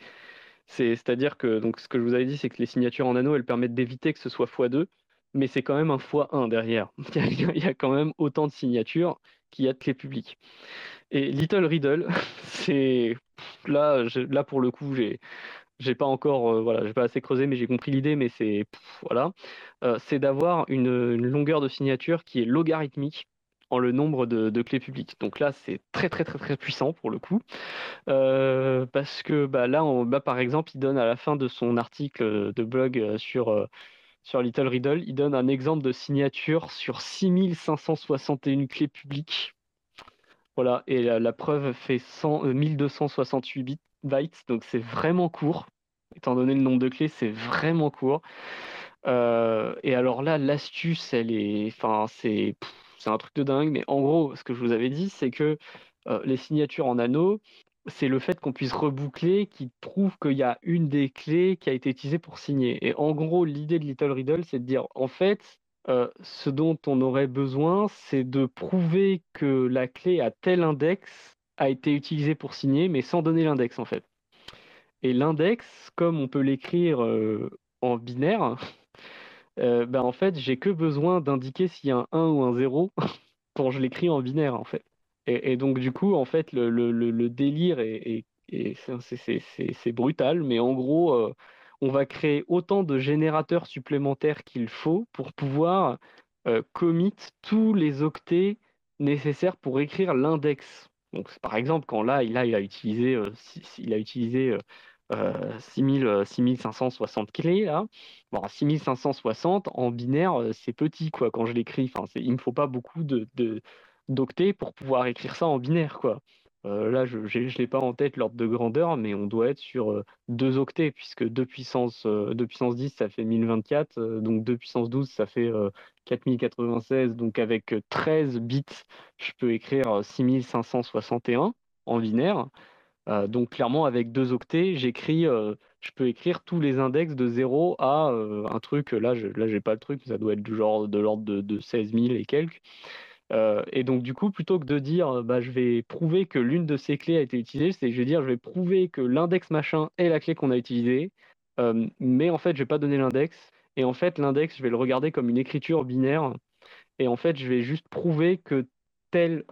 c'est-à-dire que donc ce que je vous avais dit, c'est que les signatures en anneau, elles permettent d'éviter que ce soit x2, mais c'est quand même un x1 derrière. Il y a quand même autant de signatures qu'il y a de clés publiques. Et Little Riddle, c'est là, là pour le coup, j'ai j'ai pas encore, euh, voilà, j'ai pas assez creusé, mais j'ai compris l'idée, mais c'est voilà, euh, c'est d'avoir une, une, longueur de signature qui est logarithmique en le nombre de, clés publiques. Donc là, c'est très très très très puissant pour le coup, euh, parce que bah, là, on, bah, par exemple, il donne à la fin de son article de blog euh, sur, euh, sur Little Riddle, il donne un exemple de signature sur 6561 clés publiques. Voilà, et la, preuve fait 100, 1268 bits, bytes, donc c'est vraiment court. Étant donné le nombre de clés, c'est vraiment court. et alors là, l'astuce, elle est, enfin, c'est, c'est un truc de dingue, mais en gros, ce que je vous avais dit, c'est que euh, les signatures en anneau, c'est le fait qu'on puisse reboucler qui prouve qu'il y a une des clés qui a été utilisée pour signer. Et en gros, l'idée de Little Riddle, c'est de dire, en fait, euh, ce dont on aurait besoin, c'est de prouver que la clé à tel index a été utilisée pour signer, mais sans donner l'index, en fait. Et l'index, comme on peut l'écrire euh, en binaire, euh, ben, en fait, j'ai que besoin d'indiquer s'il y a un 1 ou un 0 quand je l'écris en binaire, en fait. Et, donc, du coup, en fait, le, le, le délire est, c'est brutal, mais en gros, euh, on va créer autant de générateurs supplémentaires qu'il faut pour pouvoir euh, commit tous les octets nécessaires pour écrire l'index. Donc, par exemple, quand là, il a, il a utilisé, il a utilisé 6560 clés là. Bon, 6560 en binaire, c'est petit quoi quand je l'écris. Enfin, il me faut pas beaucoup de, d'octets pour pouvoir écrire ça en binaire quoi. là, je ne l'ai pas en tête l'ordre de grandeur, mais on doit être sur 2 octets, puisque 2 puissance, 2 puissance 10, ça fait 1024, donc 2 puissance 12, ça fait 4096. Donc avec 13 bits, je peux écrire 6561 en binaire. Euh, donc clairement, avec deux octets, j'écris, euh, je peux écrire tous les index de 0 à euh, un truc, là, je, là, pas le truc, ça doit être du genre de l'ordre de, de 16 000 et quelques. et donc du coup, plutôt que de dire, bah, je vais prouver que l'une de ces clés a été utilisée, c'est je vais dire, je vais prouver que l'index machin est la clé qu'on a utilisée, mais en fait, je vais pas donner l'index. Et en fait, l'index, je vais le regarder comme une écriture binaire. Et en fait, je vais juste prouver que tel,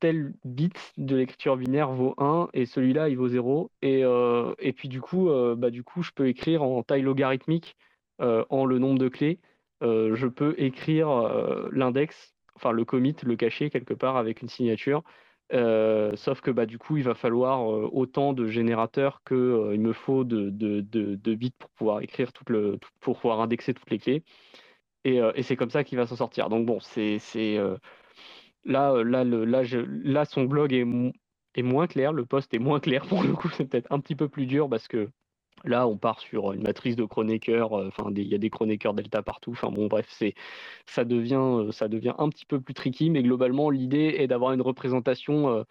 tel bit de l'écriture binaire vaut 1 et celui-là il vaut 0. Et, euh, et puis du coup, euh, bah, du coup, je peux écrire en taille logarithmique euh, en le nombre de clés. je peux écrire l'index, enfin le commit, le cacher quelque part avec une signature. sauf que bah, du coup, il va falloir autant de générateurs qu'il me faut de, bits pour pouvoir écrire toute le, pour pouvoir indexer toutes les clés. Et, et c'est comme ça qu'il va s'en sortir. Donc bon, c'est Là, euh, là, là, son blog est, moins clair, le post est moins clair pour le coup, c'est peut-être un petit peu plus dur parce que là, on part sur une matrice de chroniqueurs, euh, enfin, il y a des chroniqueurs delta partout, enfin bon, bref, ça, devient, euh, ça devient un petit peu plus tricky, mais globalement, l'idée est d'avoir une représentation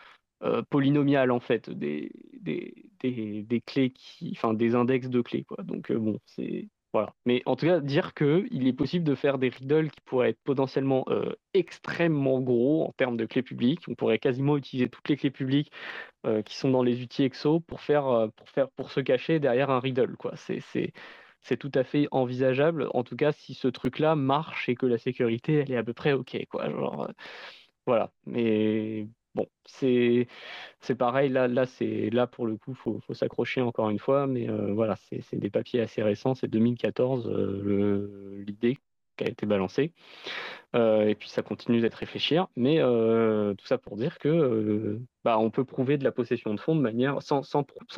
polynomiale en fait des, des, des, des, clés, qui, enfin, des index de clés. Donc, bon, c'est voilà. Mais en tout cas, dire qu'il est possible de faire des riddles qui pourraient être potentiellement euh, extrêmement gros en termes de clés publiques. On pourrait quasiment utiliser toutes les clés publiques euh, qui sont dans les outils EXO pour faire, euh, pour faire, pour se cacher derrière un riddle. Quoi. C'est, c'est, c'est tout à fait envisageable. En tout cas, si ce truc-là marche et que la sécurité, elle est à peu près OK. Quoi. Genre, voilà. Mais Bon, c'est pareil, là, là, là pour le coup, faut, faut s'accrocher encore une fois, mais euh, voilà, c'est des papiers assez récents, c'est 2014 euh, l'idée qui a été balancée, euh, et puis ça continue d'être réfléchir, mais tout ça pour dire que bah, on peut prouver de la possession de fonds de manière sans,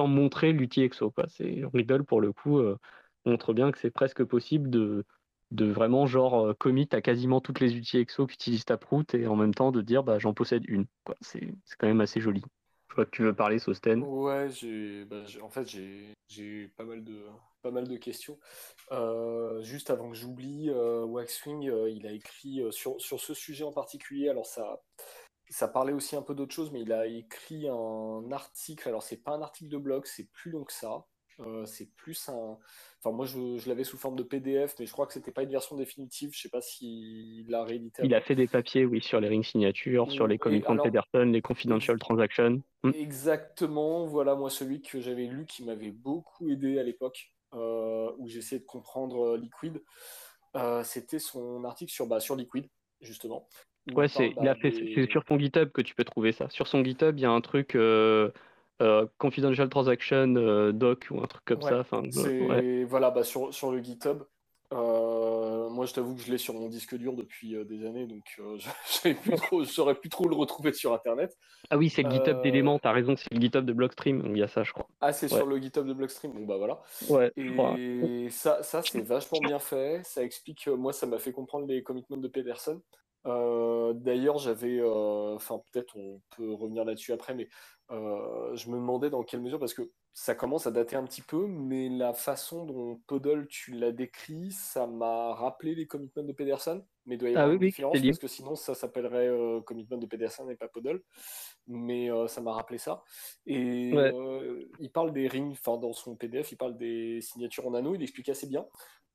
montrer l'outil EXO. C'est Riddle pour le coup montre bien que c'est presque possible de de vraiment genre euh, commit à quasiment toutes les outils EXO qui utilisent Taproot et en même temps de dire bah, j'en possède une. C'est quand même assez joli. Je vois que tu veux parler, Sosten. Ouais, bah, en fait, j'ai eu pas mal de, pas mal de questions. Euh, juste avant que j'oublie, euh, Waxwing, il a écrit sur, sur, ce sujet en particulier. Alors, ça, ça parlait aussi un peu d'autre chose, mais il a écrit un article. Alors, c'est pas un article de blog, c'est plus long que ça. C'est plus un, Enfin, moi, je, l'avais sous forme de PDF, mais je crois que c'était pas une version définitive. Je sais pas s'il l'a réédité. Il a fait des papiers, oui, sur les ring signatures, sur les commitments de Pedersen, les confidential transactions. Hmm. Exactement. Voilà, moi, celui que j'avais lu qui m'avait beaucoup aidé à l'époque, euh, où j'essayais de comprendre euh, Liquid. Euh, c'était son article sur, bah, sur Liquid, justement. Ouais, c'est bah, sur ton GitHub que tu peux trouver ça. Sur son GitHub, il y a un truc. Euh, confidential transaction euh, doc ou un truc comme ça. Enfin, Voilà, bah, sur, sur le GitHub. Euh, moi, je t'avoue que je l'ai sur mon disque dur depuis des années, donc je ne saurais plus trop le retrouver sur Internet. Ah oui, c'est le GitHub d'éléments, t'as raison, c'est le GitHub de Blockstream, il y a ça, je crois. Ah, c'est sur le GitHub de Blockstream, bon bah voilà. Ouais, Et ça, ça c'est vachement bien fait, ça explique, moi, ça m'a fait comprendre les commitments de Pedersen. D'ailleurs, j'avais, enfin peut-être on peut revenir là-dessus après, mais euh, je me demandais dans quelle mesure, parce que ça commence à dater un petit peu, mais la façon dont Podol tu l'as décrit, ça m'a rappelé les commitments de Pedersen, mais il doit y avoir ah, une différence, parce que sinon ça s'appellerait euh, commitment de Pedersen et pas Podol, mais euh, ça m'a rappelé ça. Et il parle des rings, enfin dans son PDF, il parle des signatures en anneau, il explique assez bien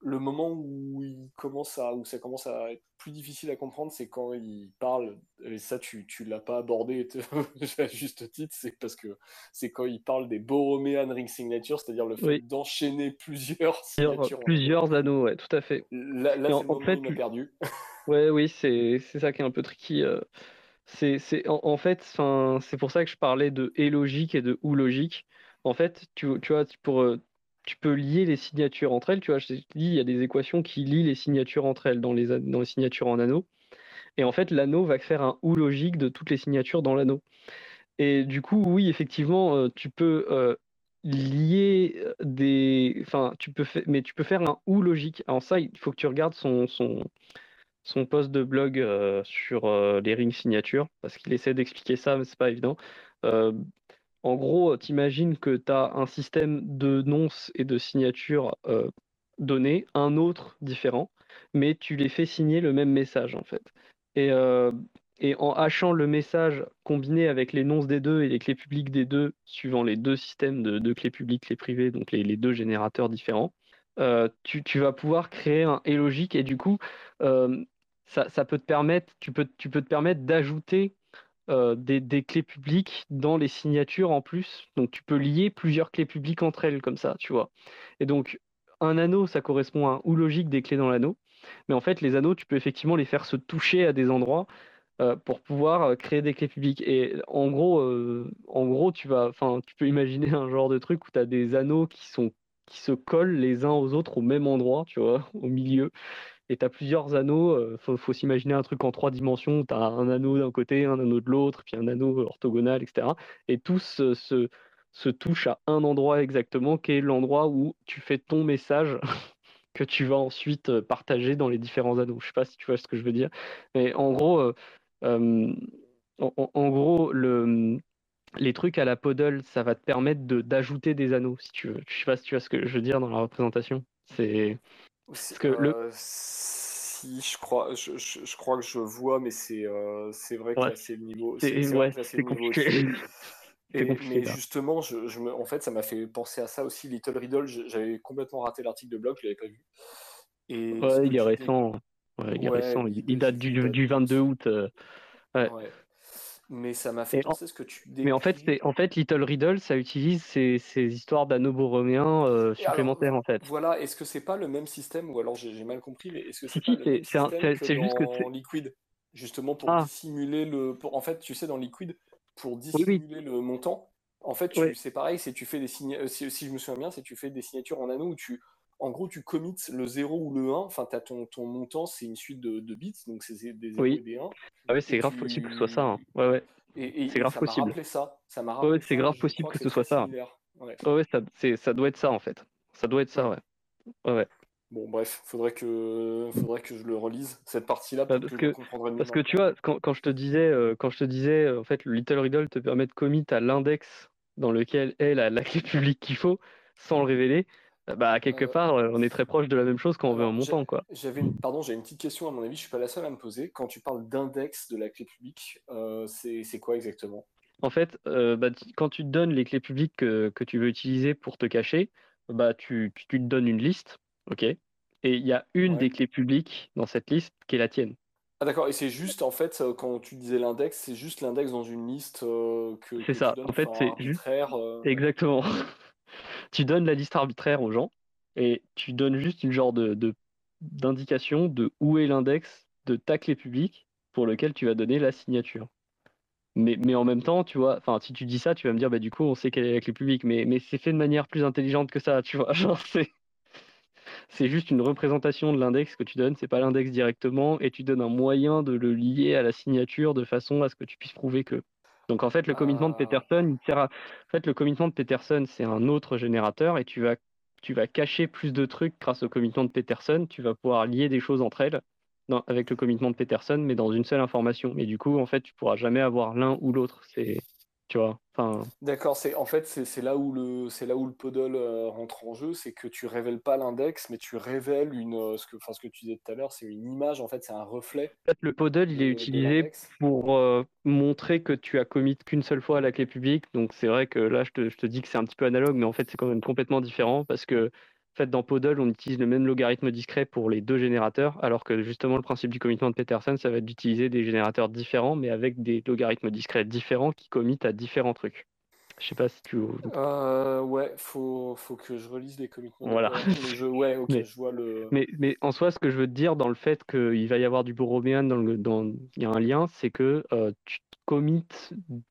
le moment où il commence à où ça commence à être plus difficile à comprendre, c'est quand il parle et ça tu tu l'as pas abordé à juste titre, c'est parce que c'est quand il parle des Borromean ring signatures, c'est-à-dire le fait d'enchaîner plusieurs signatures. Plusieurs anneaux, ouais, tout à fait. Là, là en, fait, tu... perdu. ouais, oui, c'est c'est ça qui est un peu tricky. Euh. C'est c'est en, fait, c'est pour ça que je parlais de et logique et de ou logique. En fait, tu, tu vois, pour euh, tu peux lier les signatures entre elles. Tu vois, je dis, il y a des équations qui lient les signatures entre elles dans les, dans les signatures en anneau. Et en fait, l'anneau va faire un ou logique de toutes les signatures dans l'anneau. Et du coup, oui, effectivement, euh, tu peux euh, lier lier des. Enfin, tu peux faire, mais tu peux faire un ou logique. Alors ça, il faut que tu regardes son, son, son post de blog sur les rings signatures, parce qu'il essaie d'expliquer ça, mais c'est pas évident. En gros, t'imagines que tu as un système de nonces et de signatures donnés, un autre différent, mais tu les fais signer le même message en fait. Et, et en hachant le message combiné avec les nonces des deux et les clés publiques des deux, suivant les deux systèmes de, clés publiques, clés privées, donc les, deux générateurs différents, euh, tu, vas pouvoir créer un et logique et du coup, euh, ça, peut te permettre, tu peux te permettre d'ajouter euh, des, clés publiques dans les signatures en plus. Donc tu peux lier plusieurs clés publiques entre elles comme ça, tu vois. Et donc un anneau, ça correspond à un ou logique des clés dans l'anneau. Mais en fait, les anneaux, tu peux effectivement les faire se toucher à des endroits euh, pour pouvoir euh, créer des clés publiques. Et en gros, en gros tu, vas, tu peux imaginer un genre de truc où tu as des anneaux qui, sont, qui se collent les uns aux autres au même endroit, tu vois, au milieu. Et tu as plusieurs anneaux. Il faut, s'imaginer un truc en trois dimensions. Tu as un anneau d'un côté, un anneau de l'autre, puis un anneau orthogonal, etc. Et tous se, touchent à un endroit exactement, qui est l'endroit où tu fais ton message que tu vas ensuite partager dans les différents anneaux. Je sais pas si tu vois ce que je veux dire. Mais en gros, en, gros, le, les trucs à la Podol, ça va te permettre d'ajouter des anneaux, si tu veux. Je sais pas si tu vois ce que je veux dire dans la représentation. C'est. Que le... Si, je crois, je, je, crois que je vois, mais c'est euh, c'est vrai que c'est le niveau. C'est ouais, compliqué. mais justement, je, je me, en fait, ça m'a fait penser à ça aussi. Little Riddle, j'avais complètement raté l'article de blog, je l'avais pas vu. Et ouais, il est récent. il, date du, du, 22 août. Euh, mais ça m'a fait penser ce que tu Mais en fait, en fait, Little Riddle, ça utilise ces, ces histoires d'anneaux borroméens euh, supplémentaires, en fait. Voilà, est-ce que c'est pas le même système, ou alors j'ai mal compris, mais est-ce que c'est pas le même système que juste dans Liquid? Justement, pour ah. dissimuler le... en fait, tu sais, dans Liquid, pour dissimuler le montant, en fait, c'est pareil, c'est tu fais des signes euh, si, si, je me souviens bien, c'est tu fais des signatures en anneaux où tu en gros, tu commits le 0 ou le 1, enfin, as ton, ton montant, c'est une suite de, de bits, donc c'est des 0 et des 1. Ah ouais, c'est grave possible que ce soit ça. Hein. Ouais, ouais. Et, c'est grave ça possible. ça. ça ouais, c'est grave possible que, ce soit ça. Ouais, ouais ça, ça doit être ça en fait. Ça doit être ça, ouais. Ouais, ouais. Bon, bref, faudrait que, faudrait que je le relise cette partie-là bah, parce que, parce que tu vois, quand, quand, je te disais, euh, quand je te disais, euh, en fait, le Little Riddle te permet de commit à l'index dans lequel est la, la clé publique qu'il faut, sans le révéler. Bah, quelque euh, part, euh, on est très proche de la même chose quand on veut un montant, quoi. J'avais une... Pardon, j'ai une petite question, à mon avis, je suis pas la seule à me poser. Quand tu parles d'index de la clé publique, euh, c'est quoi exactement? En fait, bah, quand tu te donnes les clés publiques que, que, tu veux utiliser pour te cacher, bah, tu, tu, te donnes une liste, ok? Et il y a une des clés publiques dans cette liste qui est la tienne. Ah d'accord, et c'est juste en fait quand tu disais l'index, c'est juste l'index dans une liste que. C'est ça, en fait c'est juste. Exactement. tu donnes la liste arbitraire aux gens et tu donnes juste une genre d'indication de où est l'index de ta clé publique pour lequel tu vas donner la signature. Mais, mais en même temps, tu vois, enfin, si tu dis ça, tu vas me dire, bah, du coup, on sait quelle est la clé publique, mais, mais c'est fait de manière plus intelligente que ça, tu vois. C'est, c'est juste une représentation de l'index que tu donnes, c'est pas l'index directement, et tu donnes un moyen de le lier à la signature de façon à ce que tu puisses prouver que. Donc en fait, le commitment de ah. Peterson, il En fait, le commitment de Peterson, c'est un autre générateur et tu vas, tu vas cacher plus de trucs grâce au commitment de Peterson. Tu vas pouvoir lier des choses entre elles avec le commitment de Peterson, mais dans une seule information. Mais du coup, en fait, tu pourras jamais avoir l'un ou l'autre. C'est tu vois. Enfin... D'accord, c'est en fait c'est là où le c'est là où le podol euh, rentre en jeu, c'est que tu révèles pas l'index, mais tu révèles une euh, ce que enfin ce que tu disais tout à l'heure, c'est une image en fait, c'est un reflet. En fait, le podol il est utilisé pour euh, montrer que tu as commit qu'une seule fois la clé publique. Donc c'est vrai que là je te, je te dis que c'est un petit peu analogue, mais en fait c'est quand même complètement différent parce que en fait, dans Podol, on utilise le même logarithme discret pour les deux générateurs, alors que justement, le principe du commitment de Peterson, ça va être d'utiliser des générateurs différents, mais avec des logarithmes discrets différents qui committent à différents trucs. Je sais pas si tu. Euh, ouais, faut, faut que je relise les commitments. Voilà. Ouais, ok, je vois le. Mais, mais en soi, ce que je veux te dire dans le fait qu'il va y avoir du borroméen dans le. Dans... Il y a un lien, c'est que euh, tu commit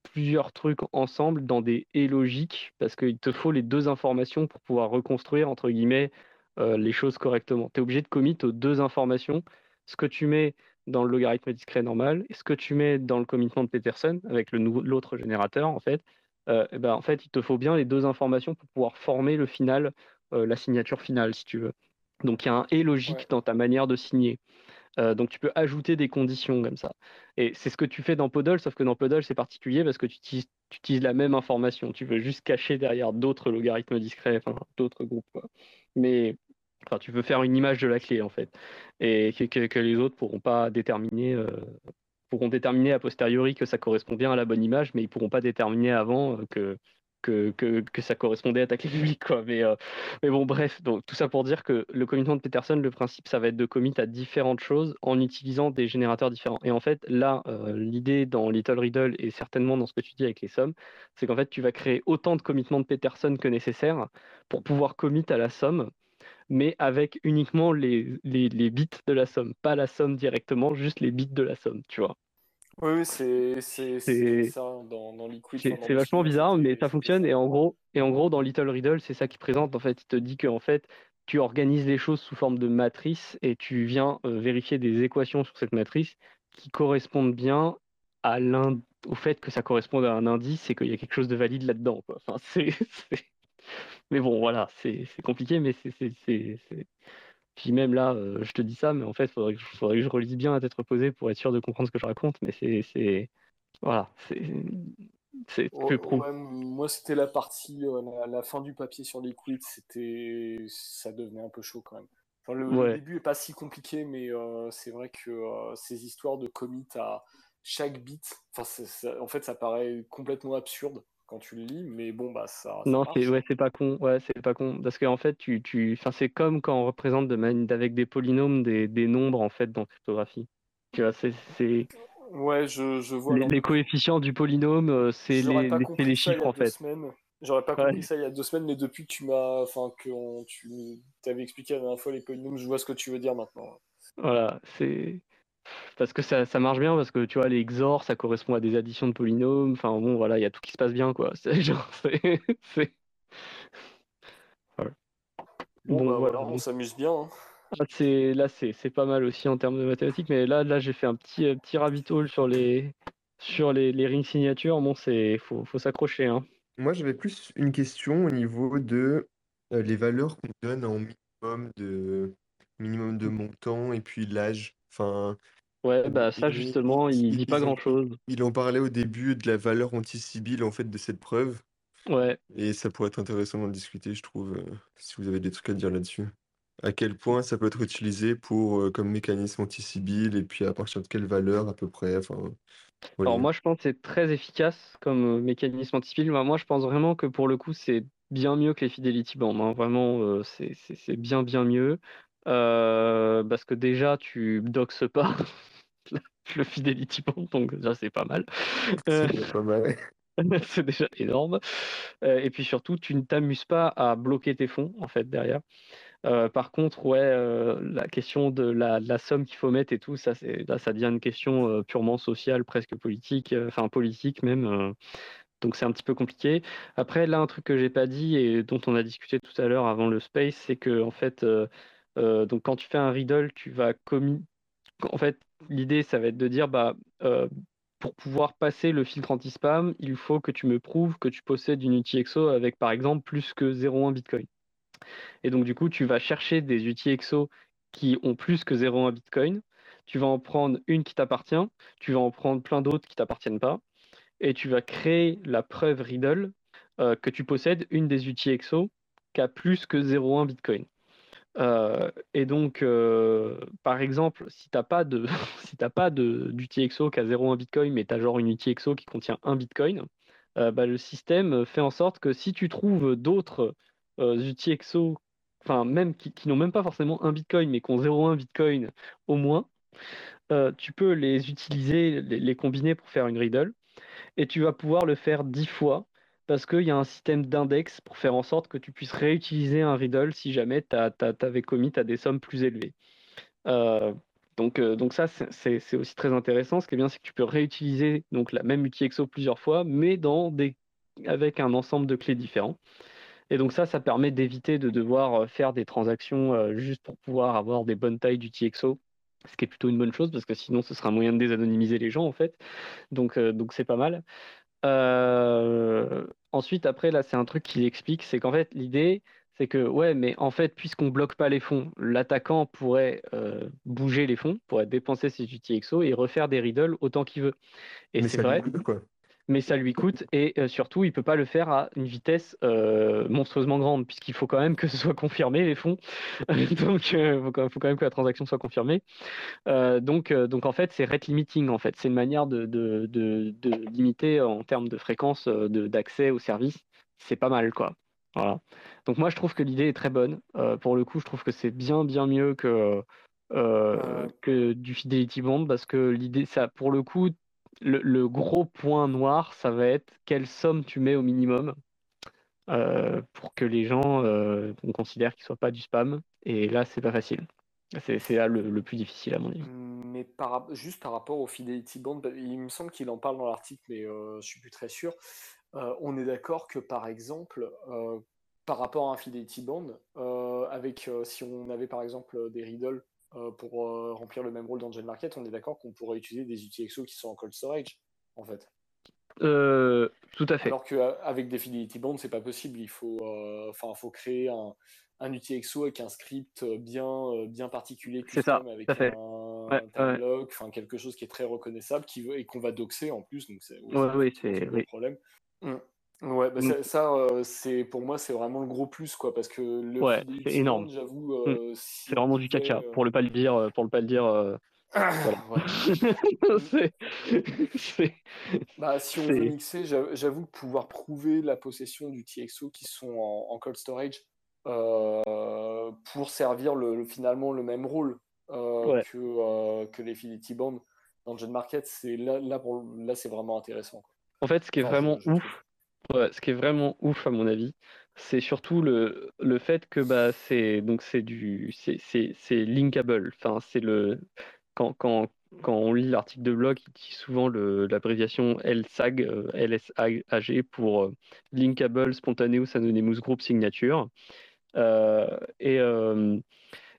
plusieurs trucs ensemble dans des et logiques parce qu'il te faut les deux informations pour pouvoir reconstruire entre guillemets euh, les choses correctement. Tu es obligé de commit aux deux informations, ce que tu mets dans le logarithme discret normal et ce que tu mets dans le commitment de Peterson avec l'autre générateur en fait. Eh ben, en fait, il te faut bien les deux informations pour pouvoir former le final, la signature finale, si tu veux. Donc il y a un et logique dans ta manière de signer. donc tu peux ajouter des conditions comme ça. Et c'est ce que tu fais dans Podol, sauf que dans Podol c'est particulier parce que tu utilises, la même information. Tu veux juste cacher derrière d'autres logarithmes discrets, enfin d'autres groupes. Mais enfin, tu veux faire une image de la clé en fait, et que, les autres pourront pas déterminer. Pourront déterminer a posteriori que ça correspond bien à la bonne image, mais ils pourront pas déterminer avant que, que, que, ça correspondait à ta clé publique. Quoi. Mais, euh, mais bon, bref, donc, tout ça pour dire que le commitment de Peterson, le principe, ça va être de commit à différentes choses en utilisant des générateurs différents. Et en fait, là, euh, l'idée dans Little Riddle et certainement dans ce que tu dis avec les sommes, c'est qu'en fait, tu vas créer autant de commitments de Peterson que nécessaire pour pouvoir commit à la somme mais avec uniquement les, les, les, bits de la somme, pas la somme directement, juste les bits de la somme, tu vois. Oui, c'est ça dans, dans Liquid. C'est vachement bizarre, mais ça fonctionne. Et en gros, et en gros dans Little Riddle, c'est ça qui présente. En fait, il te dit que en fait, tu organises les choses sous forme de matrice et tu viens euh, vérifier des équations sur cette matrice qui correspondent bien à au fait que ça corresponde à un indice et qu'il y a quelque chose de valide là-dedans. Enfin, Mais bon, voilà, c'est compliqué, mais c'est puis même là, euh, je te dis ça, mais en fait, il faudrait, que je relise bien à tête reposée pour être sûr de comprendre ce que je raconte. Mais c'est. Voilà, c'est. C'est moi, c'était la partie, euh, la, fin du papier sur Liquid, c'était, ça devenait un peu chaud quand même. le, début est pas si compliqué, mais euh, c'est vrai que ces histoires de commit à chaque bit, en fait, ça paraît complètement absurde quand tu le lis, mais bon, bah ça. non, c'est ouais, pas con, ouais, c'est pas con, parce qu'en fait, tu, tu, enfin, c'est comme quand on représente de avec des polynômes des, des, nombres en fait dans cryptographie. Tu vois, c'est, Ouais, je, je vois. Les, coefficients du polynôme, euh, c'est les, les, chiffres en fait. J'aurais pas compris ça il y a deux semaines, mais depuis que tu m'as, enfin, que tu t'avais expliqué la dernière fois les polynômes, je vois ce que tu veux dire maintenant. Voilà, c'est parce que ça, ça, marche bien, parce que tu vois, les XOR, ça correspond à des additions de polynômes. Enfin bon, voilà, il y a tout qui se passe bien, quoi. C'est genre, c'est. Bon, bah, voilà, on s'amuse bien. Hein. Ah, c'est là, c'est pas mal aussi en termes de mathématiques, mais là, là, j'ai fait un petit, euh, petit rabbit hole sur les, sur les, les rings signatures. Bon, c'est faut, faut s'accrocher. Hein. Moi, j'avais plus une question au niveau de euh, les valeurs qu'on donne en minimum de minimum de montant et puis l'âge. Enfin, Ouais, bah ça justement, il dit pas grand-chose. il en parlait au début de la valeur anti-sibylle en fait de cette preuve. Ouais, Et ça pourrait être intéressant d'en discuter, je trouve, euh, si vous avez des trucs à dire là-dessus. À quel point ça peut être utilisé pour euh, comme mécanisme anti-sibylle et puis à partir de quelle valeur à peu près. Enfin, alors moi je pense que c'est très efficace comme euh, mécanisme anti-sibylle. Moi je pense vraiment que pour le coup c'est bien mieux que les Fidelity Bands. hein. Vraiment, c'est c'est- bien bien mieux. Euh, parce que déjà, tu doxes pas le Fidelity Bond, donc déjà, c'est pas mal. C'est pas mal. c'est déjà énorme. Euh, et puis surtout, tu ne t'amuses pas à bloquer tes fonds, en fait, derrière. Euh, par contre, ouais, la question de la, la somme qu'il faut mettre et tout, ça, c'est, là, ça devient une question purement sociale, presque politique, enfin politique même. donc c'est un petit peu compliqué. Après, là, un truc que j'ai pas dit et dont on a discuté tout à l'heure avant le space, c'est que en fait, euh, donc quand tu fais un riddle, tu vas commis. En fait, l'idée, ça va être de dire, bah, euh, pour pouvoir passer le filtre anti-spam, il faut que tu me prouves que tu possèdes une UTXO avec, par exemple, plus que 0,1 Bitcoin. Et donc, du coup, tu vas chercher des UTXO qui ont plus que 0,1 Bitcoin. Tu vas en prendre une qui t'appartient, tu vas en prendre plein d'autres qui t'appartiennent pas, et tu vas créer la preuve Riddle euh, que tu possèdes une des UTXO qui a plus que 0,1 Bitcoin. Euh, et donc, euh, par exemple, si tu n'as pas de si pas d'UTXO qui a 0,1 Bitcoin, mais tu as genre une UTXO qui contient 1 Bitcoin, euh, bah, le système fait en sorte que si tu trouves d'autres UTXO, enfin même qui, n'ont même pas forcément 1 Bitcoin, mais qui ont 0,1 Bitcoin au moins, tu peux les utiliser, les, les, combiner pour faire une riddle, et tu vas pouvoir le faire 10 fois parce qu'il y a un système d'index pour faire en sorte que tu puisses réutiliser un riddle si jamais tu avais commis des sommes plus élevées. Euh, donc, euh, donc ça, c'est aussi très intéressant. Ce qui est bien, c'est que tu peux réutiliser la même UTXO plusieurs fois, mais avec un ensemble de clés différents. Et donc ça, ça permet d'éviter de devoir euh, faire des transactions juste pour pouvoir avoir des bonnes tailles d'UTXO, ce qui est plutôt une bonne chose, parce que sinon, ce sera un moyen de désanonymiser les gens, en fait. Donc c'est pas mal. Ensuite, après, là, c'est un truc qu'il explique, c'est qu'en fait, l'idée, c'est que, ouais, mais en fait, puisqu'on bloque pas les fonds, l'attaquant pourrait bouger les fonds, pourrait dépenser ses UTXO et refaire des riddles autant qu'il veut. Et c'est vrai. quoi mais ça lui coûte et euh, surtout il peut pas le faire à une vitesse euh, monstrueusement grande puisqu'il faut quand même que ce soit confirmé les fonds. Donc il euh, faut, quand même que la transaction soit confirmée. Donc donc en fait c'est rate limiting en fait. C'est une manière de, de, de, limiter en termes de fréquence d'accès au service. C'est pas mal quoi. Voilà. Donc moi je trouve que l'idée est très bonne. Pour le coup je trouve que c'est bien bien mieux que que du fidelity bond parce que l'idée ça pour le coup le, gros point noir, ça va être quelle somme tu mets au minimum euh, pour que les gens euh, considèrent qu'il ne soit pas du spam. Et là, c'est pas facile. C'est là le, plus difficile à mon avis. Mais juste par rapport au Fidelity Band, bah, il me semble qu'il en parle dans l'article, mais euh, je suis plus très sûr. Euh, on est d'accord que par exemple, par rapport à un Fidelity Band, avec si on avait par exemple des riddles pour euh, remplir le même rôle dans Gen Market, on est d'accord qu'on pourrait utiliser des UTXO qui sont en cold storage, en fait. Euh, tout à fait. Alors qu'avec des Fidelity Bonds, c'est pas possible. Il faut, enfin, faut créer un, un, UTXO avec un script bien, bien particulier, c'est ça, avec un, enfin quelque chose qui est très reconnaissable, qui veut, et qu'on va doxer en plus. Donc c'est oui, c'est le problème. Hum. Ouais, bah ça, euh, c'est pour moi, c'est vraiment le gros plus, quoi, parce que le ouais, c'est énorme. J'avoue, mm. euh, c'est vraiment du caca, euh, pour le pas le dire, pour le pas le dire. bah, si on veut mixer, j'avoue pouvoir prouver la possession du TXO qui sont en, cold storage pour servir le, finalement le même rôle que, que les Fidelity Band dans le jeune market, c'est là, là, pour, là c'est vraiment intéressant. En fait, ce qui est vraiment ouf, ce qui est vraiment ouf à mon avis, c'est surtout le, le fait que bah, c'est donc c'est du c'est, c'est, linkable. Enfin, c'est le quand, quand, quand on lit l'article de blog, il dit souvent le, l'abréviation LSAG, euh, LSAG pour euh, Linkable Spontaneous Anonymous Group Signature. Euh, et,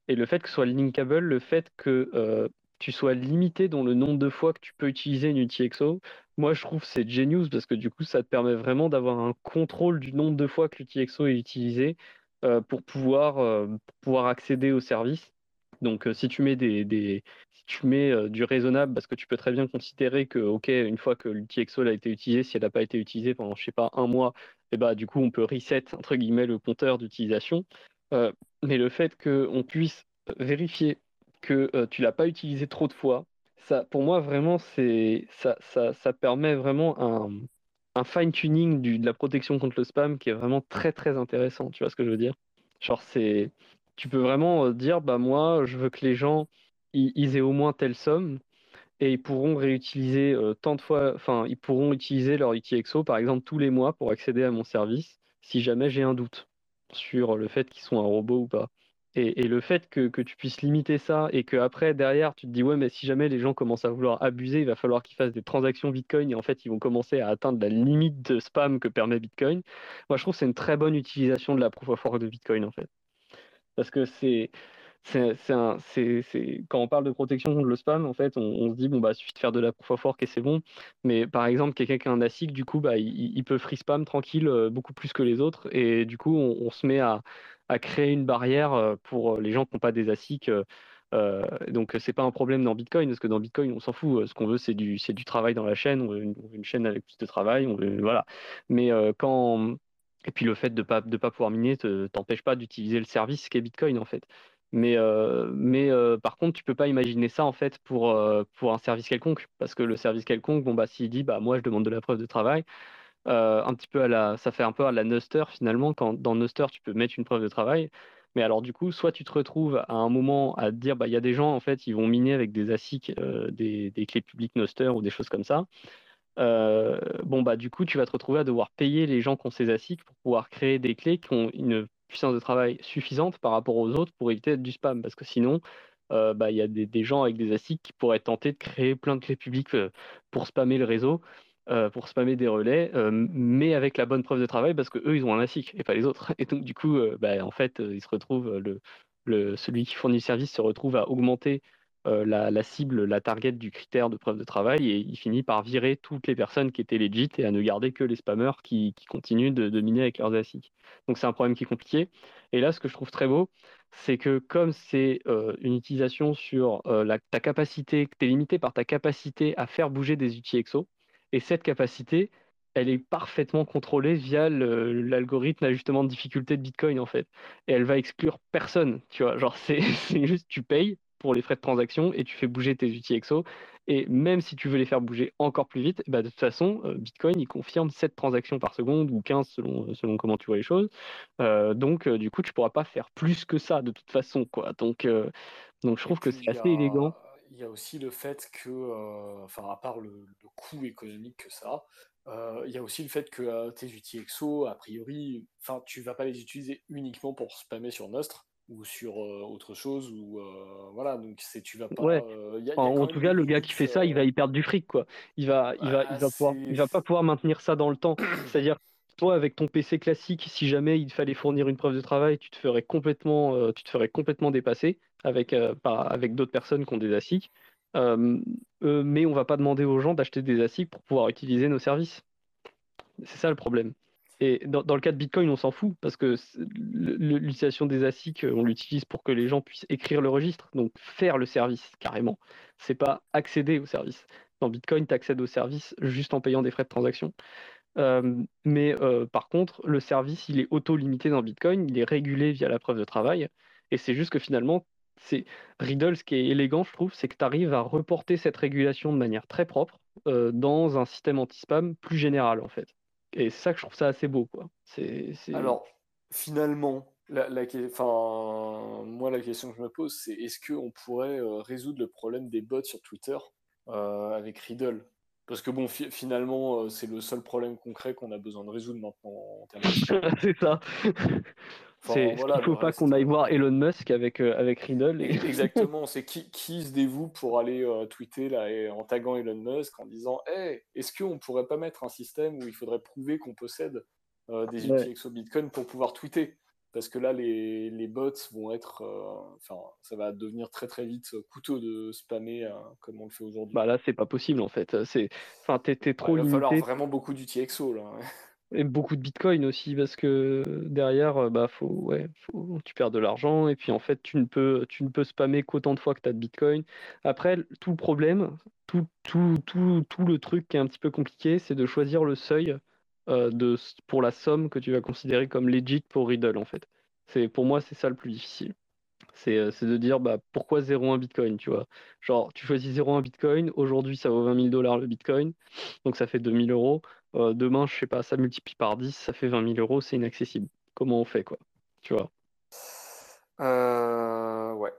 et le fait que ce soit linkable, le fait que tu sois limité dans le nombre de fois que tu peux utiliser une UTXO, moi je trouve c'est genius parce que du coup ça te permet vraiment d'avoir un contrôle du nombre de fois que l'UTXO est utilisé euh, pour, pouvoir, euh, pouvoir accéder au service. Donc euh, si tu mets des, si tu mets du raisonnable parce que tu peux très bien considérer que ok une fois que l'UTXO a été utilisé, si elle n'a pas été utilisée pendant je sais pas un mois, eh bah du coup on peut reset entre guillemets le compteur d'utilisation. mais le fait qu'on puisse vérifier que euh, tu l'as pas utilisé trop de fois, ça, pour moi, vraiment, c'est ça, ça, permet vraiment un, un fine-tuning de la protection contre le spam qui est vraiment très, très intéressant. Tu vois ce que je veux dire? Genre, c'est, tu peux vraiment euh, dire, bah, moi, je veux que les gens, ils, aient au moins telle somme et ils pourront réutiliser euh, tant de fois, enfin, ils pourront utiliser leur UTXO, par exemple, tous les mois pour accéder à mon service si jamais j'ai un doute sur le fait qu'ils sont un robot ou pas. Et, le fait que, tu puisses limiter ça et qu'après, derrière, tu te dis, ouais, mais si jamais les gens commencent à vouloir abuser, il va falloir qu'ils fassent des transactions Bitcoin et en fait, ils vont commencer à atteindre la limite de spam que permet Bitcoin. Moi, je trouve que c'est une très bonne utilisation de la proof of work de Bitcoin, en fait. Parce que c'est. C'est, quand on parle de protection contre le spam, en fait, on, se dit bon bah suffit de faire de la proof of work et c'est bon. Mais par exemple, quelqu'un qui a un ASIC, du coup, bah, il, peut free spam tranquille euh, beaucoup plus que les autres et du coup, on se met à, à créer une barrière euh, pour euh, les gens qui n'ont pas des ASIC. Euh, donc c'est pas un problème dans Bitcoin parce que dans Bitcoin on s'en fout. Ce qu'on veut c'est du c'est du travail dans la chaîne. On veut une, chaîne avec plus de travail. On voilà. Mais quand et puis le fait de pas de pas pouvoir miner t'empêche pas d'utiliser le service qu'est Bitcoin en fait. Mais, mais par contre, tu peux pas imaginer ça en fait pour, pour un service quelconque, parce que le service quelconque, bon bah s'il dit bah moi je demande de la preuve de travail, euh, un petit peu à la, ça fait un peu à la Nuster finalement. Quand dans Nuster, tu peux mettre une preuve de travail. Mais alors du coup, soit tu te retrouves à un moment à te dire, bah il y a des gens en fait, ils vont miner avec des ASIC, euh, des, clés publiques Nuster ou des choses comme ça. Euh, bon bah du coup, tu vas te retrouver à devoir payer les gens qui ont ces ASIC pour pouvoir créer des clés qui ont une puissance de travail suffisante par rapport aux autres pour éviter du spam, parce que sinon, bah, il y a des, des, gens avec des ASIC qui pourraient tenter de créer plein de clés publiques pour spammer le réseau. Euh, pour spammer des relais, euh, mais avec la bonne preuve de travail parce que eux ils ont un ASIC et pas les autres. Et donc du coup, euh, bah, en fait, ils se retrouvent le, celui qui fournit le service se retrouve à augmenter la, cible, la target du critère de preuve de travail et il finit par virer toutes les personnes qui étaient legit et à ne garder que les spammers qui, continuent de, miner avec leurs ASIC. Donc c'est un problème qui est compliqué. Et là, ce que je trouve très beau, c'est que comme c'est une utilisation sur ta capacité, tu es limité par ta capacité à faire bouger des outils EXO, et cette capacité, elle est parfaitement contrôlée via l'algorithme d'ajustement de difficulté de Bitcoin en fait. Et elle va exclure personne, tu vois. Genre c'est juste tu payes pour les frais de transaction et tu fais bouger tes outils EXO. Et même si tu veux les faire bouger encore plus vite, bah de toute façon, euh, Bitcoin il confirme 7 transactions par seconde ou 15 selon, selon comment tu vois les choses. Euh, donc euh, du coup, tu pourras pas faire plus que ça de toute façon. Quoi. Donc, donc je trouve que c'est assez élégant il y a aussi le fait que, enfin, à part le, le, coût économique que ça euh, il y a aussi le fait que euh, tes outils EXO, a priori, enfin, tu vas pas les utiliser uniquement pour spammer sur Nostr ou sur euh, autre chose ou voilà donc c'est tu vas pas ouais. en, tout cas le gars qui fait ça il va y perdre du fric quoi il va il va il va pouvoir il va pas pouvoir maintenir ça dans le temps c'est à dire toi avec ton PC classique si jamais il fallait fournir une preuve de travail tu te ferais complètement tu te ferais complètement dépasser avec par, avec d'autres personnes qui ont des ASIC euh, euh, mais on va pas demander aux gens d'acheter des ASIC pour pouvoir utiliser nos services. C'est ça le problème. Et dans, le cas de Bitcoin, on s'en fout parce que l'utilisation des ASIC, on l'utilise pour que les gens puissent écrire le registre, donc faire le service carrément. C'est pas accéder au service. Dans Bitcoin, tu accèdes au service juste en payant des frais de transaction. Euh, mais par contre, le service, il est auto-limité dans Bitcoin, il est régulé via la preuve de travail. Et c'est juste que finalement, c'est Riddle, ce qui est élégant, je trouve, c'est que tu arrives à reporter cette régulation de manière très propre euh, dans un système anti-spam plus général, en fait. Et c'est ça que je trouve ça assez beau, quoi. Alors, finalement, moi, la question que je me pose, c'est est-ce qu'on pourrait euh, résoudre le problème des bots sur Twitter euh, avec Riddle? Parce que bon, finalement, c'est le seul problème concret qu'on a besoin de résoudre maintenant en termes de... c'est ça. il ne faut pas qu'on aille voir Elon Musk avec, euh, avec Riddle. Exactement, c'est qui, qui se dévoue pour aller euh, tweeter là, en taguant Elon Musk en disant hey, est-ce qu'on pourrait pas mettre un système où il faudrait prouver qu'on possède euh, des outils exo Bitcoin pour pouvoir tweeter? Parce que là, les, les bots vont être. Enfin, ça va devenir très très vite coûteux de spammer comme on le fait aujourd'hui. Bah là, c'est pas possible en fait. Enfin, t'es, trop limité. Il va falloir vraiment beaucoup d'outils exo là. Et beaucoup de Bitcoin aussi, parce que derrière, euh, bah, faut, ouais, faut, tu perds de l'argent, et puis en fait, tu ne peux, tu ne peux spammer qu'autant de fois que tu as de Bitcoin. Après, tout le problème, tout, tout, tout, tout le truc qui est un petit peu compliqué, c'est de choisir le seuil euh, de, pour la somme que tu vas considérer comme legit pour Riddle, en fait. C'est, pour moi, c'est ça le plus difficile. C'est, euh, de dire bah, pourquoi 0,1 Bitcoin, tu vois? Genre, tu choisis 0,1 Bitcoin, aujourd'hui ça vaut 20 000 dollars le Bitcoin, donc ça fait 2000 euros. Euh, demain, je sais pas, ça multiplie par 10, ça fait 20 000 euros, c'est inaccessible. Comment on fait, quoi? Tu vois? Ouais.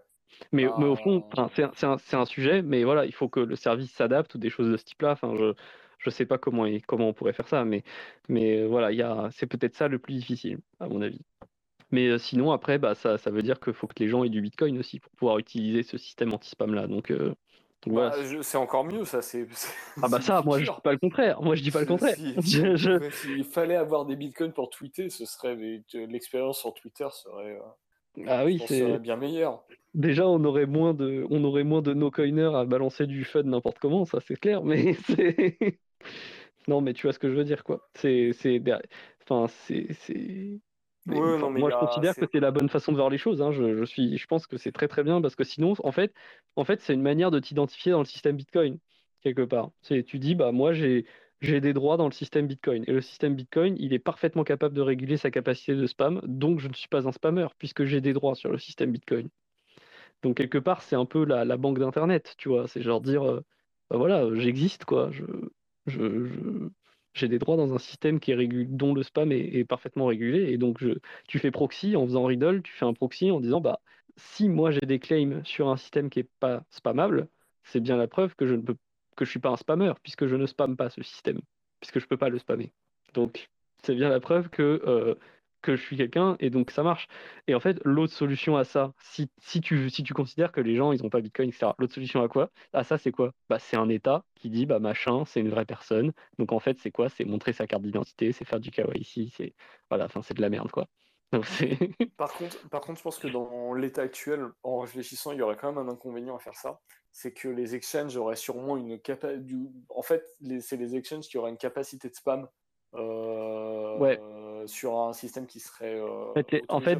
Mais, mais, au fond, c'est un, un, sujet, mais voilà, il faut que le service s'adapte ou des choses de ce type-là. Enfin, je je sais pas comment, comment on pourrait faire ça, mais, mais voilà, c'est peut-être ça le plus difficile, à mon avis. Mais sinon, après, bah, ça, ça veut dire qu'il faut que les gens aient du Bitcoin aussi pour pouvoir utiliser ce système anti-spam-là. Donc, bah, c'est encore mieux, ça. C'est, ah bah ça, moi je dis pas le contraire. Moi je dis pas le contraire. S'il fallait avoir des bitcoins pour tweeter, ce serait l'expérience sur Twitter serait. Euh, ah oui, c'est bien meilleur. Déjà, on aurait moins de, on aurait moins de no coiners à balancer du fun n'importe comment, ça c'est clair. Mais c'est, non, mais tu vois ce que je veux dire, quoi. C'est, c'est, enfin, c'est, moi, je considère que c'est la bonne façon de voir les choses. Hein. Je, suis, je pense que c'est très très bien parce que sinon, en fait, en fait, c'est une manière de t'identifier dans le système Bitcoin quelque part. C'est, tu dis, bah moi j'ai j'ai des droits dans le système Bitcoin et le système Bitcoin, il est parfaitement capable de réguler sa capacité de spam, donc je ne suis pas un spammeur puisque j'ai des droits sur le système Bitcoin. Donc quelque part, c'est un peu la, la banque d'internet, tu vois. C'est genre dire, euh, bah voilà, j'existe quoi. je, j'ai des droits dans un système qui est dont le spam est, parfaitement régulé. Et donc, tu fais proxy en faisant Riddle, tu fais un proxy en disant bah, si moi j'ai des claims sur un système qui n'est pas spammable, c'est bien la preuve que je ne peux que je suis pas un spammer puisque je ne spamme pas ce système, puisque je peux pas le spammer. Donc, c'est bien la preuve que euh, que je suis quelqu'un et donc ça marche. Et en fait, l'autre solution à ça, si, si, tu, si tu considères que les gens, ils n'ont pas Bitcoin, etc., l'autre solution à quoi? À ça, c'est quoi? Bah, C'est un État qui dit, bah machin, c'est une vraie personne. Donc en fait, c'est quoi? C'est montrer sa carte d'identité, c'est faire du KYC, c'est voilà, c'est de la merde, quoi. par, contre, par contre, je pense que dans l'état actuel, en réfléchissant, il y aurait quand même un inconvénient à faire ça. C'est que les exchanges auraient sûrement une capacité. En fait, c'est les exchanges qui auraient une capacité de spam euh, sur un système qui serait. Euh, en fait,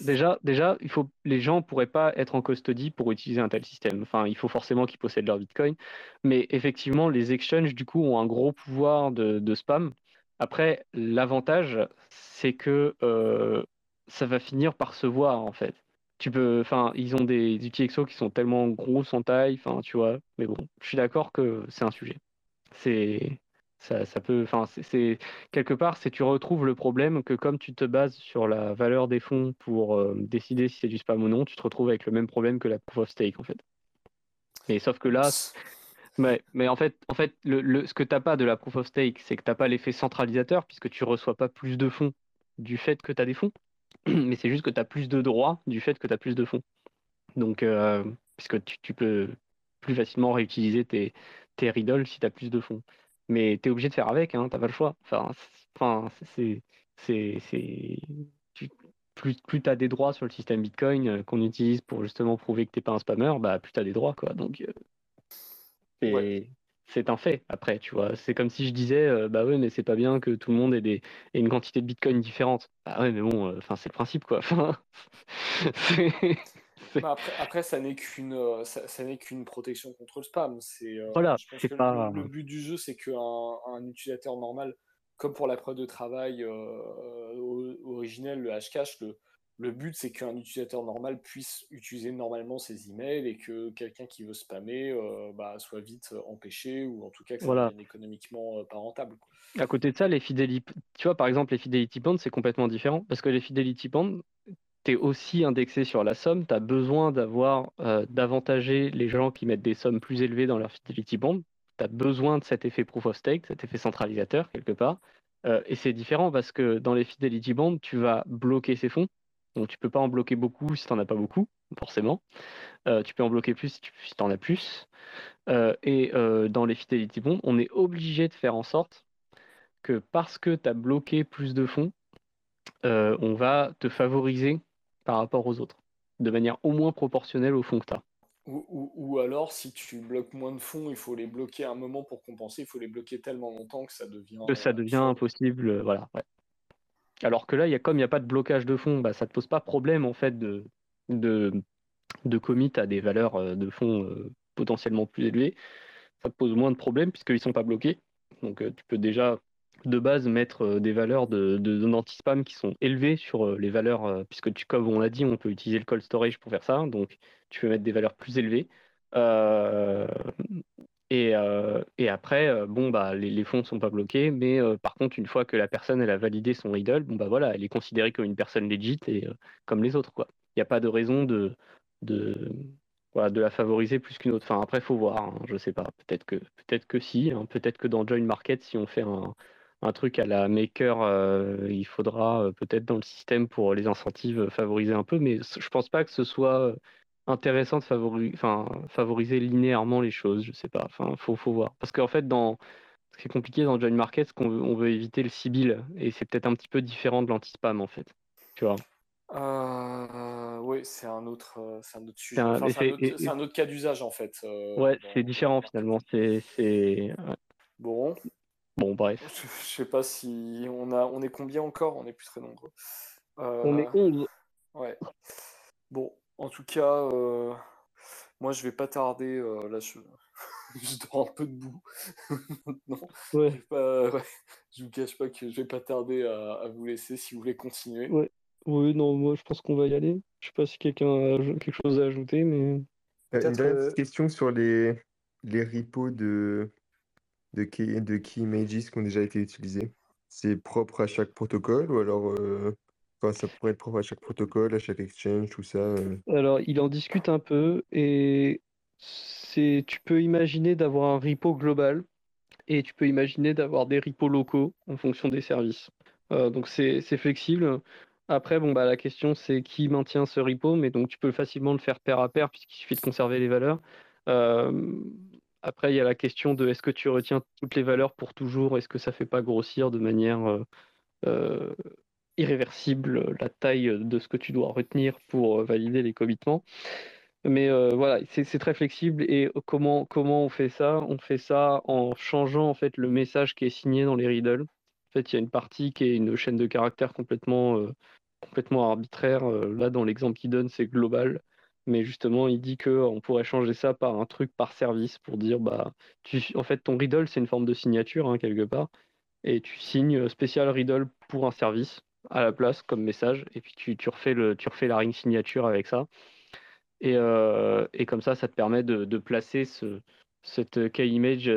déjà, déjà, il faut, les gens ne pourraient pas être en custody pour utiliser un tel système. Enfin, il faut forcément qu'ils possèdent leur Bitcoin. Mais effectivement, les exchanges, du coup, ont un gros pouvoir de spam. Après, l'avantage, c'est que euh, ça va finir par se voir en fait. Tu peux, enfin, ils ont des outils EXO qui sont tellement gros en taille, enfin, tu vois. Mais bon, je suis d'accord que c'est un sujet. C'est, ça, ça peut, enfin, c'est quelque part, c'est tu retrouves le problème que comme tu te bases sur la valeur des fonds pour euh, décider si c'est du spam ou non, tu te retrouves avec le même problème que la proof of stake en fait. Mais sauf que là, mais, mais en fait, en fait le, ce que tu n'as pas de la proof of stake, c'est que tu n'as pas l'effet centralisateur, puisque tu ne reçois pas plus de fonds du fait que tu as des fonds, mais c'est juste que tu as plus de droits du fait que tu as plus de fonds. Donc, euh, puisque tu, peux plus facilement réutiliser tes, tes riddles si tu as plus de fonds. Mais tu es obligé de faire avec, hein, tu n'as pas le choix. Enfin, enfin c'est. plus, plus tu as des droits sur le système Bitcoin euh, qu'on utilise pour justement prouver que tu n'es pas un spammer, bah, plus tu as des droits. Quoi. Donc, euh, c'est un fait après, tu vois. C'est comme si je disais, euh, bah ouais, mais c'est pas bien que tout le monde ait, des, ait une quantité de bitcoin différente. Bah ouais, mais bon, enfin c'est le principe, quoi. Bah, après, ça n'est qu'une euh, ça, n'est qu'une protection contre le spam. C'est voilà, c'est pas... le, but du jeu, c'est qu'un un utilisateur normal, comme pour la preuve de travail originelle, le hashcash, le, le but, c'est qu'un utilisateur normal puisse utiliser normalement ses emails et que quelqu'un qui veut spammer euh, bah, soit vite empêché ou en tout cas que ça devienne économiquement euh, pas rentable. À côté de ça, les fidelity, tu vois, par exemple, les fidelity bonds, c'est complètement différent parce que les fidelity bonds, aussi indexé sur la somme, tu as besoin d'avoir euh, d'avantager les gens qui mettent des sommes plus élevées dans leur fidelity bond. Tu as besoin de cet effet proof of stake, cet effet centralisateur quelque part. et c'est différent parce que dans les fidelity bonds, tu vas bloquer ces fonds donc tu peux pas en bloquer beaucoup si tu n'en as pas beaucoup, forcément. Euh, tu peux en bloquer plus si tu en as plus. Euh, et euh, dans les Fidelity Bonds, on est obligé de faire en sorte que parce que tu as bloqué plus de fonds, on va te favoriser par rapport aux autres, de manière au moins proportionnelle aux fonds que tu as. Ou, alors, si tu bloques moins de fonds, il faut les bloquer à un moment pour compenser. Il faut les bloquer tellement longtemps que ça devient. Que ça devient impossible. Voilà. Alors que là, y a, comme il n'y a pas de blocage de fonds, bah, ça ne te pose pas problème en fait de, de, de commit à des valeurs euh, de fonds euh, potentiellement plus élevées. Ça te pose moins de problèmes puisqu'ils ne sont pas bloqués. Donc euh, tu peux déjà de base mettre des valeurs de, de, spam qui sont élevées sur les valeurs, puisque tu, comme on l'a dit, on peut utiliser le cold storage pour faire ça. Donc tu peux mettre des valeurs plus élevées. Et, euh, et, après, euh, bon, bah, les, les, fonds ne sont pas bloqués, mais euh, par contre, une fois que la personne elle a validé son riddle, bon, bah, voilà, elle est considérée comme une personne legit et comme les autres. Il n'y a pas de raison de, de, de la favoriser plus qu'une autre. Enfin, après, il faut voir, hein, je ne sais pas. Peut-être que, peut que si, hein. peut-être que dans Join Market, si on fait un, un truc à la maker, il faudra peut-être dans le système pour les incentives favoriser un peu, mais je ne pense pas que ce soit intéressant de favoriser linéairement les choses, je sais pas. Enfin, faut, faut voir. Parce qu'en fait, dans ce qui est compliqué dans Join Market, c'est qu'on veut, on veut éviter le Sibyl et c'est peut-être un petit peu différent de l'anti-spam en fait. Tu vois. Euh, oui, c'est un autre, euh, c'est un autre sujet. C'est un, autre cas d'usage en fait. Euh, ouais, c'est différent finalement. C'est, bon. Bon, bref. Je, sais pas si on a, on est combien encore? On est plus très nombreux. On est 11. Ouais. Bon, en tout cas, euh, moi je vais pas tarder. Euh, là, je... je dors un peu debout non, ouais. je, vous cache pas que je vais pas tarder à, vous laisser si vous voulez continuer. Ouais. Oui, non, moi je pense qu'on va y aller. Je sais pas si quelqu'un a quelque chose à ajouter, mais. Euh, une dernière question sur les, les repos de, de, key, de key images qui ont déjà été utilisés. C'est propre à chaque protocole ou alors ça pourrait être propre à chaque protocole, à chaque exchange, tout ça. Euh? Alors, il en discute un peu et c'est, tu peux imaginer d'avoir un repo global et tu peux imaginer d'avoir des repos locaux en fonction des services. Euh, donc c'est, flexible. Après, bon, bah, la question c'est qui maintient ce repo, mais donc tu peux facilement le faire pair à pair puisqu'il suffit de conserver les valeurs. Euh, après, il y a la question de est-ce que tu retiens toutes les valeurs pour toujours? Est-ce que ça ne fait pas grossir de manière irréversible la taille de ce que tu dois retenir pour valider les commitments? Mais voilà, c'est très flexible. Et comment, comment on fait ça? On fait ça en changeant en fait le message qui est signé dans les riddles. En fait, il y a une partie qui est une chaîne de caractères complètement, complètement arbitraire. là, dans l'exemple qu'il donne, c'est global. Mais justement, il dit qu'on pourrait changer ça par un truc par service pour dire, bah, tu, en fait, ton riddle, c'est une forme de signature, hein, quelque part. Et tu signes spécial riddle pour un service à la place comme message. Et puis tu, refais, le, tu refais la ring signature avec ça. Et, et comme ça, ça te permet de, placer ce, cette key image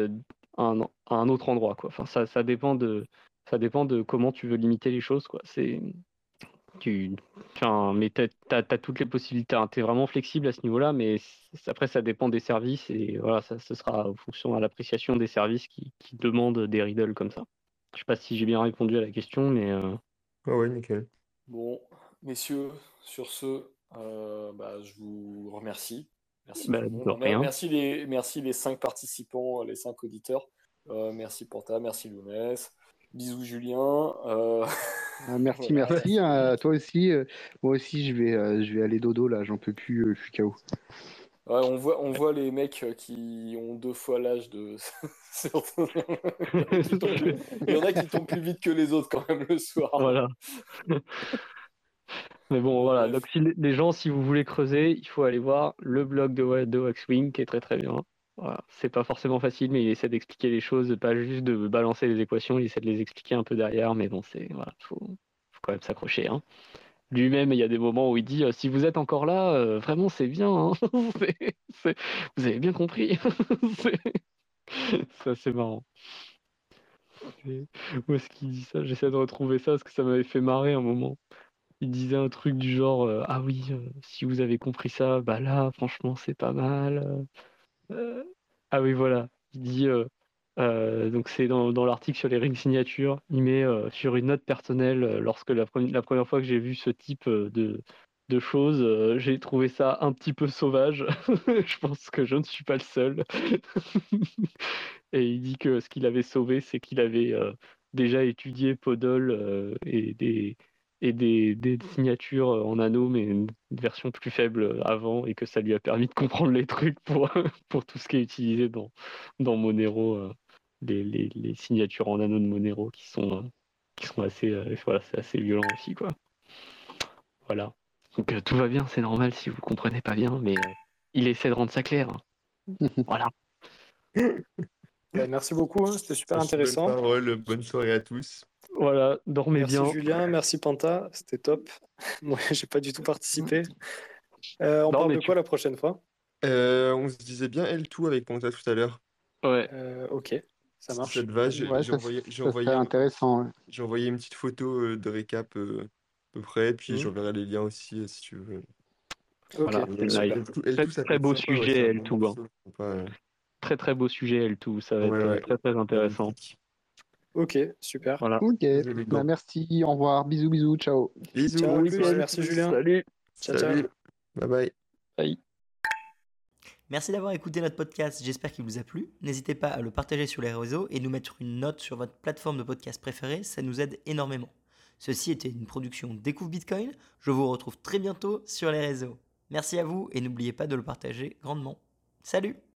à un, autre endroit. Quoi. Enfin, ça, ça, dépend de, ça dépend de comment tu veux limiter les choses. Quoi. Tu, enfin, mais tu as, toutes les possibilités. Tu es vraiment flexible à ce niveau-là, mais après, ça dépend des services et voilà, ça, ce sera en fonction à l'appréciation des services qui, qui, demandent des riddles comme ça. Je sais pas si j'ai bien répondu à la question, mais. Euh... ouais, nickel. Bon, messieurs, sur ce, euh, bah, je vous remercie. Merci, bah, merci, les, merci les cinq participants, les cinq auditeurs. Euh, merci Porta, merci Lounès. Bisous Julien. Euh... Ah, merci, merci. À toi aussi. Euh, moi aussi, je vais, euh, je vais aller dodo là. J'en peux plus. Euh, je suis KO. Ouais, on voit, on voit les mecs qui ont deux fois l'âge de. Il y en a qui tombent plus vite que les autres quand même le soir. Voilà. Mais bon, voilà. Donc, si les gens, si vous voulez creuser, il faut aller voir le blog de, de Waxwing qui est très très bien. Voilà. C'est pas forcément facile, mais il essaie d'expliquer les choses, pas juste de balancer les équations, il essaie de les expliquer un peu derrière, mais bon, c'est faut, faut quand même s'accrocher. Hein. Lui-même, il y a des moments où il dit euh, si vous êtes encore là, euh, vraiment c'est bien, hein. c'est, c'est... vous avez bien compris. c'est assez marrant. Où est-ce qu'il dit ça? J'essaie de retrouver ça parce que ça m'avait fait marrer un moment. Il disait un truc du genre euh, ah oui, si vous avez compris ça, bah là, franchement, c'est pas mal. Euh, ah oui, voilà. Il dit, euh, euh, donc c'est dans, l'article sur les rings signatures, il met sur une note personnelle, lorsque la, la, première fois que j'ai vu ce type de, de choses, j'ai trouvé ça un petit peu sauvage. je pense que je ne suis pas le seul. et il dit que ce qu'il avait sauvé, c'est qu'il avait déjà étudié Podol et des et des, des, signatures en anneau, mais une version plus faible avant, et que ça lui a permis de comprendre les trucs pour, pour tout ce qui est utilisé dans, dans Monero, euh, les, les, les, signatures en anneau de Monero qui sont, euh, qui sont assez, euh, voilà, c'est assez violent aussi, quoi. Voilà. Donc tout va bien, c'est normal si vous comprenez pas bien, mais il essaie de rendre ça clair. voilà. merci beaucoup, hein, c'était super intéressant. Bonne parole, bonne soirée à tous. Voilà, dormez merci bien. Merci Julien, merci Panta, c'était top. Moi, j'ai pas du tout participé. Euh, on non, parle de quoi tu... la prochaine fois? Euh, On se disait bien L2 avec Panta tout à l'heure. Ouais. Euh, ok, ça marche. Cette va, j'ai ouais, envoyé, envoyé, intéressant. Ouais. J'ai envoyé une petite photo de récap euh, à peu près, puis mmh. j'enverrai les liens aussi si tu veux. Okay, voilà, L2, L2, très, très beau sympa, sujet L2. Hein. Très très beau sujet L2, ça va ouais, être très très intéressant. Ok, super. Voilà. Ok, bah, merci, au revoir, bisous, bisous, ciao. Bisous, ciao, bisous. merci Julien. Salut. Ciao, Salut. Bye bye. Bye. Merci d'avoir écouté notre podcast, j'espère qu'il vous a plu. N'hésitez pas à le partager sur les réseaux et nous mettre une note sur votre plateforme de podcast préférée, ça nous aide énormément. Ceci était une production Découvre Bitcoin, je vous retrouve très bientôt sur les réseaux. Merci à vous et n'oubliez pas de le partager grandement. Salut